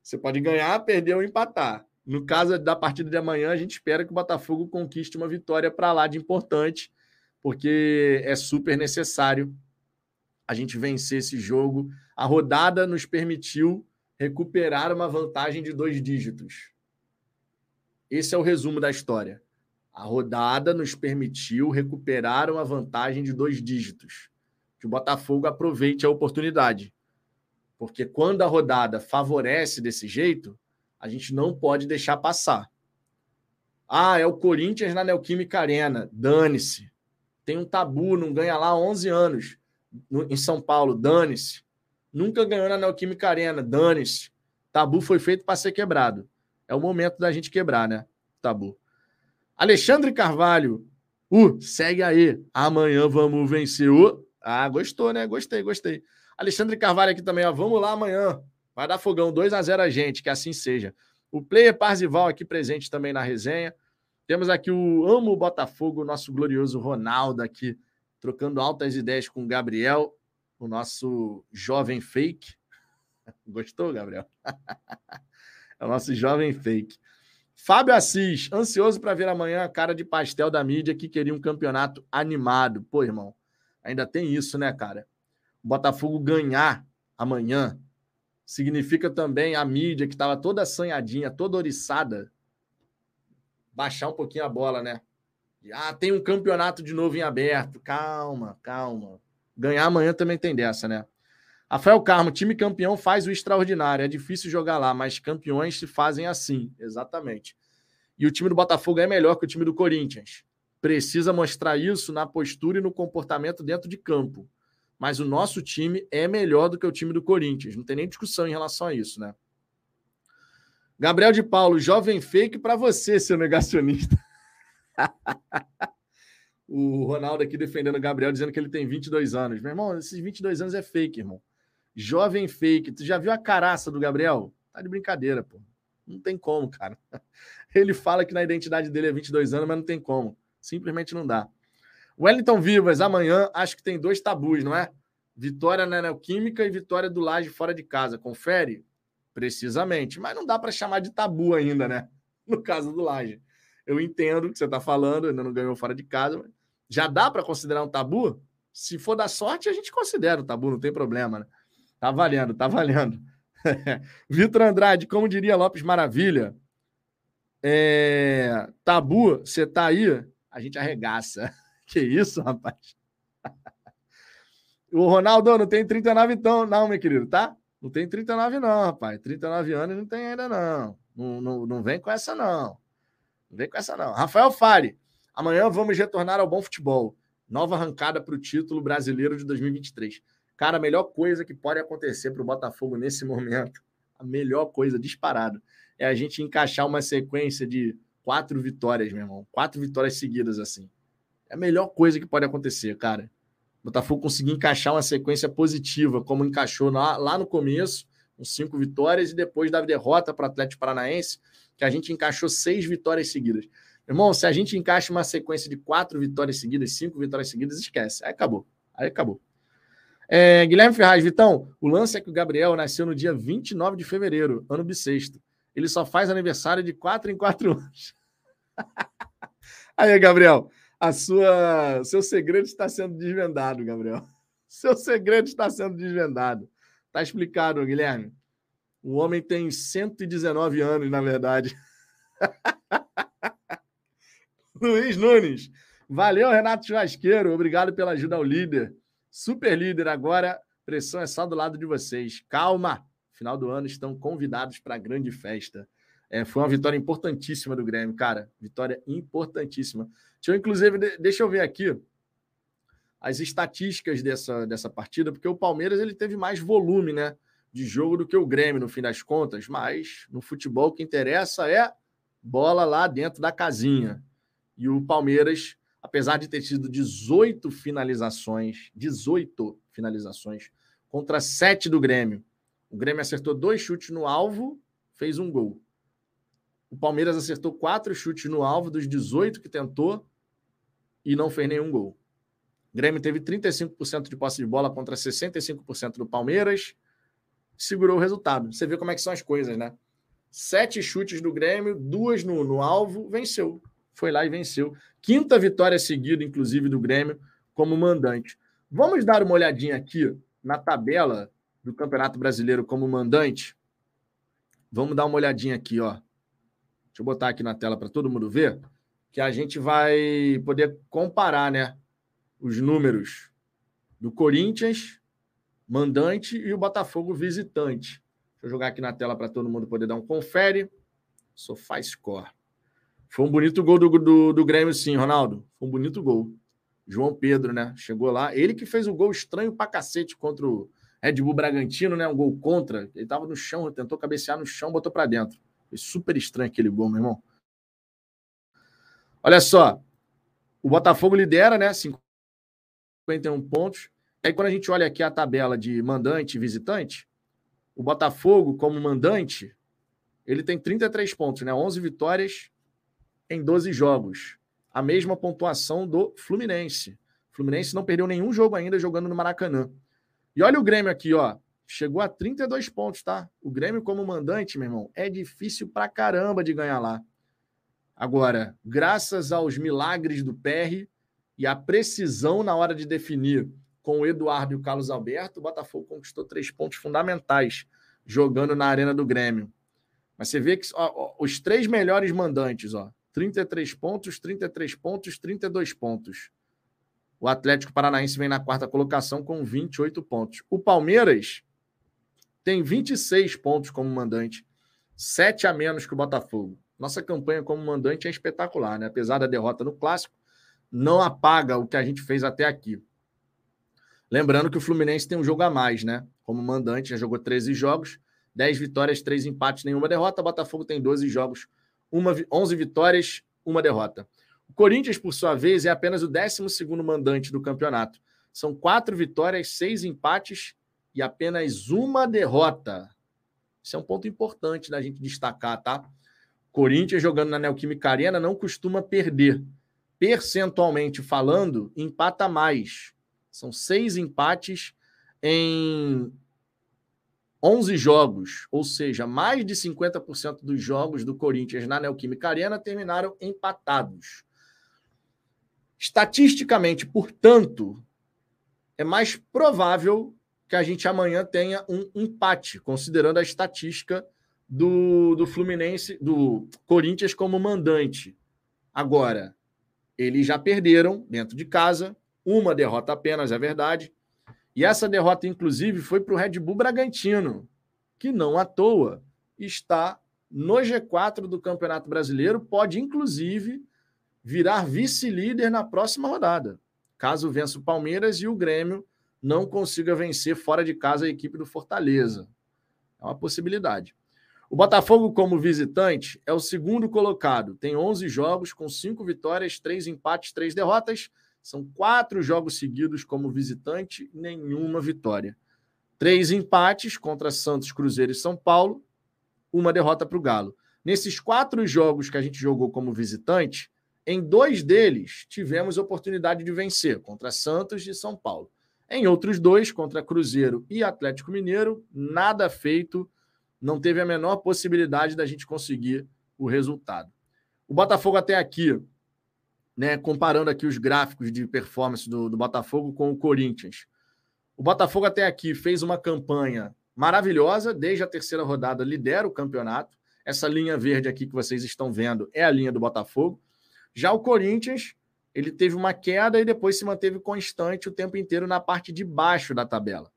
Você pode ganhar, perder ou empatar. No caso da partida de amanhã, a gente espera que o Botafogo conquiste uma vitória para lá de importante porque é super necessário a gente vencer esse jogo. A rodada nos permitiu recuperar uma vantagem de dois dígitos. Esse é o resumo da história. A rodada nos permitiu recuperar uma vantagem de dois dígitos. Que o Botafogo aproveite a oportunidade. Porque quando a rodada favorece desse jeito, a gente não pode deixar passar. Ah, é o Corinthians na Neoquímica Arena. Dane-se tem um tabu, não ganha lá há 11 anos no, em São Paulo, dane-se. Nunca ganhou na Neoquímica Arena, dane-se. Tabu foi feito para ser quebrado. É o momento da gente quebrar, né? Tabu. Alexandre Carvalho, uh, segue aí. Amanhã vamos vencer o. Ah, gostou, né? Gostei, gostei. Alexandre Carvalho aqui também, ó. Vamos lá amanhã. Vai dar fogão 2 a 0 a gente, que assim seja. O player Parzival aqui presente também na resenha. Temos aqui o Amo Botafogo, nosso glorioso Ronaldo aqui, trocando altas ideias com o Gabriel, o nosso jovem fake. Gostou, Gabriel? é o nosso jovem fake. Fábio Assis, ansioso para ver amanhã a cara de pastel da mídia que queria um campeonato animado. Pô, irmão, ainda tem isso, né, cara? O Botafogo ganhar amanhã significa também a mídia que estava toda assanhadinha, toda oriçada, baixar um pouquinho a bola, né? Ah, tem um campeonato de novo em aberto. Calma, calma. Ganhar amanhã também tem dessa, né? Rafael Carmo, time campeão faz o extraordinário. É difícil jogar lá, mas campeões se fazem assim. Exatamente. E o time do Botafogo é melhor que o time do Corinthians. Precisa mostrar isso na postura e no comportamento dentro de campo. Mas o nosso time é melhor do que o time do Corinthians. Não tem nem discussão em relação a isso, né? Gabriel de Paulo, jovem fake para você, seu negacionista. o Ronaldo aqui defendendo o Gabriel, dizendo que ele tem 22 anos. Meu irmão, esses 22 anos é fake, irmão. Jovem fake. Tu já viu a caraça do Gabriel? Tá de brincadeira, pô. Não tem como, cara. Ele fala que na identidade dele é 22 anos, mas não tem como. Simplesmente não dá. Wellington Vivas, amanhã acho que tem dois tabus, não é? Vitória na Neoquímica e vitória do Laje fora de casa. Confere? Precisamente. Mas não dá para chamar de tabu ainda, né? No caso do Laje. Eu entendo o que você está falando, ainda não ganhou fora de casa. já dá para considerar um tabu? Se for da sorte, a gente considera o tabu, não tem problema, né? Tá valendo, tá valendo. Vitor Andrade, como diria Lopes Maravilha, é... tabu, você tá aí, a gente arregaça. Que isso, rapaz? o Ronaldo não tem 39 então, não, meu querido, tá? Não tem 39, não, rapaz. 39 anos não tem ainda, não. Não, não, não vem com essa, não. Não vem com essa, não. Rafael Fale. Amanhã vamos retornar ao bom futebol. Nova arrancada para o título brasileiro de 2023. Cara, a melhor coisa que pode acontecer para o Botafogo nesse momento, a melhor coisa, disparado, é a gente encaixar uma sequência de quatro vitórias, meu irmão. Quatro vitórias seguidas, assim. É a melhor coisa que pode acontecer, cara. Botafogo conseguir encaixar uma sequência positiva, como encaixou lá, lá no começo, com cinco vitórias, e depois da derrota para o Atlético Paranaense, que a gente encaixou seis vitórias seguidas. Irmão, se a gente encaixa uma sequência de quatro vitórias seguidas, cinco vitórias seguidas, esquece. Aí acabou. Aí acabou. É, Guilherme Ferraz, Vitão, o lance é que o Gabriel nasceu no dia 29 de fevereiro, ano bissexto. Ele só faz aniversário de quatro em quatro anos. Aí, Gabriel, a sua, seu segredo está sendo desvendado, Gabriel. Seu segredo está sendo desvendado. Tá explicado, Guilherme. O homem tem 119 anos, na verdade. Luiz Nunes. Valeu, Renato Churrasqueiro. Obrigado pela ajuda ao líder. Super líder agora. Pressão é só do lado de vocês. Calma. Final do ano estão convidados para a grande festa. É, foi uma vitória importantíssima do Grêmio, cara. Vitória importantíssima. Deixa eu, inclusive, deixa eu ver aqui as estatísticas dessa, dessa partida, porque o Palmeiras ele teve mais volume né, de jogo do que o Grêmio, no fim das contas, mas no futebol o que interessa é bola lá dentro da casinha. E o Palmeiras, apesar de ter tido 18 finalizações, 18 finalizações, contra 7 do Grêmio. O Grêmio acertou dois chutes no alvo, fez um gol. O Palmeiras acertou quatro chutes no alvo dos 18 que tentou e não fez nenhum gol. O Grêmio teve 35% de posse de bola contra 65% do Palmeiras. Segurou o resultado. Você vê como é que são as coisas, né? Sete chutes do Grêmio, duas no, no alvo, venceu. Foi lá e venceu. Quinta vitória seguida, inclusive, do Grêmio como mandante. Vamos dar uma olhadinha aqui na tabela do Campeonato Brasileiro como mandante. Vamos dar uma olhadinha aqui, ó. Deixa eu botar aqui na tela para todo mundo ver, que a gente vai poder comparar, né, os números do Corinthians mandante e o Botafogo visitante. Deixa eu jogar aqui na tela para todo mundo poder dar um confere. Sofá Score. Foi um bonito gol do, do, do Grêmio, sim, Ronaldo. Foi um bonito gol. João Pedro, né? Chegou lá. Ele que fez o gol estranho pra cacete contra o Red Bull Bragantino, né? Um gol contra. Ele tava no chão, tentou cabecear no chão, botou para dentro. Foi super estranho aquele gol, meu irmão. Olha só. O Botafogo lidera, né? 51 pontos. Aí quando a gente olha aqui a tabela de mandante e visitante, o Botafogo, como mandante, ele tem 33 pontos, né? 11 vitórias em 12 jogos. A mesma pontuação do Fluminense. O Fluminense não perdeu nenhum jogo ainda jogando no Maracanã. E olha o Grêmio aqui, ó. Chegou a 32 pontos, tá? O Grêmio, como mandante, meu irmão, é difícil pra caramba de ganhar lá. Agora, graças aos milagres do PR e a precisão na hora de definir com o Eduardo e o Carlos Alberto, o Botafogo conquistou três pontos fundamentais jogando na Arena do Grêmio. Mas você vê que ó, ó, os três melhores mandantes, ó, 33 pontos, 33 pontos, 32 pontos. O Atlético Paranaense vem na quarta colocação com 28 pontos. O Palmeiras tem 26 pontos como mandante, 7 a menos que o Botafogo. Nossa campanha como mandante é espetacular, né? Apesar da derrota no clássico, não apaga o que a gente fez até aqui. Lembrando que o Fluminense tem um jogo a mais, né? Como mandante, já jogou 13 jogos, 10 vitórias, 3 empates, nenhuma derrota. O Botafogo tem 12 jogos, uma, 11 vitórias, uma derrota. O Corinthians, por sua vez, é apenas o 12 mandante do campeonato. São quatro vitórias, seis empates e apenas uma derrota. Isso é um ponto importante da gente destacar, tá? Corinthians jogando na Neoquímica Arena não costuma perder. Percentualmente falando, empata mais. São seis empates em 11 jogos, ou seja, mais de 50% dos jogos do Corinthians na Neoquímica Arena terminaram empatados. Estatisticamente, portanto, é mais provável que a gente amanhã tenha um empate, considerando a estatística do, do Fluminense, do Corinthians como mandante. Agora, eles já perderam dentro de casa, uma derrota apenas, é verdade. E essa derrota, inclusive, foi para o Red Bull Bragantino, que não à toa está no G4 do Campeonato Brasileiro, pode inclusive virar vice-líder na próxima rodada, caso vença o Palmeiras e o Grêmio não consiga vencer fora de casa a equipe do Fortaleza. É uma possibilidade. O Botafogo, como visitante, é o segundo colocado. Tem 11 jogos, com 5 vitórias, 3 empates, 3 derrotas. São quatro jogos seguidos como visitante, nenhuma vitória. Três empates contra Santos, Cruzeiro e São Paulo, uma derrota para o Galo. Nesses quatro jogos que a gente jogou como visitante, em dois deles tivemos oportunidade de vencer, contra Santos e São Paulo. Em outros dois, contra Cruzeiro e Atlético Mineiro, nada feito, não teve a menor possibilidade da gente conseguir o resultado. O Botafogo até aqui, né, comparando aqui os gráficos de performance do, do Botafogo com o Corinthians. O Botafogo até aqui fez uma campanha maravilhosa, desde a terceira rodada lidera o campeonato. Essa linha verde aqui que vocês estão vendo é a linha do Botafogo. Já o Corinthians, ele teve uma queda e depois se manteve constante o tempo inteiro na parte de baixo da tabela.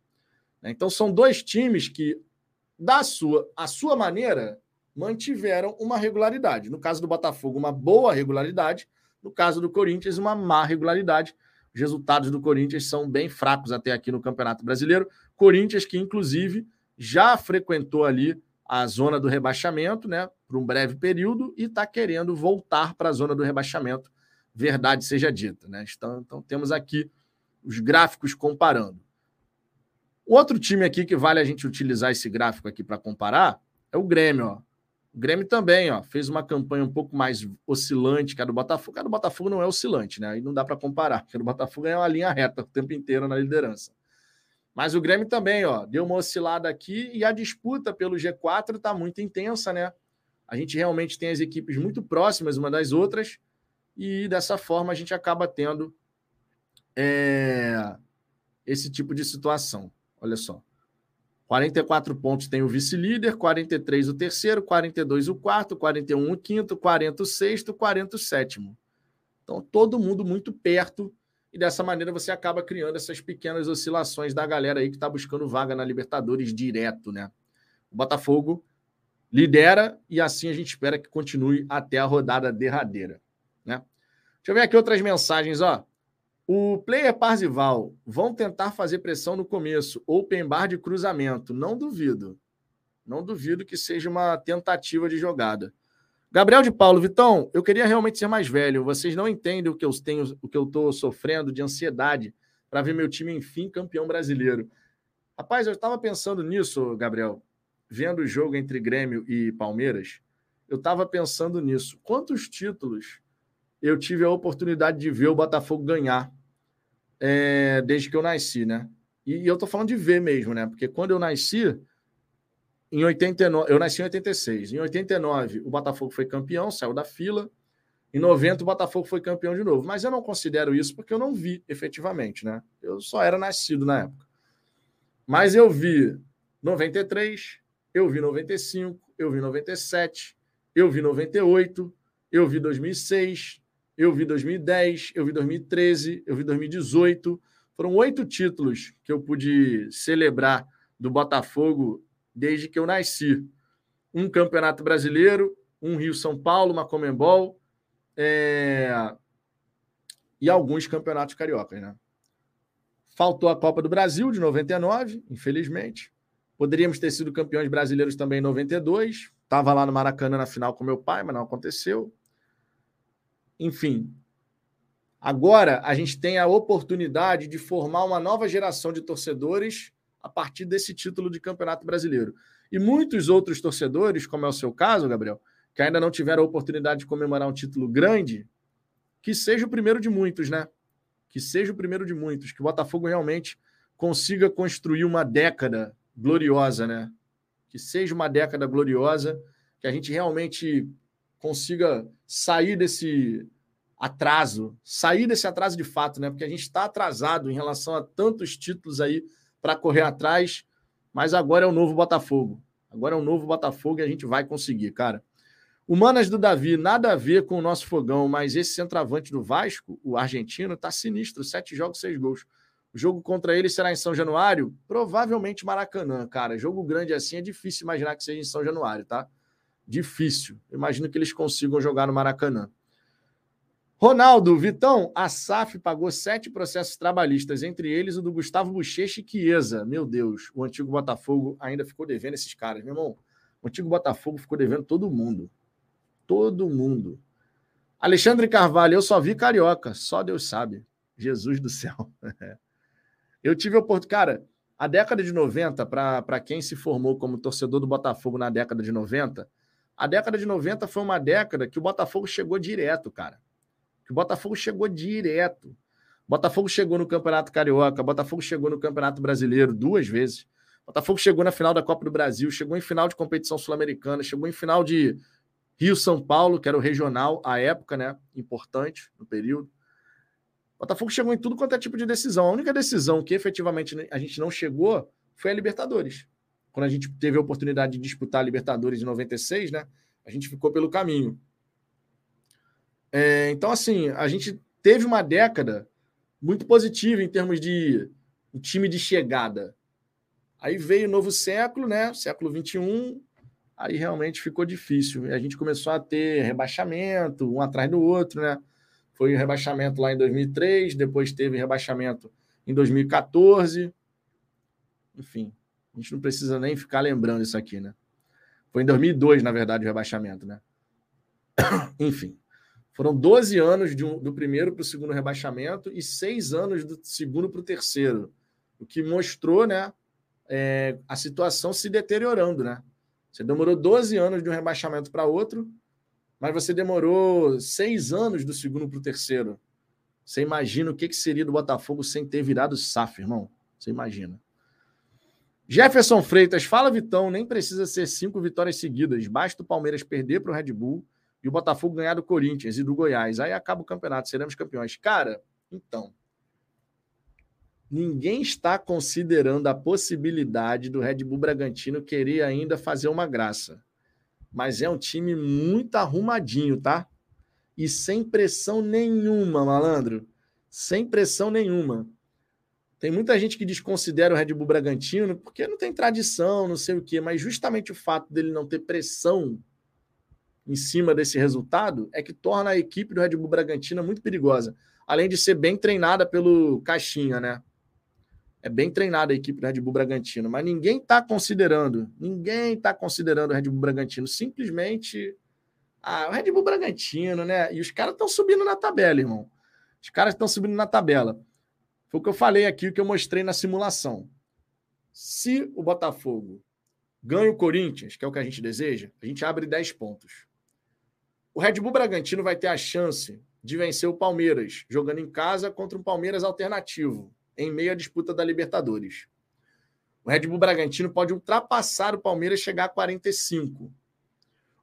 Então são dois times que, da sua, a sua maneira, mantiveram uma regularidade. No caso do Botafogo, uma boa regularidade. No caso do Corinthians, uma má regularidade. Os resultados do Corinthians são bem fracos até aqui no Campeonato Brasileiro. Corinthians que, inclusive, já frequentou ali a zona do rebaixamento, né, por um breve período e está querendo voltar para a zona do rebaixamento. Verdade seja dita, né? Então, então temos aqui os gráficos comparando. Outro time aqui que vale a gente utilizar esse gráfico aqui para comparar é o Grêmio. Ó. O Grêmio também ó, fez uma campanha um pouco mais oscilante que a do Botafogo. A do Botafogo não é oscilante, né? Aí não dá para comparar, porque a do Botafogo é uma linha reta o tempo inteiro na liderança. Mas o Grêmio também, ó, deu uma oscilada aqui e a disputa pelo G4 está muito intensa, né? A gente realmente tem as equipes muito próximas uma das outras e dessa forma a gente acaba tendo é, esse tipo de situação. Olha só. 44 pontos tem o vice-líder, 43 o terceiro, 42 o quarto, 41 o quinto, 40 o sexto, 40 o sétimo. Então, todo mundo muito perto e dessa maneira você acaba criando essas pequenas oscilações da galera aí que está buscando vaga na Libertadores direto, né? O Botafogo lidera e assim a gente espera que continue até a rodada derradeira, eu ver aqui outras mensagens, ó. O player Parzival vão tentar fazer pressão no começo, open bar de cruzamento, não duvido. Não duvido que seja uma tentativa de jogada. Gabriel de Paulo, Vitão, eu queria realmente ser mais velho. Vocês não entendem o que eu tenho, o que eu estou sofrendo de ansiedade para ver meu time, enfim, campeão brasileiro. Rapaz, eu estava pensando nisso, Gabriel, vendo o jogo entre Grêmio e Palmeiras. Eu estava pensando nisso. Quantos títulos eu tive a oportunidade de ver o Botafogo ganhar é, desde que eu nasci, né? E, e eu estou falando de ver mesmo, né? Porque quando eu nasci, em 89, eu nasci em 86. Em 89, o Botafogo foi campeão, saiu da fila. Em 90, o Botafogo foi campeão de novo. Mas eu não considero isso porque eu não vi efetivamente, né? Eu só era nascido na época. Mas eu vi 93, eu vi 95, eu vi 97, eu vi 98, eu vi 2006, eu vi 2010, eu vi 2013, eu vi 2018. Foram oito títulos que eu pude celebrar do Botafogo desde que eu nasci. Um Campeonato Brasileiro, um Rio-São Paulo, uma Comembol é... e alguns campeonatos cariocas, né? Faltou a Copa do Brasil de 99, infelizmente. Poderíamos ter sido campeões brasileiros também em 92. Estava lá no Maracanã na final com meu pai, mas não aconteceu. Enfim, agora a gente tem a oportunidade de formar uma nova geração de torcedores a partir desse título de Campeonato Brasileiro. E muitos outros torcedores, como é o seu caso, Gabriel, que ainda não tiveram a oportunidade de comemorar um título grande, que seja o primeiro de muitos, né? Que seja o primeiro de muitos, que o Botafogo realmente consiga construir uma década gloriosa, né? Que seja uma década gloriosa, que a gente realmente consiga sair desse atraso, sair desse atraso de fato, né? Porque a gente está atrasado em relação a tantos títulos aí para correr atrás, mas agora é o novo Botafogo. Agora é o novo Botafogo e a gente vai conseguir, cara. O Manas do Davi, nada a ver com o nosso fogão, mas esse centroavante do Vasco, o argentino, tá sinistro. Sete jogos, seis gols. O jogo contra ele será em São Januário? Provavelmente Maracanã, cara. Jogo grande assim é difícil imaginar que seja em São Januário, tá? Difícil. Imagino que eles consigam jogar no Maracanã. Ronaldo, Vitão, a SAF pagou sete processos trabalhistas, entre eles o do Gustavo Bochecha e Chiesa. Meu Deus, o antigo Botafogo ainda ficou devendo esses caras. Meu irmão, o antigo Botafogo ficou devendo todo mundo. Todo mundo. Alexandre Carvalho, eu só vi carioca, só Deus sabe. Jesus do céu. eu tive a oportunidade. Cara, A década de 90, para quem se formou como torcedor do Botafogo na década de 90, a década de 90 foi uma década que o Botafogo chegou direto, cara. Que o Botafogo chegou direto. Botafogo chegou no Campeonato Carioca, Botafogo chegou no Campeonato Brasileiro duas vezes. Botafogo chegou na final da Copa do Brasil, chegou em final de competição sul-americana, chegou em final de Rio-São Paulo, que era o regional à época, né? Importante no período. Botafogo chegou em tudo quanto é tipo de decisão. A única decisão que efetivamente a gente não chegou foi a Libertadores quando a gente teve a oportunidade de disputar a Libertadores em 96, né? A gente ficou pelo caminho. É, então, assim, a gente teve uma década muito positiva em termos de um time de chegada. Aí veio o novo século, né? Século 21, aí realmente ficou difícil. A gente começou a ter rebaixamento, um atrás do outro, né? Foi o rebaixamento lá em 2003, depois teve rebaixamento em 2014. Enfim, a gente não precisa nem ficar lembrando isso aqui, né? Foi em 2002, na verdade, o rebaixamento, né? Enfim, foram 12 anos um, do primeiro para o segundo rebaixamento e seis anos do segundo para o terceiro, o que mostrou, né, é, a situação se deteriorando, né? Você demorou 12 anos de um rebaixamento para outro, mas você demorou seis anos do segundo para o terceiro. Você imagina o que, que seria do Botafogo sem ter virado SAF, irmão? Você imagina. Jefferson Freitas, fala Vitão, nem precisa ser cinco vitórias seguidas, basta o Palmeiras perder para o Red Bull e o Botafogo ganhar do Corinthians e do Goiás. Aí acaba o campeonato, seremos campeões. Cara, então, ninguém está considerando a possibilidade do Red Bull Bragantino querer ainda fazer uma graça. Mas é um time muito arrumadinho, tá? E sem pressão nenhuma, malandro. Sem pressão nenhuma. Tem muita gente que desconsidera o Red Bull Bragantino porque não tem tradição, não sei o quê, mas justamente o fato dele não ter pressão em cima desse resultado é que torna a equipe do Red Bull Bragantino muito perigosa. Além de ser bem treinada pelo Caixinha, né? É bem treinada a equipe do Red Bull Bragantino, mas ninguém está considerando, ninguém está considerando o Red Bull Bragantino. Simplesmente, ah, o Red Bull Bragantino, né? E os caras estão subindo na tabela, irmão. Os caras estão subindo na tabela. Foi o que eu falei aqui, o que eu mostrei na simulação. Se o Botafogo ganha o Corinthians, que é o que a gente deseja, a gente abre 10 pontos. O Red Bull Bragantino vai ter a chance de vencer o Palmeiras, jogando em casa contra um Palmeiras alternativo, em meio à disputa da Libertadores. O Red Bull Bragantino pode ultrapassar o Palmeiras chegar a 45. O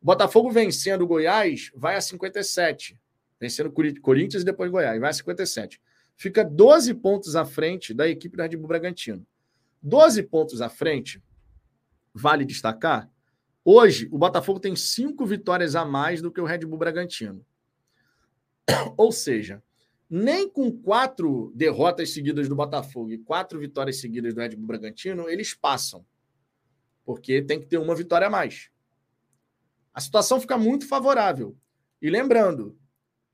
Botafogo vencendo o Goiás vai a 57. Vencendo o Corinthians e depois Goiás, vai a 57 fica 12 pontos à frente da equipe do Red Bull Bragantino. 12 pontos à frente, vale destacar, hoje o Botafogo tem cinco vitórias a mais do que o Red Bull Bragantino. Ou seja, nem com quatro derrotas seguidas do Botafogo e quatro vitórias seguidas do Red Bull Bragantino, eles passam. Porque tem que ter uma vitória a mais. A situação fica muito favorável. E lembrando,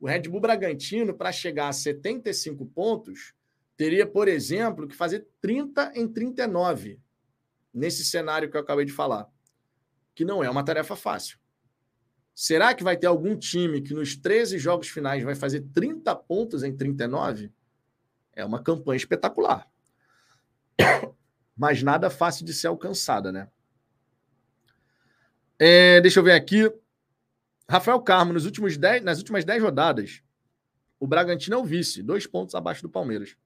o Red Bull Bragantino, para chegar a 75 pontos, teria, por exemplo, que fazer 30 em 39, nesse cenário que eu acabei de falar, que não é uma tarefa fácil. Será que vai ter algum time que nos 13 jogos finais vai fazer 30 pontos em 39? É uma campanha espetacular. Mas nada fácil de ser alcançada, né? É, deixa eu ver aqui. Rafael Carmo, nos últimos dez, nas últimas 10 rodadas, o Bragantino é o vice, dois pontos abaixo do Palmeiras.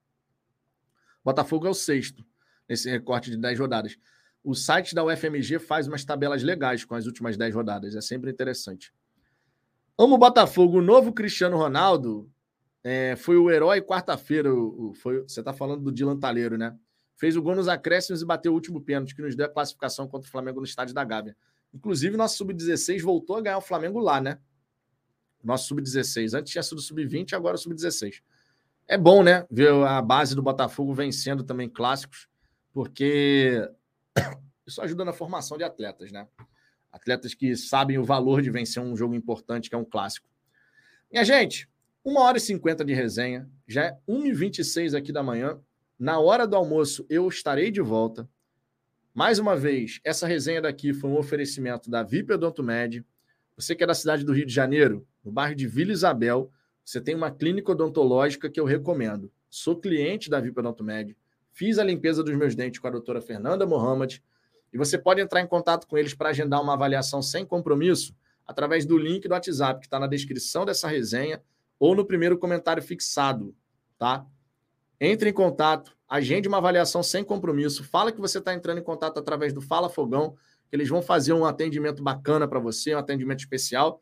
Botafogo é o sexto, nesse recorte de 10 rodadas. O site da UFMG faz umas tabelas legais com as últimas 10 rodadas, é sempre interessante. Amo Botafogo, o novo Cristiano Ronaldo é, foi o herói quarta-feira. Você está falando do Dylan Taleiro, né? Fez o gol nos acréscimos e bateu o último pênalti que nos deu a classificação contra o Flamengo no estádio da Gávea. Inclusive, nosso sub-16 voltou a ganhar o Flamengo lá, né? Nosso sub-16. Antes tinha sido sub-20, agora sub-16. É bom, né? Ver a base do Botafogo vencendo também clássicos, porque isso ajuda na formação de atletas, né? Atletas que sabem o valor de vencer um jogo importante, que é um clássico. Minha gente, uma hora e cinquenta de resenha, já é 1h26 aqui da manhã. Na hora do almoço eu estarei de volta. Mais uma vez, essa resenha daqui foi um oferecimento da VIP Odontomed. Você que é da cidade do Rio de Janeiro, no bairro de Vila Isabel, você tem uma clínica odontológica que eu recomendo. Sou cliente da VIP Odontomed, Fiz a limpeza dos meus dentes com a doutora Fernanda Mohamed. E você pode entrar em contato com eles para agendar uma avaliação sem compromisso através do link do WhatsApp que está na descrição dessa resenha ou no primeiro comentário fixado, tá? Entre em contato, agende uma avaliação sem compromisso, fala que você está entrando em contato através do Fala Fogão, que eles vão fazer um atendimento bacana para você, um atendimento especial.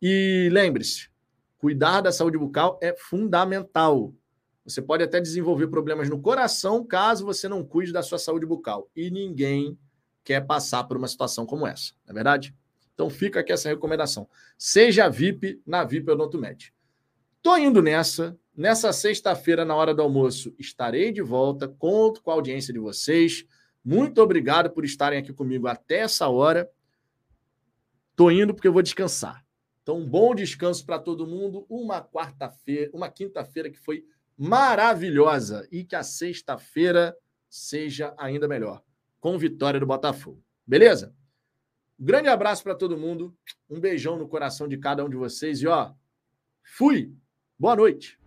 E lembre-se, cuidar da saúde bucal é fundamental. Você pode até desenvolver problemas no coração caso você não cuide da sua saúde bucal. E ninguém quer passar por uma situação como essa, não é verdade? Então fica aqui essa recomendação. Seja VIP na VIP Odontomed. Tô indo nessa. Nessa sexta-feira, na hora do almoço, estarei de volta. Conto com a audiência de vocês. Muito obrigado por estarem aqui comigo até essa hora. Tô indo porque eu vou descansar. Então, um bom descanso para todo mundo. Uma quarta-feira, uma quinta-feira que foi maravilhosa e que a sexta-feira seja ainda melhor, com vitória do Botafogo. Beleza? grande abraço para todo mundo. Um beijão no coração de cada um de vocês e ó, fui. Boa noite.